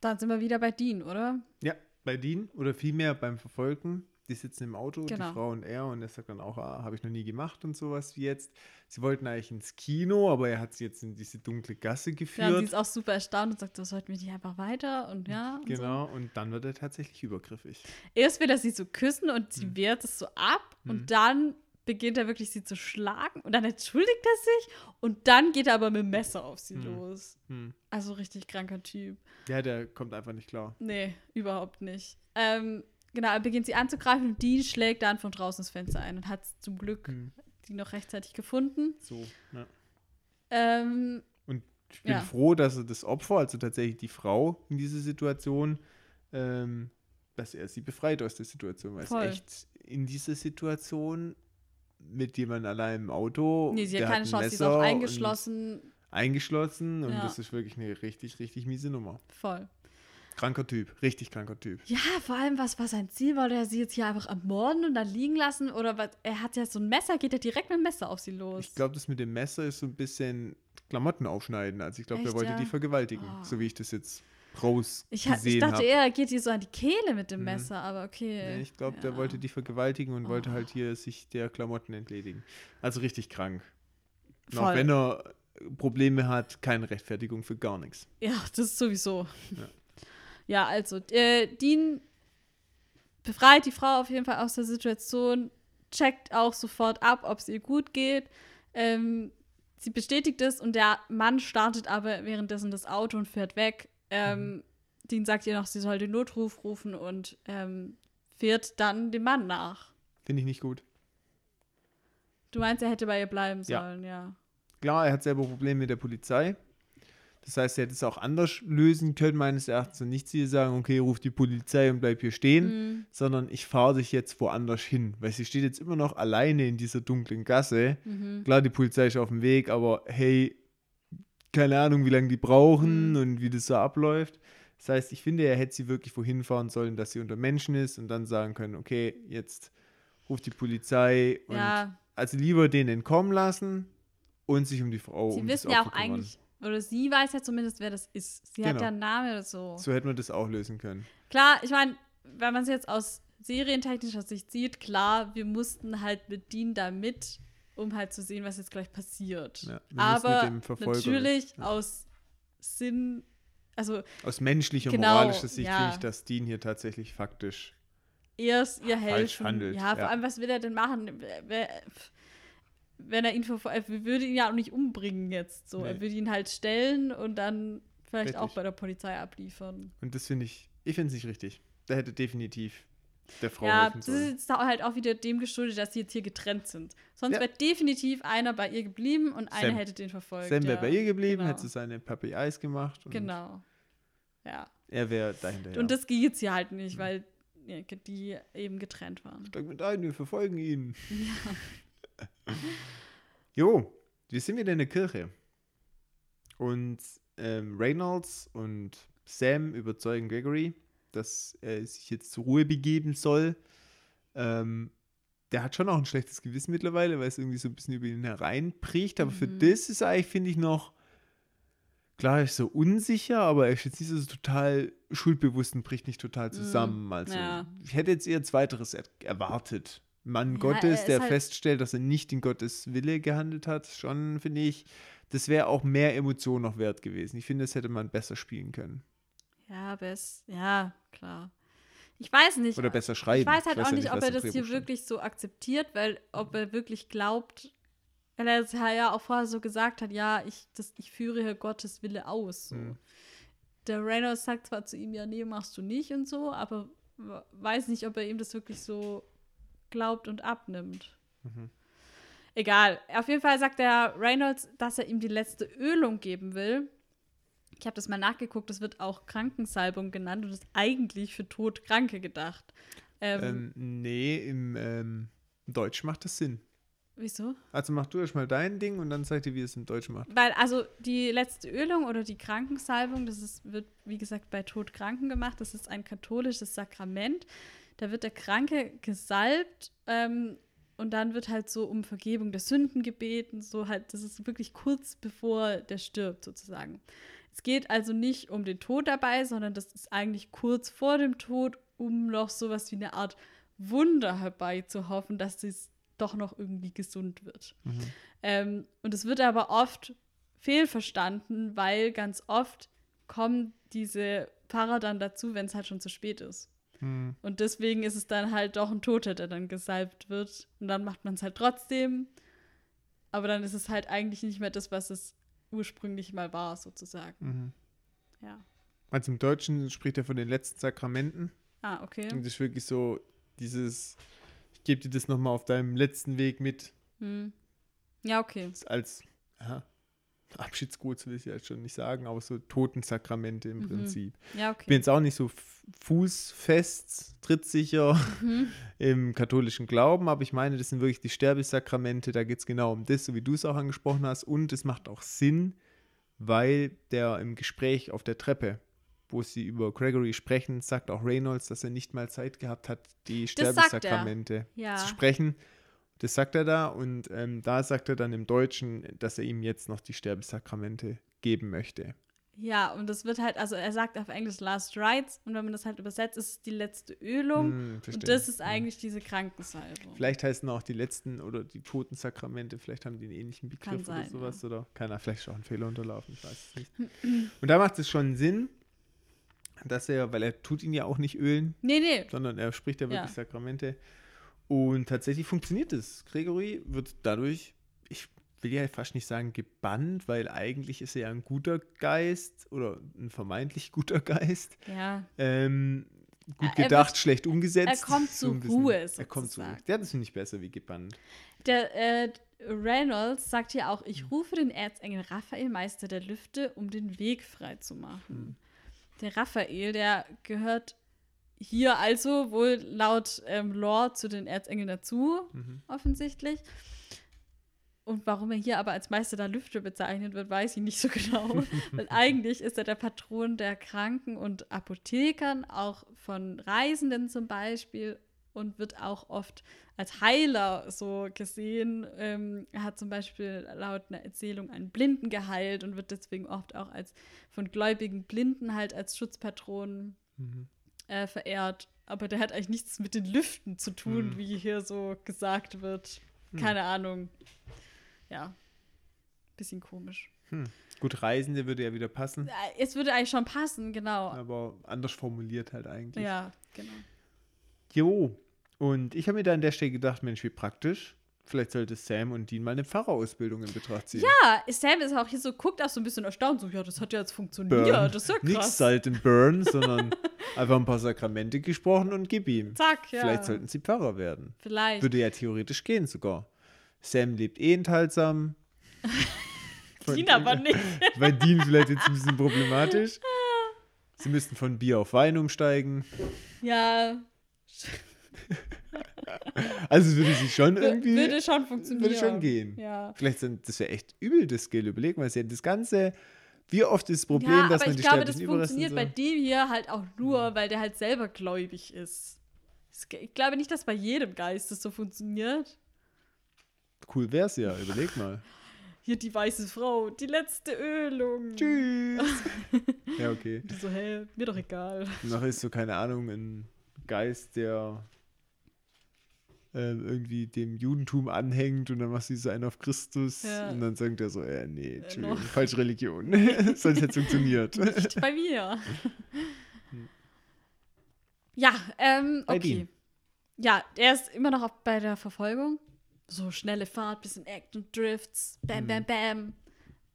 Dann sind wir wieder bei Dean, oder? Ja, bei Dean oder vielmehr beim Verfolgen. Die sitzen im Auto, Genau. die Frau und er, und er sagt dann auch, ah, habe ich noch nie gemacht und sowas wie jetzt. Sie wollten eigentlich ins Kino, aber er hat sie jetzt in diese dunkle Gasse Ja, geführt. sie ist auch super erstaunt und sagt, so sollten wir die einfach weiter und ja. Und So. genau, und dann wird er tatsächlich übergriffig. Erst will er sie so küssen und sie Hm. wehrt es so ab Hm. und dann beginnt er wirklich sie zu schlagen und dann entschuldigt er sich und dann geht er aber mit dem Messer auf sie Hm. los. Hm. Also richtig kranker Typ. Ja, der kommt einfach nicht klar. Nee, überhaupt nicht. Ähm, genau, er beginnt sie anzugreifen und die schlägt dann von draußen das Fenster ein und hat zum Glück Hm. die noch rechtzeitig gefunden. So, ja. Ähm, Ich bin Ja. froh, dass er das Opfer, also tatsächlich die Frau in dieser Situation, ähm, dass er sie befreit aus der Situation. Weil es Voll. echt in dieser Situation mit jemandem allein im Auto. nee, sie hat keine ein Chance, sie ist Messer auch und eingeschlossen. Eingeschlossen und Ja. das ist wirklich eine richtig, richtig miese Nummer. Voll. Kranker Typ, richtig kranker Typ. Ja, vor allem, was war sein Ziel? Wollte er sie jetzt hier einfach ermorden und dann liegen lassen? Oder was? Er hat ja so ein Messer, geht er direkt mit dem Messer auf sie los? Ich glaube, das mit dem Messer ist so ein bisschen Klamotten aufschneiden. Also ich glaube, Echt, wollte ja? die vergewaltigen, Oh. so wie ich das jetzt rausgesehen ich, ha- ich dachte habe. eher, er geht ihr so an die Kehle mit dem Mhm. Messer, aber okay. Nee, ich glaube, der Ja. wollte die vergewaltigen und wollte Oh. halt hier sich der Klamotten entledigen. Also richtig krank. Voll. auch wenn er Probleme hat, keine Rechtfertigung für gar nichts. Ja, das ist sowieso. Ja. <laughs> Ja, also, äh, Dean befreit die Frau auf jeden Fall aus der Situation, checkt auch sofort ab, ob es ihr gut geht. Ähm, sie bestätigt es und der Mann startet aber währenddessen das Auto und fährt weg. Ähm, Dean sagt ihr noch, sie soll den Notruf rufen und ähm, fährt dann dem Mann nach. Finde ich nicht gut. Du meinst, er hätte bei ihr bleiben Ja. sollen, ja. Klar, er hat selber Probleme mit der Polizei. Das heißt, er hätte es auch anders lösen können, meines Erachtens. Und nicht ihr sagen, okay, ruf die Polizei und bleib hier stehen, Mhm. sondern ich fahre dich jetzt woanders hin. Weil sie steht jetzt immer noch alleine in dieser dunklen Gasse. Mhm. Klar, die Polizei ist auf dem Weg, aber hey, keine Ahnung, wie lange die brauchen Mhm. und wie das so abläuft. Das heißt, ich finde, er hätte sie wirklich wohin fahren sollen, dass sie unter Menschen ist und dann sagen können, okay, jetzt ruft die Polizei und Ja, also lieber den entkommen lassen und sich um die Frau sie um wissen ja auch kümmern. eigentlich, oder sie weiß ja zumindest, wer das ist. Sie hat Genau. ja einen Namen oder so. So hätten wir das auch lösen können. Klar, ich meine, wenn man es jetzt aus serientechnischer Sicht sieht, klar, wir mussten halt mit Dean da mit, um halt zu sehen, was jetzt gleich passiert. Ja, Aber natürlich ja. aus Sinn, also Aus menschlicher, Genau, moralischer Sicht ja. finde ich, dass Dean hier tatsächlich faktisch erst ihr Falsch helfen. handelt, Ja, vor allem, was will er denn machen? Wenn er ihn verfol- er würde ihn ja auch nicht umbringen jetzt. So, er Nee. würde ihn halt stellen und dann vielleicht auch Richtig. bei der Polizei abliefern. Und das finde ich, ich finde es nicht richtig. Der hätte definitiv der Frau Ja, helfen das ist halt auch wieder dem geschuldet, dass sie jetzt hier getrennt sind. Sonst Ja. wäre definitiv einer bei ihr geblieben und einer Sam. hätte den verfolgt. Sam wäre ja. bei ihr geblieben, genau. hätte sie seine Puppy Eis gemacht Genau. Ja. er wäre dahinter. Und das geht jetzt hier halt Mhm. nicht, weil ja, die eben getrennt waren. Steig mit ein, wir verfolgen ihn. <laughs> jo, wir sind wieder in der Kirche. Und ähm, Reynolds und Sam überzeugen Gregory, dass er sich jetzt zur Ruhe begeben soll. Ähm, der hat schon auch ein schlechtes Gewissen mittlerweile, weil es irgendwie so ein bisschen über ihn hereinbricht. Aber für Mhm. das ist er eigentlich, finde ich, noch. Klar, er ist so unsicher, aber er ist jetzt nicht so total schuldbewusst und bricht nicht total zusammen. Also, Mhm. ja. ich hätte jetzt eher Zweiteres er erwartet. Mann Ja, Gottes, er der halt- feststellt, dass er nicht in Gottes Wille gehandelt hat, schon, finde ich, das wäre auch mehr Emotion noch wert gewesen. Ich finde, das hätte man besser spielen können. Ja, es, ja, klar. Ich weiß nicht. Oder besser schreiben. Ich weiß halt ja auch nicht, ob er das hier steht. wirklich so akzeptiert, weil ob er wirklich glaubt, weil er es ja auch vorher so gesagt hat, ja, ich, das, ich führe hier Gottes Wille aus. So. Hm. Der Reynolds sagt zwar zu ihm, ja, nee, machst du nicht und so, aber weiß nicht, ob er ihm das wirklich so glaubt und abnimmt. Mhm. Egal. Auf jeden Fall sagt der Reynolds, dass er ihm die letzte Ölung geben will. Ich habe das mal nachgeguckt, das wird auch Krankensalbung genannt und ist eigentlich für Todkranke gedacht. Ähm, Ähm, nee, im ähm, Deutsch macht das Sinn. wieso? Also mach du erstmal dein Ding und dann sag dir, wie es im Deutsch macht. Weil, also die letzte Ölung oder die Krankensalbung, das ist, wird, wie gesagt, bei Todkranken gemacht. Das ist ein katholisches Sakrament. Da wird der Kranke gesalbt ähm, und dann wird halt so um Vergebung der Sünden gebeten. So halt, das ist wirklich kurz bevor der stirbt, sozusagen. Es geht also nicht um den Tod dabei, sondern das ist eigentlich kurz vor dem Tod, um noch sowas wie eine Art Wunder herbeizuhoffen, dass es doch noch irgendwie gesund wird. Ähm, und es wird aber oft fehlverstanden, weil ganz oft kommen diese Pfarrer dann dazu, wenn es halt schon zu spät ist. Hm. Und deswegen ist es dann halt doch ein Toter, der dann gesalbt wird. Und dann macht man es halt trotzdem. Aber dann ist es halt eigentlich nicht mehr das, was es ursprünglich mal war, sozusagen. Mhm. Ja. Also im Deutschen spricht er von den letzten Sakramenten. Ah, okay. Und das ist wirklich so dieses, ich gebe dir das nochmal auf deinem letzten Weg mit, Hm. Ja, okay. Als aha, Abschiedsgut will ich jetzt schon nicht sagen, aber so Totensakramente im Mhm. Prinzip. Ja, Ich bin okay. jetzt auch nicht so fußfest, trittsicher Mhm. <laughs> im katholischen Glauben, aber ich meine, das sind wirklich die Sterbesakramente, da geht es genau um das, so wie du es auch angesprochen hast. Und es macht auch Sinn, weil der im Gespräch auf der Treppe, wo sie über Gregory sprechen, sagt auch Reynolds, dass er nicht mal Zeit gehabt hat, die Das er. Sterbesakramente Ja. zu sprechen. Das sagt er da und ähm, da sagt er dann im Deutschen, dass er ihm jetzt noch die Sterbesakramente geben möchte. Ja, und das wird halt, also er sagt auf Englisch Last Rites und wenn man das halt übersetzt, ist es die letzte Ölung. Hm, und das ist Hm. eigentlich diese Krankensalbung. Vielleicht heißen auch die letzten oder die Totensakramente, vielleicht haben die einen ähnlichen Begriff Kann oder sein, sowas oder keiner, vielleicht ist auch ein Fehler unterlaufen, ich weiß es nicht. <clears throat> Und da macht es schon Sinn, dass er, weil er tut ihn ja auch nicht ölen, Nee, nee. sondern er spricht ja wirklich Ja. Sakramente. Und tatsächlich funktioniert es. Gregory wird dadurch, ich will ja fast nicht sagen gebannt, weil eigentlich ist er ja ein guter Geist oder ein vermeintlich guter Geist. Ja. Ähm, gut Er- gedacht, wird- schlecht umgesetzt. er kommt So zur ein bisschen. Ruhe, Er kommt zur Ruhe. Ja, das finde ich besser wie gebannt. Der äh, Reynolds sagt hier auch, ich rufe den Erzengel Raphael, Meister der Lüfte, um den Weg frei zu machen. Der Raphael, der gehört hier also wohl laut ähm, Lore zu den Erzengeln dazu, Mhm. offensichtlich. Und warum er hier aber als Meister der Lüfte bezeichnet wird, weiß ich nicht so genau. <laughs> Weil eigentlich ist er der Patron der Kranken und Apothekern, auch von Reisenden zum Beispiel, und wird auch oft als Heiler so gesehen. Ähm, er hat zum Beispiel laut einer Erzählung einen Blinden geheilt und wird deswegen oft auch als von gläubigen Blinden halt als Schutzpatron Mhm. Äh, verehrt. Aber der hat eigentlich nichts mit den Lüften zu tun, Hm. wie hier so gesagt wird. Hm. Keine Ahnung. Ja. Bisschen komisch. Hm. Gut, Reisende würde ja wieder passen, Es würde eigentlich schon passen, genau. aber anders formuliert halt eigentlich. Ja, genau. Jo, und ich habe mir da an der Stelle gedacht, Mensch, wie praktisch. Vielleicht sollte Sam und Dean mal eine Pfarrerausbildung in Betracht ziehen. Ja, Sam ist auch hier so, guckt auch so ein bisschen erstaunt, so, ja, das hat ja jetzt funktioniert, das ist ja Nichts krass. Salt and Burn, sondern <laughs> einfach ein paar Sakramente gesprochen und gib ihm. Zack, ja. Vielleicht sollten sie Pfarrer werden. Vielleicht. Würde ja theoretisch gehen sogar. Sam lebt eh enthaltsam. <laughs> Dean aber nicht. <laughs> Bei Dean vielleicht jetzt ein bisschen problematisch. Sie müssten von Bier auf Wein umsteigen. Ja, Also es würde sich schon irgendwie. würde schon funktionieren. würde schon gehen. Ja. Vielleicht sind das wäre echt übel, das Skill. Überleg mal, sie das Ganze. Wie oft ist das Problem, ja, dass aber man ich die glaube, das sterblichen Überreste funktioniert so bei dem hier halt auch nur, weil der halt selber gläubig ist. Es Ich glaube nicht, dass bei jedem Geist das so funktioniert. Cool wär's ja, überleg mal. Hier die weiße Frau, die letzte Ölung. Tschüss. <laughs> ja, okay. Die so, hä, mir doch egal. Noch ist so, keine Ahnung, ein Geist, der ähm, irgendwie dem Judentum anhängt und dann machst du so einen auf Christus Ja. und dann sagt er so, äh, nee, Entschuldigung, noch. falsche Religion. <laughs> <laughs> Sonst hätte es funktioniert. Nicht bei mir. <laughs> ja, ähm, okay. Ja, er ist immer noch bei der Verfolgung. So schnelle Fahrt, bisschen Action, Drifts, bam, bam, bam.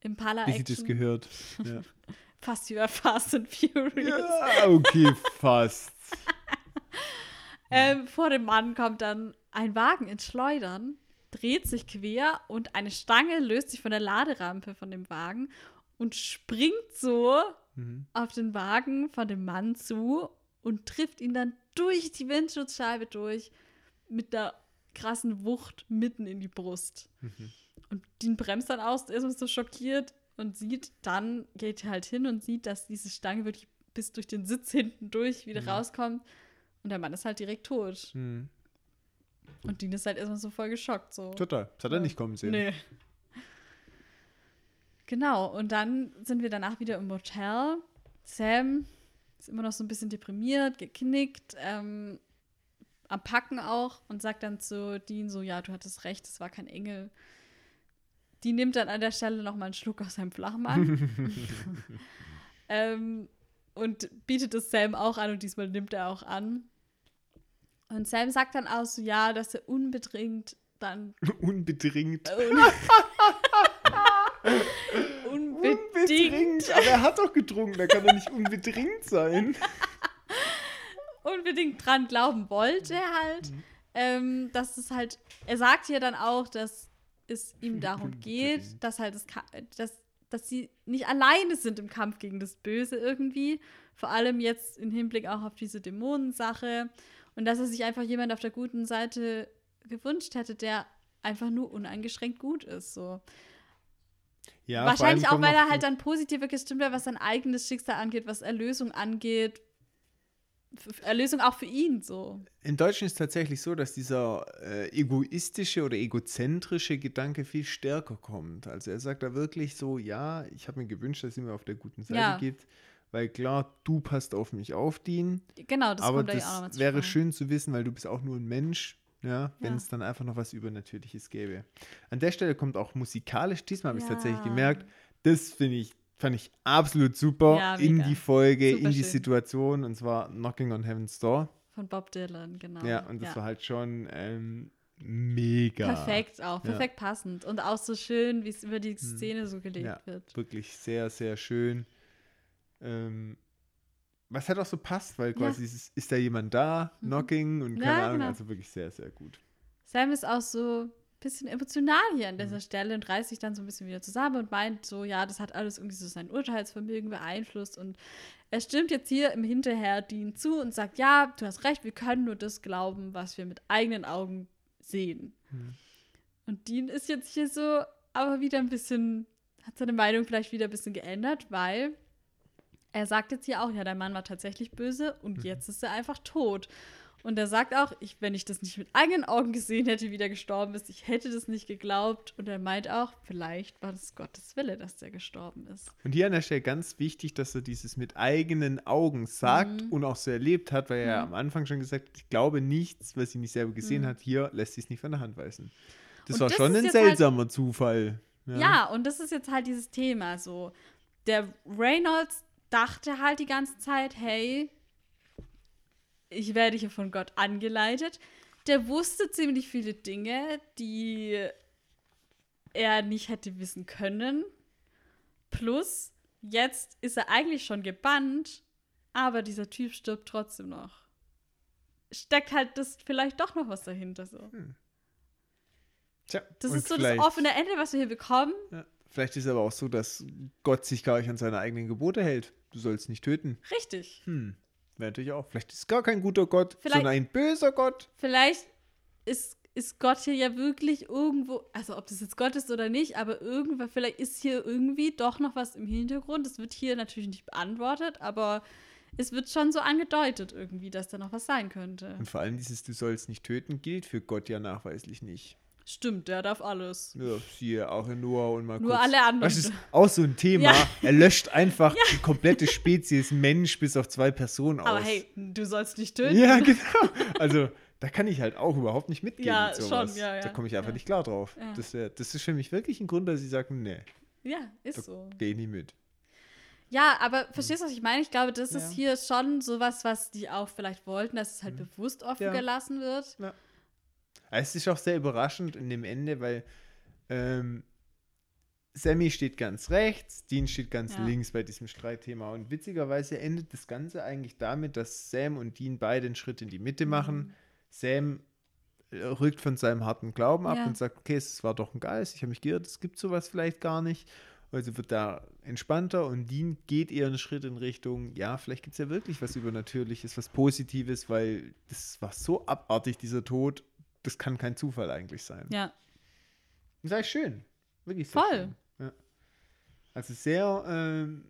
Impala Wie sich das gehört. Ja. Fast bei Fast and Furious. ja, okay, fast. Ähm, vor dem Mann kommt dann ein Wagen ins Schleudern, dreht sich quer und eine Stange löst sich von der Laderampe von dem Wagen und springt so Mhm. auf den Wagen von dem Mann zu und trifft ihn dann durch die Windschutzscheibe durch mit der krassen Wucht mitten in die Brust. Mhm. Und Dean bremst dann aus, ist so schockiert und sieht dann, geht halt hin und sieht, dass diese Stange wirklich bis durch den Sitz hinten durch wieder Mhm. rauskommt. Und der Mann ist halt direkt tot. Mhm. Und Dean ist halt erstmal so voll geschockt. So. Total. Das hat er nicht kommen sehen. Nee. Genau, und dann sind wir danach wieder im Motel. Sam ist immer noch so ein bisschen deprimiert, geknickt, ähm, am Packen auch und sagt dann zu Dean so, ja, du hattest recht, es war kein Engel. Die nimmt dann an der Stelle noch mal einen Schluck aus seinem Flachmann <laughs> <laughs> ähm, und bietet es Sam auch an und diesmal nimmt er auch an. Und Sam sagt dann auch so, ja, dass er unbedingt dann <laughs> <laughs> Unbedingt. unbedingt, Aber er hat doch getrunken, da kann er nicht unbedingt sein. <laughs> unbedingt dran glauben wollte halt, Mhm. ähm, dass es halt, er sagt hier dann auch, dass es ihm darum geht, Unbedingt. dass halt das, dass, dass sie nicht alleine sind im Kampf gegen das Böse irgendwie, vor allem jetzt im Hinblick auch auf diese Dämonensache und dass er sich einfach jemand auf der guten Seite gewünscht hätte, der einfach nur uneingeschränkt gut ist, so. Ja, Wahrscheinlich auch, weil er halt dann positiver gestimmt wäre, was sein eigenes Schicksal angeht, was Erlösung angeht. Erlösung auch für ihn so. Im Deutschen ist es tatsächlich so, dass dieser äh, egoistische oder egozentrische Gedanke viel stärker kommt. Also er sagt da wirklich so, ja, ich habe mir gewünscht, dass ihr mir auf der guten Seite Ja. gibt, weil klar, du passt auf mich auf, Dean, Genau, das aber da das zu wäre schön zu wissen, weil du bist auch nur ein Mensch, ja, wenn Ja. es dann einfach noch was Übernatürliches gäbe. An der Stelle kommt auch musikalisch, diesmal habe ich es Ja. tatsächlich gemerkt, das finde ich, fand ich absolut super Ja, in die Folge, Super in die schön. Situation und zwar Knocking on Heaven's Door. Von Bob Dylan, genau. Ja, und das war halt schon ähm, mega. Perfekt auch, perfekt passend. Und auch so schön, wie es über die Szene so gelegt Ja. wird. Wirklich sehr, sehr schön. Ähm, was halt auch so passt, weil Ja. quasi ist, ist da jemand da, Mhm. knocking und Ja, keine Ahnung, genau. also wirklich sehr, sehr gut. Sam ist auch so ein bisschen emotional hier an Mhm. dieser Stelle und reißt sich dann so ein bisschen wieder zusammen und meint so, ja, das hat alles irgendwie so sein Urteilsvermögen beeinflusst und er stimmt jetzt hier im Hinterher Dean zu und sagt, ja, du hast recht, wir können nur das glauben, was wir mit eigenen Augen sehen. Mhm. Und Dean ist jetzt hier so, aber wieder ein bisschen, hat seine Meinung vielleicht wieder ein bisschen geändert, weil er sagt jetzt hier auch, ja, dein Mann war tatsächlich böse und Mhm. jetzt ist er einfach tot. Und er sagt auch, ich, wenn ich das nicht mit eigenen Augen gesehen hätte, wie der gestorben ist, ich hätte das nicht geglaubt. Und er meint auch, vielleicht war das Gottes Wille, dass der gestorben ist. Und hier an der Stelle ganz wichtig, dass er dieses mit eigenen Augen sagt Mhm. und auch so erlebt hat, weil er Mhm. am Anfang schon gesagt hat, ich glaube nichts, was ich nicht selber gesehen Mhm. hat. Hier lässt sich es nicht von der Hand weisen. Das Und war das schon ein halt- seltsamer Zufall. Ja. und das ist jetzt halt dieses Thema so. Der Reynolds dachte halt die ganze Zeit, hey, ich werde hier von Gott angeleitet. Der wusste ziemlich viele Dinge, die er nicht hätte wissen können. Plus, jetzt ist er eigentlich schon gebannt, aber dieser Typ stirbt trotzdem noch. Steckt halt das vielleicht doch noch was dahinter so. Tja, Das ist so das offene Ende, was wir hier bekommen. Ja. Vielleicht ist es aber auch so, dass Gott sich gar nicht an seine eigenen Gebote hält. Du sollst nicht töten. Richtig. Hm. Wäre natürlich auch. Vielleicht ist es gar kein guter Gott, Vielleicht- sondern ein böser Gott. Vielleicht ist, ist Gott hier ja wirklich irgendwo, also ob das jetzt Gott ist oder nicht, aber irgendwann, vielleicht ist hier irgendwie doch noch was im Hintergrund. Das wird hier natürlich nicht beantwortet, aber es wird schon so angedeutet irgendwie, dass da noch was sein könnte. Und vor allem dieses Du sollst nicht töten gilt für Gott ja nachweislich nicht. Stimmt, der darf alles. Ja, siehe auch in Noah und mal Nur kurz. alle anderen. Das ist auch so ein Thema. Ja. Er löscht einfach <laughs> die komplette Spezies Mensch bis auf zwei Personen aus. Aber hey, du sollst nicht töten. Ja, <laughs> genau. Also, da kann ich halt auch überhaupt nicht mitgehen Ja, mit sowas. schon, ja, ja. Da komme ich einfach Ja. nicht klar drauf. Ja. Das, wär, das ist für mich wirklich ein Grund, dass ich sage, nee, Ja, ist da so. ich nicht mit. Ja, aber verstehst du, was ich meine? Ich glaube, das Ja. ist hier schon sowas, was die auch vielleicht wollten, dass es halt bewusst offen Ja. gelassen wird. Es ist auch sehr überraschend in dem Ende, weil ähm, Sammy steht ganz rechts, Dean steht ganz Ja. links bei diesem Streitthema. Und witzigerweise endet das Ganze eigentlich damit, dass Sam und Dean beide einen Schritt in die Mitte Mhm. machen. Sam äh, rückt von seinem harten Glauben ab Ja. und sagt, okay, es war doch ein Geist, ich habe mich geirrt, es gibt sowas vielleicht gar nicht. Also wird da entspannter und Dean geht eher einen Schritt in Richtung, ja, vielleicht gibt es ja wirklich was Übernatürliches, was Positives, weil das war so abartig, dieser Tod. Das kann kein Zufall eigentlich sein. Ja. Das ist eigentlich schön. Wirklich sehr Voll. schön. Ja. Also sehr ähm,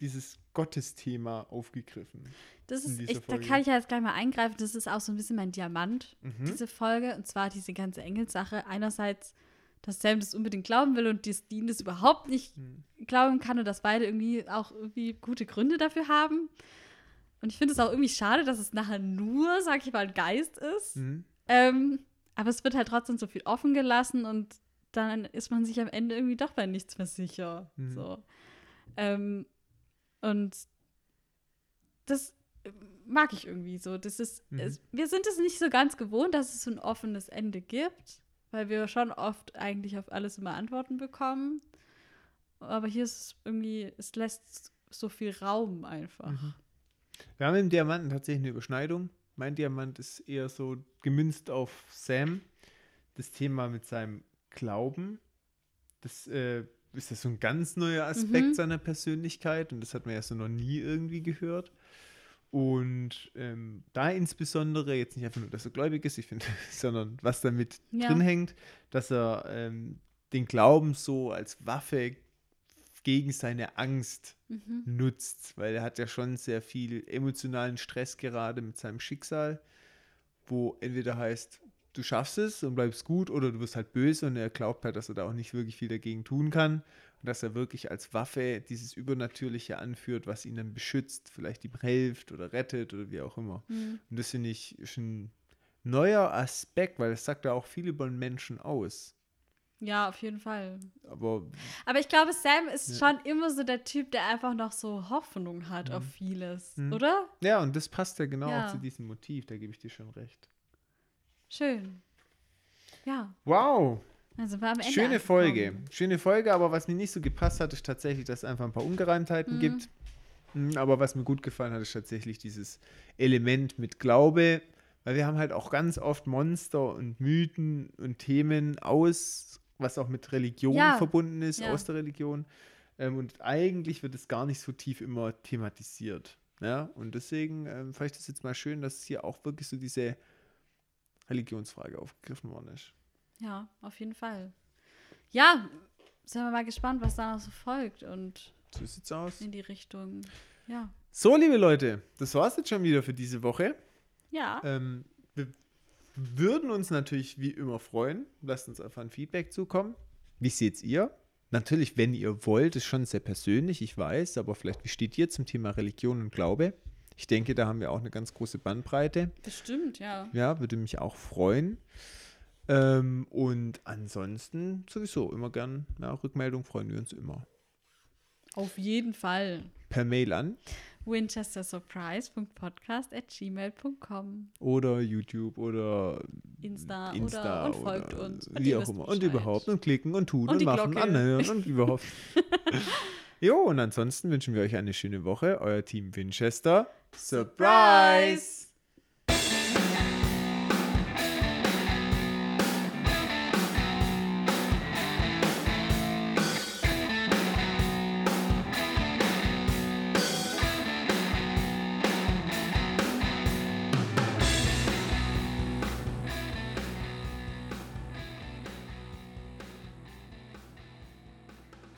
dieses Gottesthema aufgegriffen. Das ist, ich, da kann ich ja jetzt gleich mal eingreifen. Das ist auch so ein bisschen mein Diamant, Mhm. diese Folge. Und zwar diese ganze Engelssache. Einerseits, dass Sam das unbedingt glauben will und dass Dean das überhaupt nicht Mhm. glauben kann und dass beide irgendwie auch irgendwie gute Gründe dafür haben. Und ich finde es auch irgendwie schade, dass es nachher nur, sag ich mal, ein Geist ist. Mhm. Ähm, aber es wird halt trotzdem so viel offen gelassen und dann ist man sich am Ende irgendwie doch bei nichts mehr sicher. Mhm. So. Ähm, und das äh, mag ich irgendwie so. Das ist, Mhm. es, wir sind es nicht so ganz gewohnt, dass es so ein offenes Ende gibt, weil wir schon oft eigentlich auf alles immer Antworten bekommen. Aber hier ist es irgendwie, es lässt so viel Raum einfach. Mhm. Wir haben im Diamanten tatsächlich eine Überschneidung. Mein Diamant ist eher so gemünzt auf Sam. Das Thema mit seinem Glauben. Das äh, ist ja so ein ganz neuer Aspekt Mhm. seiner Persönlichkeit und das hat man ja so noch nie irgendwie gehört. Und ähm, da insbesondere jetzt nicht einfach nur, dass er gläubig ist, ich finde, <laughs> sondern was damit Ja. drin hängt, dass er ähm, den Glauben so als Waffe gegen seine Angst Mhm. nutzt, weil er hat ja schon sehr viel emotionalen Stress gerade mit seinem Schicksal, wo entweder heißt, du schaffst es und bleibst gut oder du wirst halt böse und er glaubt halt, dass er da auch nicht wirklich viel dagegen tun kann und dass er wirklich als Waffe dieses Übernatürliche anführt, was ihn dann beschützt, vielleicht ihm hilft oder rettet oder wie auch immer. Mhm. Und das finde ich ist ein neuer Aspekt, weil das sagt ja auch viel über einen Menschen aus. Ja, auf jeden Fall. Aber Aber ich glaube, Sam ist Ja. schon immer so der Typ, der einfach noch so Hoffnung hat auf vieles, Mhm. oder? ja, und das passt ja genau Ja. auch zu diesem Motiv, da gebe ich dir schon recht. Schön. Ja, Wow, sind wir am Ende. Schöne Folge. Schöne Folge, aber was mir nicht so gepasst hat, ist tatsächlich, dass es einfach ein paar Ungereimtheiten Mhm. gibt. Mhm, Aber was mir gut gefallen hat, ist tatsächlich dieses Element mit Glaube, weil wir haben halt auch ganz oft Monster und Mythen und Themen aus, was auch mit Religion Ja, verbunden ist, ja. aus der Religion. Ähm, und eigentlich wird es gar nicht so tief immer thematisiert. Ja, und deswegen ähm, fand ich das jetzt mal schön, dass hier auch wirklich so diese Religionsfrage aufgegriffen worden ist. Ja, auf jeden Fall. Ja, sind wir mal gespannt, was da noch so folgt und So sieht's aus. in die Richtung. Ja. So, liebe Leute, das war's jetzt schon wieder für diese Woche. Ja. Ähm, würden uns natürlich wie immer freuen. Lasst uns einfach ein Feedback zukommen. Wie seht's ihr? Natürlich, wenn ihr wollt, ist schon sehr persönlich, ich weiß, aber vielleicht, wie steht ihr zum Thema Religion und Glaube? Ich denke, da haben wir auch eine ganz große Bandbreite. Bestimmt, ja. Ja, würde mich auch freuen. Ähm, und ansonsten sowieso immer gern ja, Rückmeldung freuen wir uns immer. Auf jeden Fall. Per Mail an winchestersurprise.podcast.gmail.com oder YouTube oder Insta, Insta oder und folgt oder uns. wie auch immer. Und überhaupt und klicken und tun Und und, machen, Glocke. anhören und <laughs> überhaupt. jo, und ansonsten wünschen wir euch eine schöne Woche. Euer Team Winchester. Surprise!